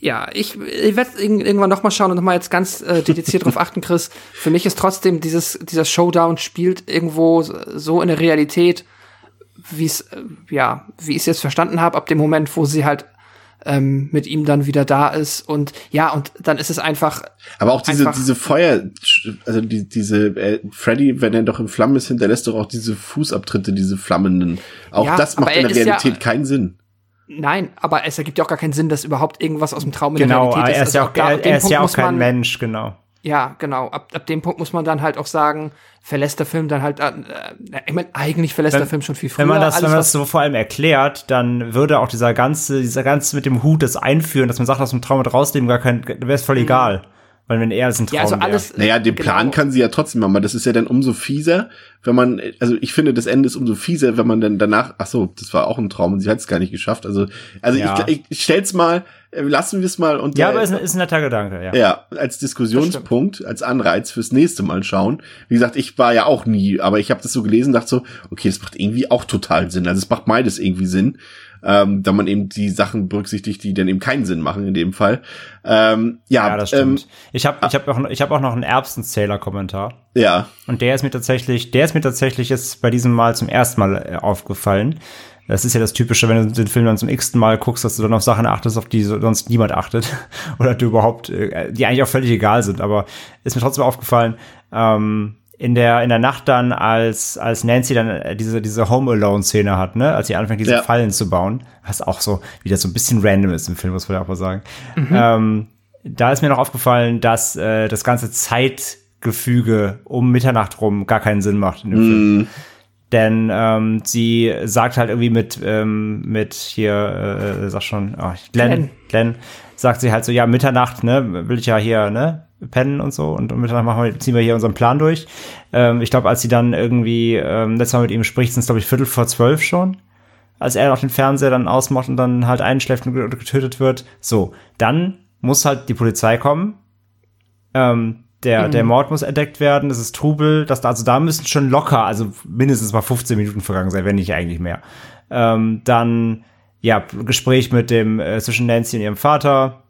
ja, ich, ich werde irgendwann noch mal schauen und noch mal jetzt ganz äh, dediziert drauf achten, Chris. Für mich ist trotzdem dieses dieser Showdown spielt irgendwo so in der Realität, wie es äh, ja, wie ich es jetzt verstanden habe, ab dem Moment, wo sie halt ähm, mit ihm dann wieder da ist. Und ja und dann ist es einfach aber auch diese diese Feuer also die, diese äh, Freddy wenn er doch in Flammen ist hinterlässt doch auch diese Fußabtritte diese flammenden. Auch Ja, das macht in er der ist ja- Realität keinen Sinn nein aber es ergibt ja auch gar keinen Sinn dass überhaupt irgendwas aus dem Traum in Genau, der Realität er ist ja Also er, dem er ist Punkt ja auch kein man- Mensch, genau. Ja, genau. Ab, ab dem Punkt muss man dann halt auch sagen, verlässt der Film dann halt, äh, ich meine, eigentlich verlässt der Film schon viel früher. Wenn man das, Alles, wenn man das so vor allem erklärt, dann würde auch dieser ganze, dieser ganze mit dem Hut das einführen, dass man sagt, aus dem Traum mit rausnehmen, gar kein, wäre es voll egal. Weil wenn er es ein Traum ja, also alles. naja den genau. Plan kann sie ja trotzdem machen aber das ist ja dann umso fieser wenn man also ich finde das Ende ist umso fieser wenn man dann danach ach so das war auch ein Traum und sie hat es gar nicht geschafft also also Ja. ich, ich, ich stell's mal äh, lassen wir es mal und Ja, aber ist, ein- ist ein netter Gedanke, ja. Ja, als Diskussionspunkt, als Anreiz fürs nächste Mal schauen. Wie gesagt, ich war ja auch nie, aber ich habe das so gelesen, dachte so, okay, das macht irgendwie auch total Sinn. Also es macht beides irgendwie Sinn, ähm, da man eben die Sachen berücksichtigt, die dann eben keinen Sinn machen in dem Fall. Ähm, ja, Ja, das ähm, stimmt. ich habe ich hab auch, ich hab auch noch einen Erbsenzähler-Kommentar. ja, Und der ist mir tatsächlich, der ist mir tatsächlich jetzt bei diesem Mal zum ersten Mal äh, aufgefallen. Das ist ja das Typische, wenn du den Film dann zum x-ten Mal guckst, dass du dann auf Sachen achtest, auf die so- sonst niemand achtet. Oder du überhaupt, äh, die eigentlich auch völlig egal sind. Aber ist mir trotzdem aufgefallen, ähm, in der, in der Nacht dann, als, als Nancy dann äh, diese, diese Home Alone-Szene hat, ne, als sie anfängt, diese Ja. Fallen zu bauen, was auch so wieder so ein bisschen random ist im Film, muss man ja auch mal sagen. Ähm, da ist mir noch aufgefallen, dass äh, das ganze Zeitgefüge um Mitternacht rum gar keinen Sinn macht in dem Film. Denn ähm, sie sagt halt irgendwie mit, ähm, mit hier, äh, sag schon, oh, Glenn, Glenn. Glenn, sagt sie halt so, ja, Mitternacht, ne, will ich ja hier, ne, pennen und so und um Mitternacht machen wir, ziehen wir hier unseren Plan durch. Ähm, ich glaube, als sie dann irgendwie ähm, letztes Mal mit ihm spricht, sind es, glaube ich, Viertel vor zwölf schon als er noch den Fernseher dann ausmacht und dann halt einschläft und ge- getötet wird. So, dann muss halt die Polizei kommen. Ähm, der, der Mord muss entdeckt werden, es ist Trubel, das, also da müssen schon locker, also mindestens mal 15 Minuten vergangen sein, wenn nicht eigentlich mehr. Ähm, dann, ja, Gespräch mit dem, äh, zwischen Nancy und ihrem Vater.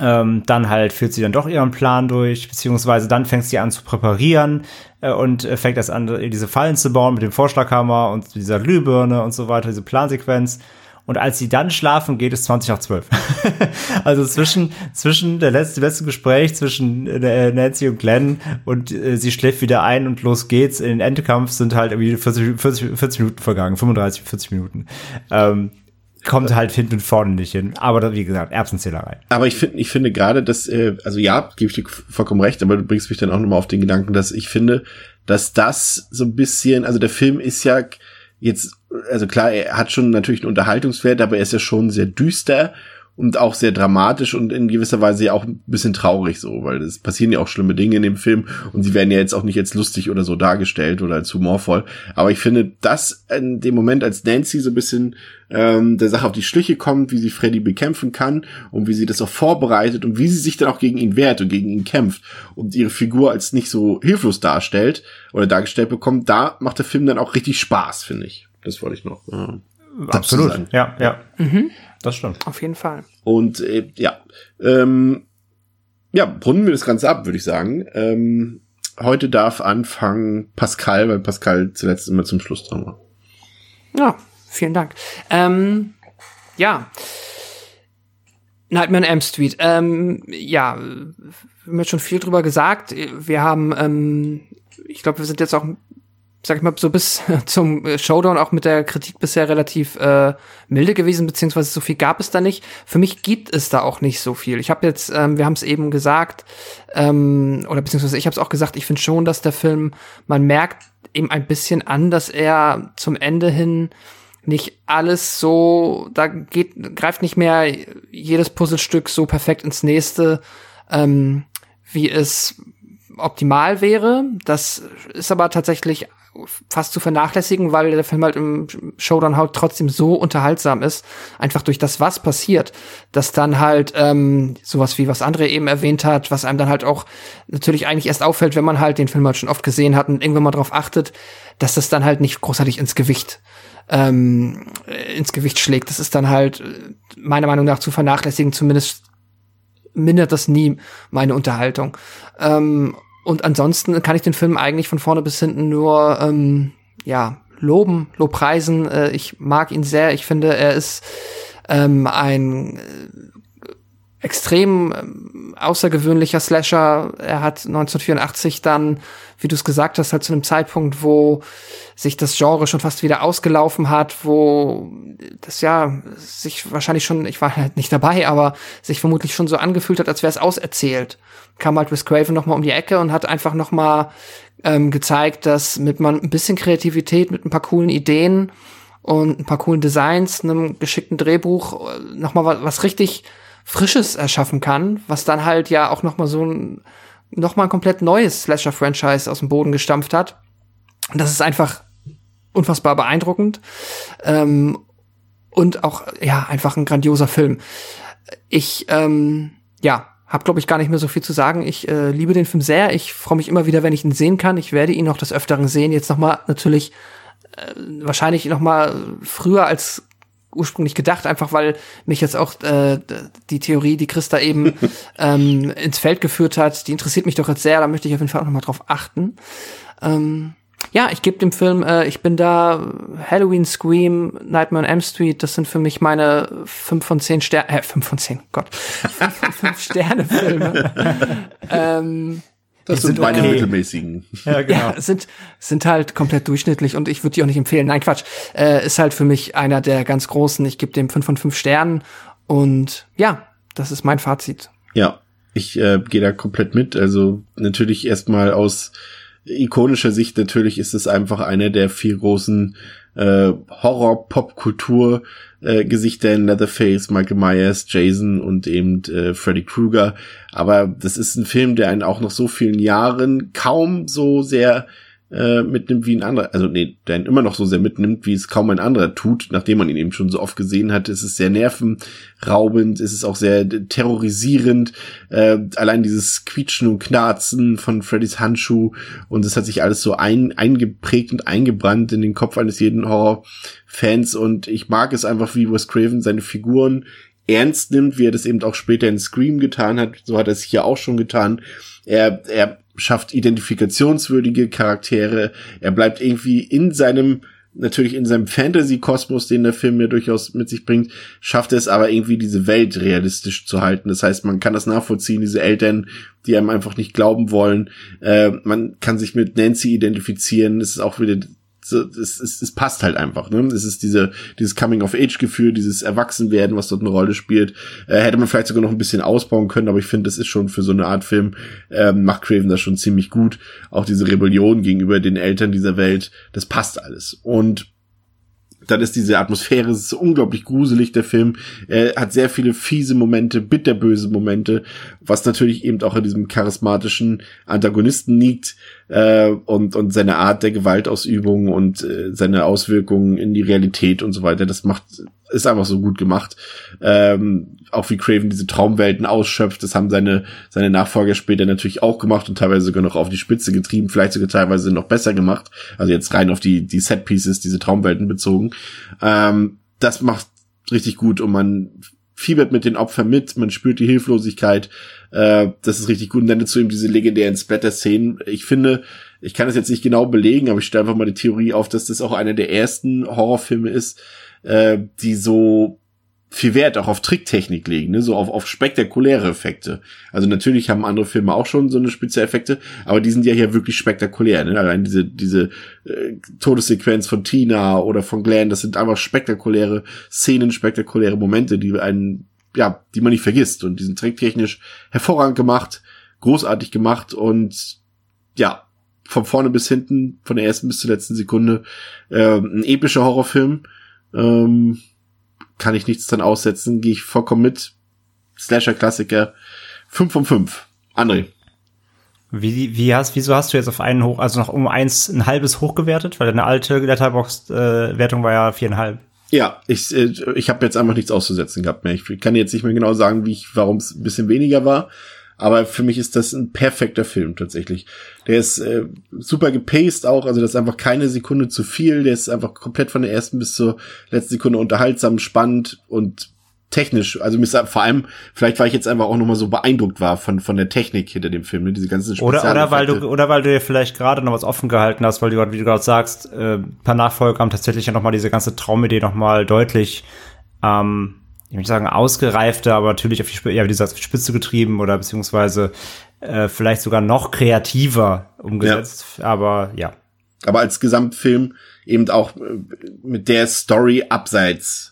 Ähm, dann halt führt sie dann doch ihren Plan durch, beziehungsweise dann fängt sie an zu präparieren äh, und äh, fängt erst an, äh, diese Fallen zu bauen mit dem Vorschlaghammer und dieser Glühbirne und so weiter, diese Plansequenz. Und als sie dann schlafen geht, ist 20 nach 12. also zwischen, zwischen der letzte, letzte Gespräch zwischen äh, Nancy und Glenn und äh, sie schläft wieder ein und los geht's. In den Endkampf sind halt irgendwie 40, 40, 40 Minuten vergangen, 35, 40 Minuten. Ähm, kommt halt hinten und vorne nicht hin. Aber wie gesagt, Erbsenzählerei. aber ich finde, ich finde gerade, dass, äh, also ja, gebe ich dir vollkommen recht, aber du bringst mich dann auch nochmal auf den Gedanken, dass ich finde, dass das so ein bisschen, also der Film ist ja jetzt, also klar, er hat schon natürlich einen Unterhaltungswert, aber er ist ja schon sehr düster und auch sehr dramatisch und in gewisser Weise ja auch ein bisschen traurig so, weil es passieren ja auch schlimme Dinge in dem Film und sie werden ja jetzt auch nicht als lustig oder so dargestellt oder als humorvoll. Aber ich finde, dass in dem Moment, als Nancy so ein bisschen ähm, der Sache auf die Schliche kommt, wie sie Freddy bekämpfen kann und wie sie das auch vorbereitet und wie sie sich dann auch gegen ihn wehrt und gegen ihn kämpft und ihre Figur als nicht so hilflos darstellt oder dargestellt bekommt, da macht der Film dann auch richtig Spaß, finde ich. Das wollte ich noch. Äh, sagen. Ja, ja. Das stimmt. Auf jeden Fall. Und äh, ja, ähm, ja, runden wir das Ganze ab, würde ich sagen. Ähm, heute darf anfangen Pascal, weil Pascal zuletzt immer zum Schluss dran war. Ja, vielen Dank. Ähm, ja. Nightmare on Elm Street. Ähm, ja, wir haben jetzt schon viel drüber gesagt. Wir haben, ähm, ich glaube, wir sind jetzt auch, sag ich mal, so bis zum Showdown auch mit der Kritik bisher relativ äh, milde gewesen, beziehungsweise so viel gab es da nicht. Für mich gibt es da auch nicht so viel. Ich habe jetzt, ähm, wir haben es eben gesagt, ähm, oder beziehungsweise ich habe es auch gesagt, ich finde schon, dass der Film, man merkt ihm ein bisschen an, dass er zum Ende hin nicht alles so, da geht, greift nicht mehr jedes Puzzlestück so perfekt ins nächste, ähm, wie es optimal wäre. Das ist aber tatsächlich fast zu vernachlässigen, weil der Film halt im Showdown halt trotzdem so unterhaltsam ist, einfach durch das, was passiert, dass dann halt ähm, sowas wie was André eben erwähnt hat, was einem dann halt auch natürlich eigentlich erst auffällt, wenn man halt den Film halt schon oft gesehen hat und irgendwann mal drauf achtet, dass das dann halt nicht großartig ins Gewicht ähm, ins Gewicht schlägt. Das ist dann halt äh, meiner Meinung nach zu vernachlässigen, zumindest mindert das nie meine Unterhaltung. Ähm, und ansonsten kann ich den Film eigentlich von vorne bis hinten nur ähm, ja loben, lobpreisen. Äh, ich mag ihn sehr. Ich finde, er ist ähm, ein äh, extrem ähm, außergewöhnlicher Slasher. Er hat 1984 dann, wie du es gesagt hast, halt zu einem Zeitpunkt, wo sich das Genre schon fast wieder ausgelaufen hat, wo das ja sich wahrscheinlich schon, ich war halt nicht dabei, aber sich vermutlich schon so angefühlt hat, als wäre es auserzählt. Kam halt Wes Craven noch mal um die Ecke und hat einfach noch mal ähm, gezeigt, dass mit man ein bisschen Kreativität, mit ein paar coolen Ideen und ein paar coolen Designs, einem geschickten Drehbuch äh, noch mal was, was richtig Frisches erschaffen kann, was dann halt ja auch noch mal so ein noch mal ein komplett neues Slasher-Franchise aus dem Boden gestampft hat. Und das ist einfach unfassbar beeindruckend ähm, und auch ja einfach ein grandioser Film. Ich ähm, ja habe glaube ich gar nicht mehr so viel zu sagen. Ich äh, liebe den Film sehr. Ich freue mich immer wieder, wenn ich ihn sehen kann. Ich werde ihn noch des Öfteren sehen. Jetzt noch mal natürlich äh, wahrscheinlich noch mal früher als ursprünglich gedacht, einfach weil mich jetzt auch äh, die Theorie, die Christa eben ähm, ins Feld geführt hat, die interessiert mich doch jetzt sehr, da möchte ich auf jeden Fall auch noch mal drauf achten. Ähm, ja, ich gebe dem Film, äh, ich bin da, Halloween, Scream, Nightmare on M Street, das sind für mich meine fünf von zehn Sterne, äh, fünf von zehn, Gott, fünf von fünf Sterne Filme. ähm, das sind, sind meine okay. mittelmäßigen. Ja, genau. Ja, sind, sind halt komplett durchschnittlich und ich würde die auch nicht empfehlen. Nein, Quatsch. Äh, ist halt für mich einer der ganz großen. Ich gebe dem fünf von fünf Sternen und ja, das ist mein Fazit. Ja, ich äh, gehe da komplett mit. Also natürlich erstmal aus ikonischer Sicht natürlich ist es einfach einer der vier großen äh, Horror-Pop-Kultur äh, Gesichter in Leatherface, Michael Myers, Jason und eben äh, Freddy Krueger. Aber das ist ein Film, der einen auch nach so vielen Jahren kaum so sehr äh, mitnimmt wie ein anderer, also nee, der ihn immer noch so sehr mitnimmt, wie es kaum ein anderer tut, nachdem man ihn eben schon so oft gesehen hat. Es ist sehr nervenraubend, es ist auch sehr terrorisierend. Äh, allein dieses Quietschen und Knarzen von Freddys Handschuh und es hat sich alles so ein, eingeprägt und eingebrannt in den Kopf eines jeden Horrorfans und ich mag es einfach, wie Wes Craven seine Figuren ernst nimmt, wie er das eben auch später in Scream getan hat. So hat er es hier auch schon getan. Er, er schafft identifikationswürdige Charaktere. Er bleibt irgendwie in seinem, natürlich in seinem Fantasy-Kosmos, den der Film ja durchaus mit sich bringt, schafft es aber irgendwie diese Welt realistisch zu halten. Das heißt, man kann das nachvollziehen, diese Eltern, die einem einfach nicht glauben wollen. Äh, man kann sich mit Nancy identifizieren. Es ist auch wieder so, es, es, es passt halt einfach. Ne? Es ist diese, dieses Coming-of-Age-Gefühl, dieses Erwachsenwerden, was dort eine Rolle spielt. Äh, hätte man vielleicht sogar noch ein bisschen ausbauen können, aber ich finde, das ist schon für so eine Art Film, ähm, macht Craven das schon ziemlich gut. Auch diese Rebellion gegenüber den Eltern dieser Welt, das passt alles. Und dann ist diese Atmosphäre, es ist unglaublich gruselig, der Film. Er hat sehr viele fiese Momente, bitterböse Momente, was natürlich eben auch in diesem charismatischen Antagonisten liegt äh, und, und seine Art der Gewaltausübung und äh, seine Auswirkungen in die Realität und so weiter. Das macht, ist einfach so gut gemacht. Ähm, auch wie Craven diese Traumwelten ausschöpft, das haben seine, seine Nachfolger später natürlich auch gemacht und teilweise sogar noch auf die Spitze getrieben, vielleicht sogar teilweise noch besser gemacht. Also jetzt rein auf die, die Set-Pieces, diese Traumwelten bezogen. Ähm, das macht richtig gut und man fiebert mit den Opfern mit, man spürt die Hilflosigkeit. Äh, das ist richtig gut. Und dann dazu eben diese legendären Splatter-Szenen. Ich finde, ich kann das jetzt nicht genau belegen, aber ich stelle einfach mal die Theorie auf, dass das auch einer der ersten Horrorfilme ist, äh, die so viel Wert auch auf Tricktechnik legen, ne? so auf, auf spektakuläre Effekte. Also natürlich haben andere Filme auch schon so eine Spezialeffekte, aber die sind ja hier wirklich spektakulär. Ne? Allein diese, diese äh, Todessequenz von Tina oder von Glenn, das sind einfach spektakuläre Szenen, spektakuläre Momente, die einen, ja, die man nicht vergisst. Und die sind tricktechnisch hervorragend gemacht, großartig gemacht und ja, von vorne bis hinten, von der ersten bis zur letzten Sekunde, äh, ein epischer Horrorfilm. Ähm, kann ich nichts dran aussetzen, gehe ich vollkommen mit. Slasher-Klassiker. 5 von 5. André. Wie, wie hast, wieso hast du jetzt auf einen hoch, also noch um eins, ein halbes hochgewertet? Weil deine alte Letterbox-Wertung äh, war ja viereinhalb. Ja, ich, äh, ich habe jetzt einfach nichts auszusetzen gehabt mehr. Ich kann jetzt nicht mehr genau sagen, wie ich, warum es ein bisschen weniger war. Aber für mich ist das ein perfekter Film tatsächlich. Der ist äh, super gepaced auch, also das ist einfach keine Sekunde zu viel. Der ist einfach komplett von der ersten bis zur letzten Sekunde unterhaltsam, spannend und technisch, also mir vor allem, vielleicht weil ich jetzt einfach auch nochmal so beeindruckt war von, von der Technik hinter dem Film, ne? diese ganzen oder, oder weil du Oder weil du dir vielleicht gerade noch was offen gehalten hast, weil du, wie du gerade sagst, äh, paar Nachfolger haben tatsächlich ja nochmal diese ganze Traumidee nochmal deutlich ähm, ich möchte sagen, ausgereifter, aber natürlich auf die, Spitze, ja, wie gesagt, Spitze getrieben oder beziehungsweise äh, vielleicht sogar noch kreativer umgesetzt. Ja. Aber ja. Aber als Gesamtfilm eben auch äh, mit der Story abseits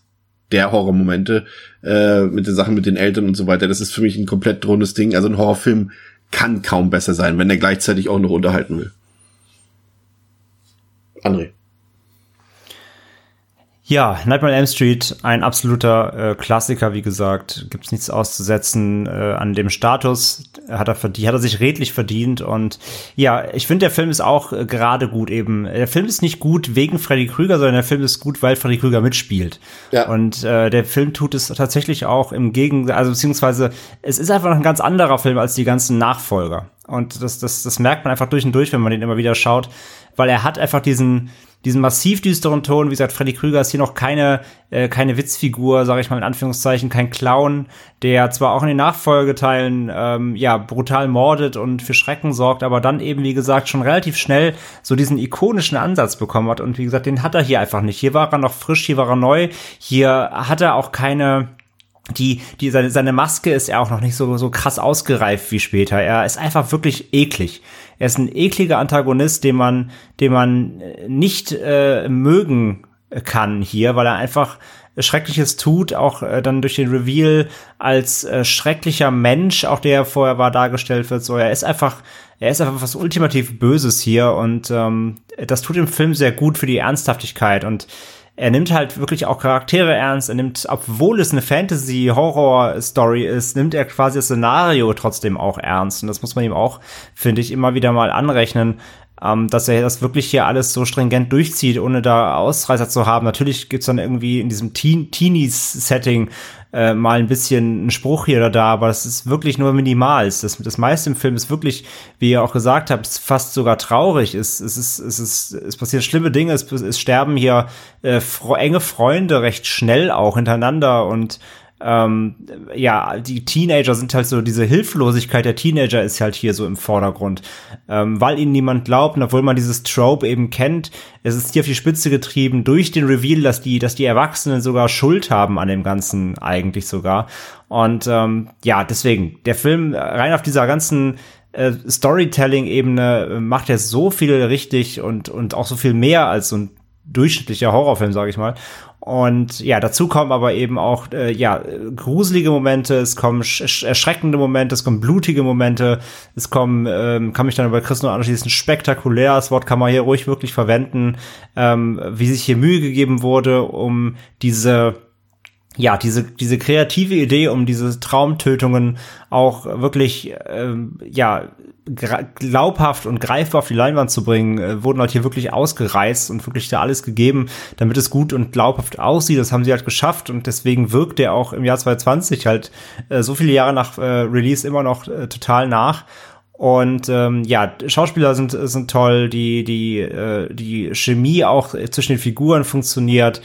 der Horrormomente, äh, mit den Sachen mit den Eltern und so weiter. Das ist für mich ein komplett rundes Ding. Also ein Horrorfilm kann kaum besser sein, wenn er gleichzeitig auch noch unterhalten will. André. Ja, Nightmare on Elm Street, ein absoluter äh, Klassiker, wie gesagt, gibt's nichts auszusetzen äh, an dem Status, hat er verdient, hat er sich redlich verdient und ja, ich finde der Film ist auch äh, gerade gut eben. Der Film ist nicht gut wegen Freddy Krüger, sondern der Film ist gut, weil Freddy Krüger mitspielt. Ja. Und äh, der Film tut es tatsächlich auch im Gegen, also beziehungsweise es ist einfach ein ganz anderer Film als die ganzen Nachfolger. Und das, das, das merkt man einfach durch und durch, wenn man den immer wieder schaut, weil er hat einfach diesen diesen massiv düsteren Ton. Wie gesagt, Freddy Krüger ist hier noch keine, äh, keine Witzfigur, sage ich mal in Anführungszeichen, kein Clown, der zwar auch in den Nachfolgeteilen ähm, ja brutal mordet und für Schrecken sorgt, aber dann eben, wie gesagt, schon relativ schnell so diesen ikonischen Ansatz bekommen hat. Und wie gesagt, den hat er hier einfach nicht. Hier war er noch frisch, hier war er neu. Hier hat er auch keine die, die, seine, seine Maske ist ja auch noch nicht so, so krass ausgereift wie später. Er ist einfach wirklich eklig. Er ist ein ekliger Antagonist, den man, den man äh, nicht äh, mögen kann hier, weil er einfach Schreckliches tut, auch äh, dann durch den Reveal als äh, schrecklicher Mensch, auch der vorher war dargestellt wird. So, er ist einfach, er ist einfach was ultimativ Böses hier und ähm, das tut dem Film sehr gut für die Ernsthaftigkeit und er nimmt halt wirklich auch Charaktere ernst. Er nimmt, obwohl es eine Fantasy-Horror-Story ist, nimmt er quasi das Szenario trotzdem auch ernst. Und das muss man ihm auch, finde ich, immer wieder mal anrechnen, ähm, dass er das wirklich hier alles so stringent durchzieht, ohne da Ausreißer zu haben. Natürlich gibt's dann irgendwie in diesem Teen Teenies-Setting äh, mal ein bisschen ein Spruch hier oder da, aber das ist wirklich nur minimal. Das, das meiste im Film ist wirklich, wie ihr auch gesagt habt, fast sogar traurig. Es, es, ist, es, ist, es passieren schlimme Dinge, es, es sterben hier äh, enge Freunde recht schnell auch hintereinander und ähm, ja, die Teenager sind halt so, diese Hilflosigkeit der Teenager ist halt hier so im Vordergrund, ähm, weil ihnen niemand glaubt und obwohl man dieses Trope eben kennt, es ist hier auf die Spitze getrieben durch den Reveal, dass die, dass die Erwachsenen sogar Schuld haben an dem Ganzen eigentlich sogar. Und ähm, ja, deswegen, der Film rein auf dieser ganzen äh, Storytelling-Ebene macht er so viel richtig und, und auch so viel mehr als so ein durchschnittlicher Horrorfilm, sage ich mal. Und ja, dazu kommen aber eben auch äh, ja gruselige Momente, es kommen erschreckende Momente, es kommen blutige Momente, es kommen, ähm, kann mich dann über Chris nur anschließen, spektakulär, das Wort kann man hier ruhig wirklich verwenden, ähm, wie sich hier Mühe gegeben wurde, um diese ja, diese, diese kreative Idee, um diese Traumtötungen auch wirklich, ähm, ja, glaubhaft und greifbar auf die Leinwand zu bringen, äh, wurden halt hier wirklich ausgereizt und wirklich da alles gegeben, damit es gut und glaubhaft aussieht. Das haben sie halt geschafft und deswegen wirkt der auch im Jahr 2020 halt äh, so viele Jahre nach äh, Release immer noch äh, total nach. Und ähm, ja, Schauspieler sind, sind toll, die, die, äh, die Chemie auch zwischen den Figuren funktioniert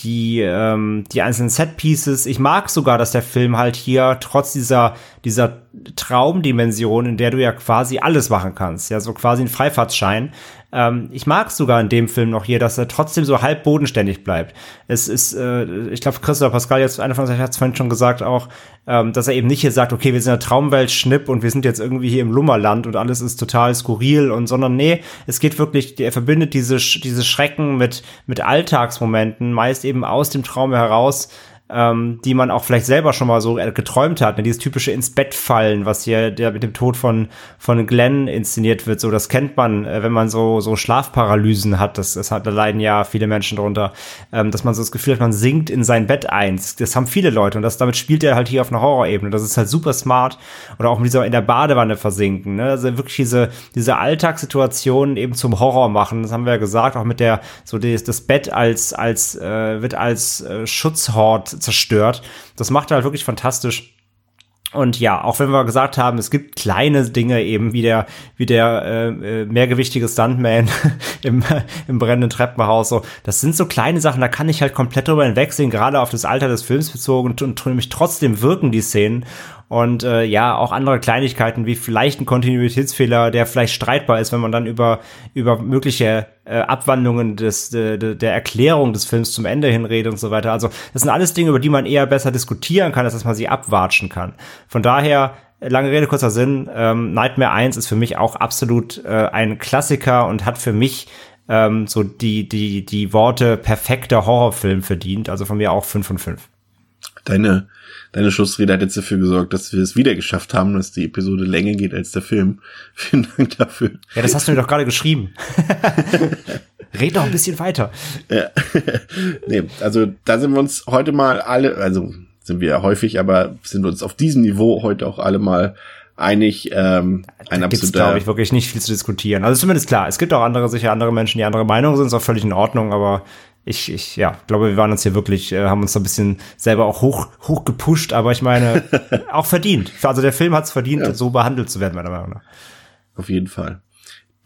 die, ähm, die einzelnen Set-Pieces. Ich mag sogar, dass der Film halt hier trotz dieser, dieser Traumdimension, in der du ja quasi alles machen kannst, ja, so quasi ein Freifahrtschein, ähm, ich mag sogar in dem Film noch hier, dass er trotzdem so halb bodenständig bleibt. Es ist, äh, ich glaube, Christopher Pascal, jetzt einer von hat es vorhin schon gesagt auch, ähm, dass er eben nicht hier sagt, okay, wir sind in der Traumwelt, Schnipp und wir sind jetzt irgendwie hier im Lummerland und alles ist total skurril und sondern nee, es geht wirklich, er verbindet diese, diese Schrecken mit, mit Alltagsmomenten, meist eben aus dem Traum heraus ähm, die man auch vielleicht selber schon mal so äh, geträumt hat. Ne? Dieses typische ins Bett fallen, was hier der mit dem Tod von von Glenn inszeniert wird. So, das kennt man, äh, wenn man so so Schlafparalysen hat. Das, das hat, da leiden ja viele Menschen drunter, ähm, dass man so das Gefühl hat, man sinkt in sein Bett ein. Das haben viele Leute und das damit spielt er halt hier auf einer Horrorebene. Das ist halt super smart oder auch mit dieser in der Badewanne versinken. Ne? Also wirklich diese diese Alltagssituationen eben zum Horror machen. Das haben wir ja gesagt, auch mit der so das, das Bett als als äh, wird als äh, Schutzhort zerstört. Das macht er halt wirklich fantastisch. Und ja, auch wenn wir gesagt haben, es gibt kleine Dinge eben wie der, wie der äh, äh mehrgewichtige Stuntman im, im brennenden Treppenhaus. So, das sind so kleine Sachen, da kann ich halt komplett drüber hinwegsehen, gerade auf das Alter des Films bezogen und, und nämlich trotzdem wirken die Szenen. Und äh, ja, auch andere Kleinigkeiten wie vielleicht ein Kontinuitätsfehler, der vielleicht streitbar ist, wenn man dann über, über mögliche äh, Abwandlungen des, de, de, der Erklärung des Films zum Ende hinredet und so weiter. Also das sind alles Dinge, über die man eher besser diskutieren kann, als dass man sie abwatschen kann. Von daher lange Rede, kurzer Sinn, ähm, Nightmare 1 ist für mich auch absolut äh, ein Klassiker und hat für mich ähm, so die, die, die Worte perfekter Horrorfilm verdient. Also von mir auch 5 von 5. Deine, deine Schlussrede hat jetzt dafür gesorgt, dass wir es wieder geschafft haben, dass die Episode länger geht als der Film. Vielen Dank dafür. Ja, das hast du mir doch gerade geschrieben. Red doch ein bisschen weiter. Ja. nee, also da sind wir uns heute mal alle, also sind wir ja häufig, aber sind uns auf diesem Niveau heute auch alle mal einig. Ähm, ein da gibt's, glaube ich, wirklich nicht viel zu diskutieren. Also zumindest klar, es gibt auch andere, sicher andere Menschen, die andere Meinung sind, ist auch völlig in Ordnung, aber ich, ich ja, glaube, wir waren uns hier wirklich, äh, haben uns da ein bisschen selber auch hoch, hoch gepusht, aber ich meine, auch verdient. Also der Film hat es verdient, ja. so behandelt zu werden, meiner Meinung nach. Auf jeden Fall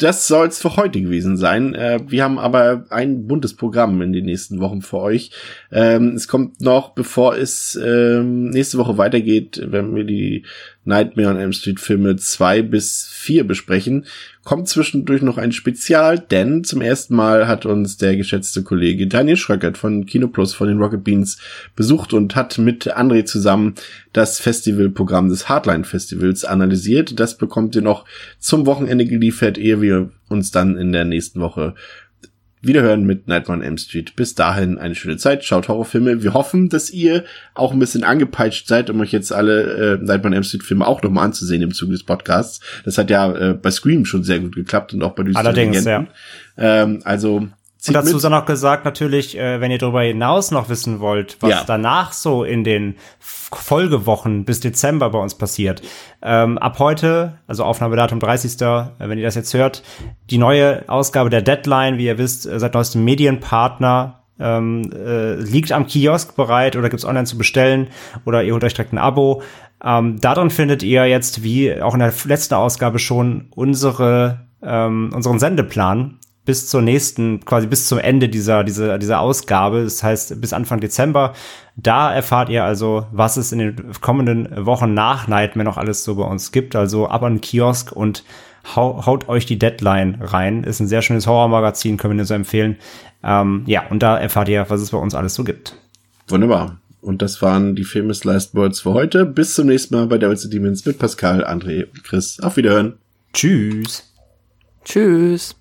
das soll's für heute gewesen sein. Äh, wir haben aber ein buntes Programm in den nächsten Wochen für euch. Ähm, es kommt noch, bevor es ähm, nächste Woche weitergeht, wenn wir die Nightmare on Elm Street Filme zwei bis vier besprechen, kommt zwischendurch noch ein Spezial, denn zum ersten Mal hat uns der geschätzte Kollege Daniel Schröckert von Kino Plus von den Rocket Beans besucht und hat mit André zusammen das Festivalprogramm des Hardline Festivals analysiert. Das bekommt ihr noch zum Wochenende geliefert, ehe wir uns dann in der nächsten Woche Wiederhören mit Nightmare on Elm Street. Bis dahin eine schöne Zeit. Schaut Horrorfilme. Wir hoffen, dass ihr auch ein bisschen angepeitscht seid, um euch jetzt alle äh, Nightmare on Elm Street Filme auch nochmal anzusehen im Zuge des Podcasts. Das hat ja äh, bei Scream schon sehr gut geklappt und auch bei Düsteren Allerdings, Legenden. ja. Ähm, also und dazu ist noch gesagt, natürlich, äh, wenn ihr darüber hinaus noch wissen wollt, was ja. danach so in den Folgewochen bis Dezember bei uns passiert. Ähm, ab heute, also Aufnahmedatum 30. Äh, wenn ihr das jetzt hört, die neue Ausgabe der Deadline, wie ihr wisst, äh, seit neuestem Medienpartner ähm, äh, liegt am Kiosk bereit oder gibt's online zu bestellen oder ihr holt euch direkt ein Abo. Ähm, darin findet ihr jetzt, wie auch in der letzten Ausgabe schon, unsere, ähm, unseren Sendeplan bis zur nächsten, quasi bis zum Ende dieser, dieser, dieser Ausgabe, das heißt bis Anfang Dezember. Da erfahrt ihr also, was es in den kommenden Wochen nach Nightmare noch alles so bei uns gibt. Also ab an den Kiosk und hau, haut euch die Deadline rein. Ist ein sehr schönes Horrormagazin, können wir nur so empfehlen. Ähm, ja, und da erfahrt ihr, was es bei uns alles so gibt. Wunderbar. Und das waren die Famous Last Words für heute. Bis zum nächsten Mal bei Devils and Demons mit Pascal, André und Chris. Auf Wiederhören. Tschüss. Tschüss.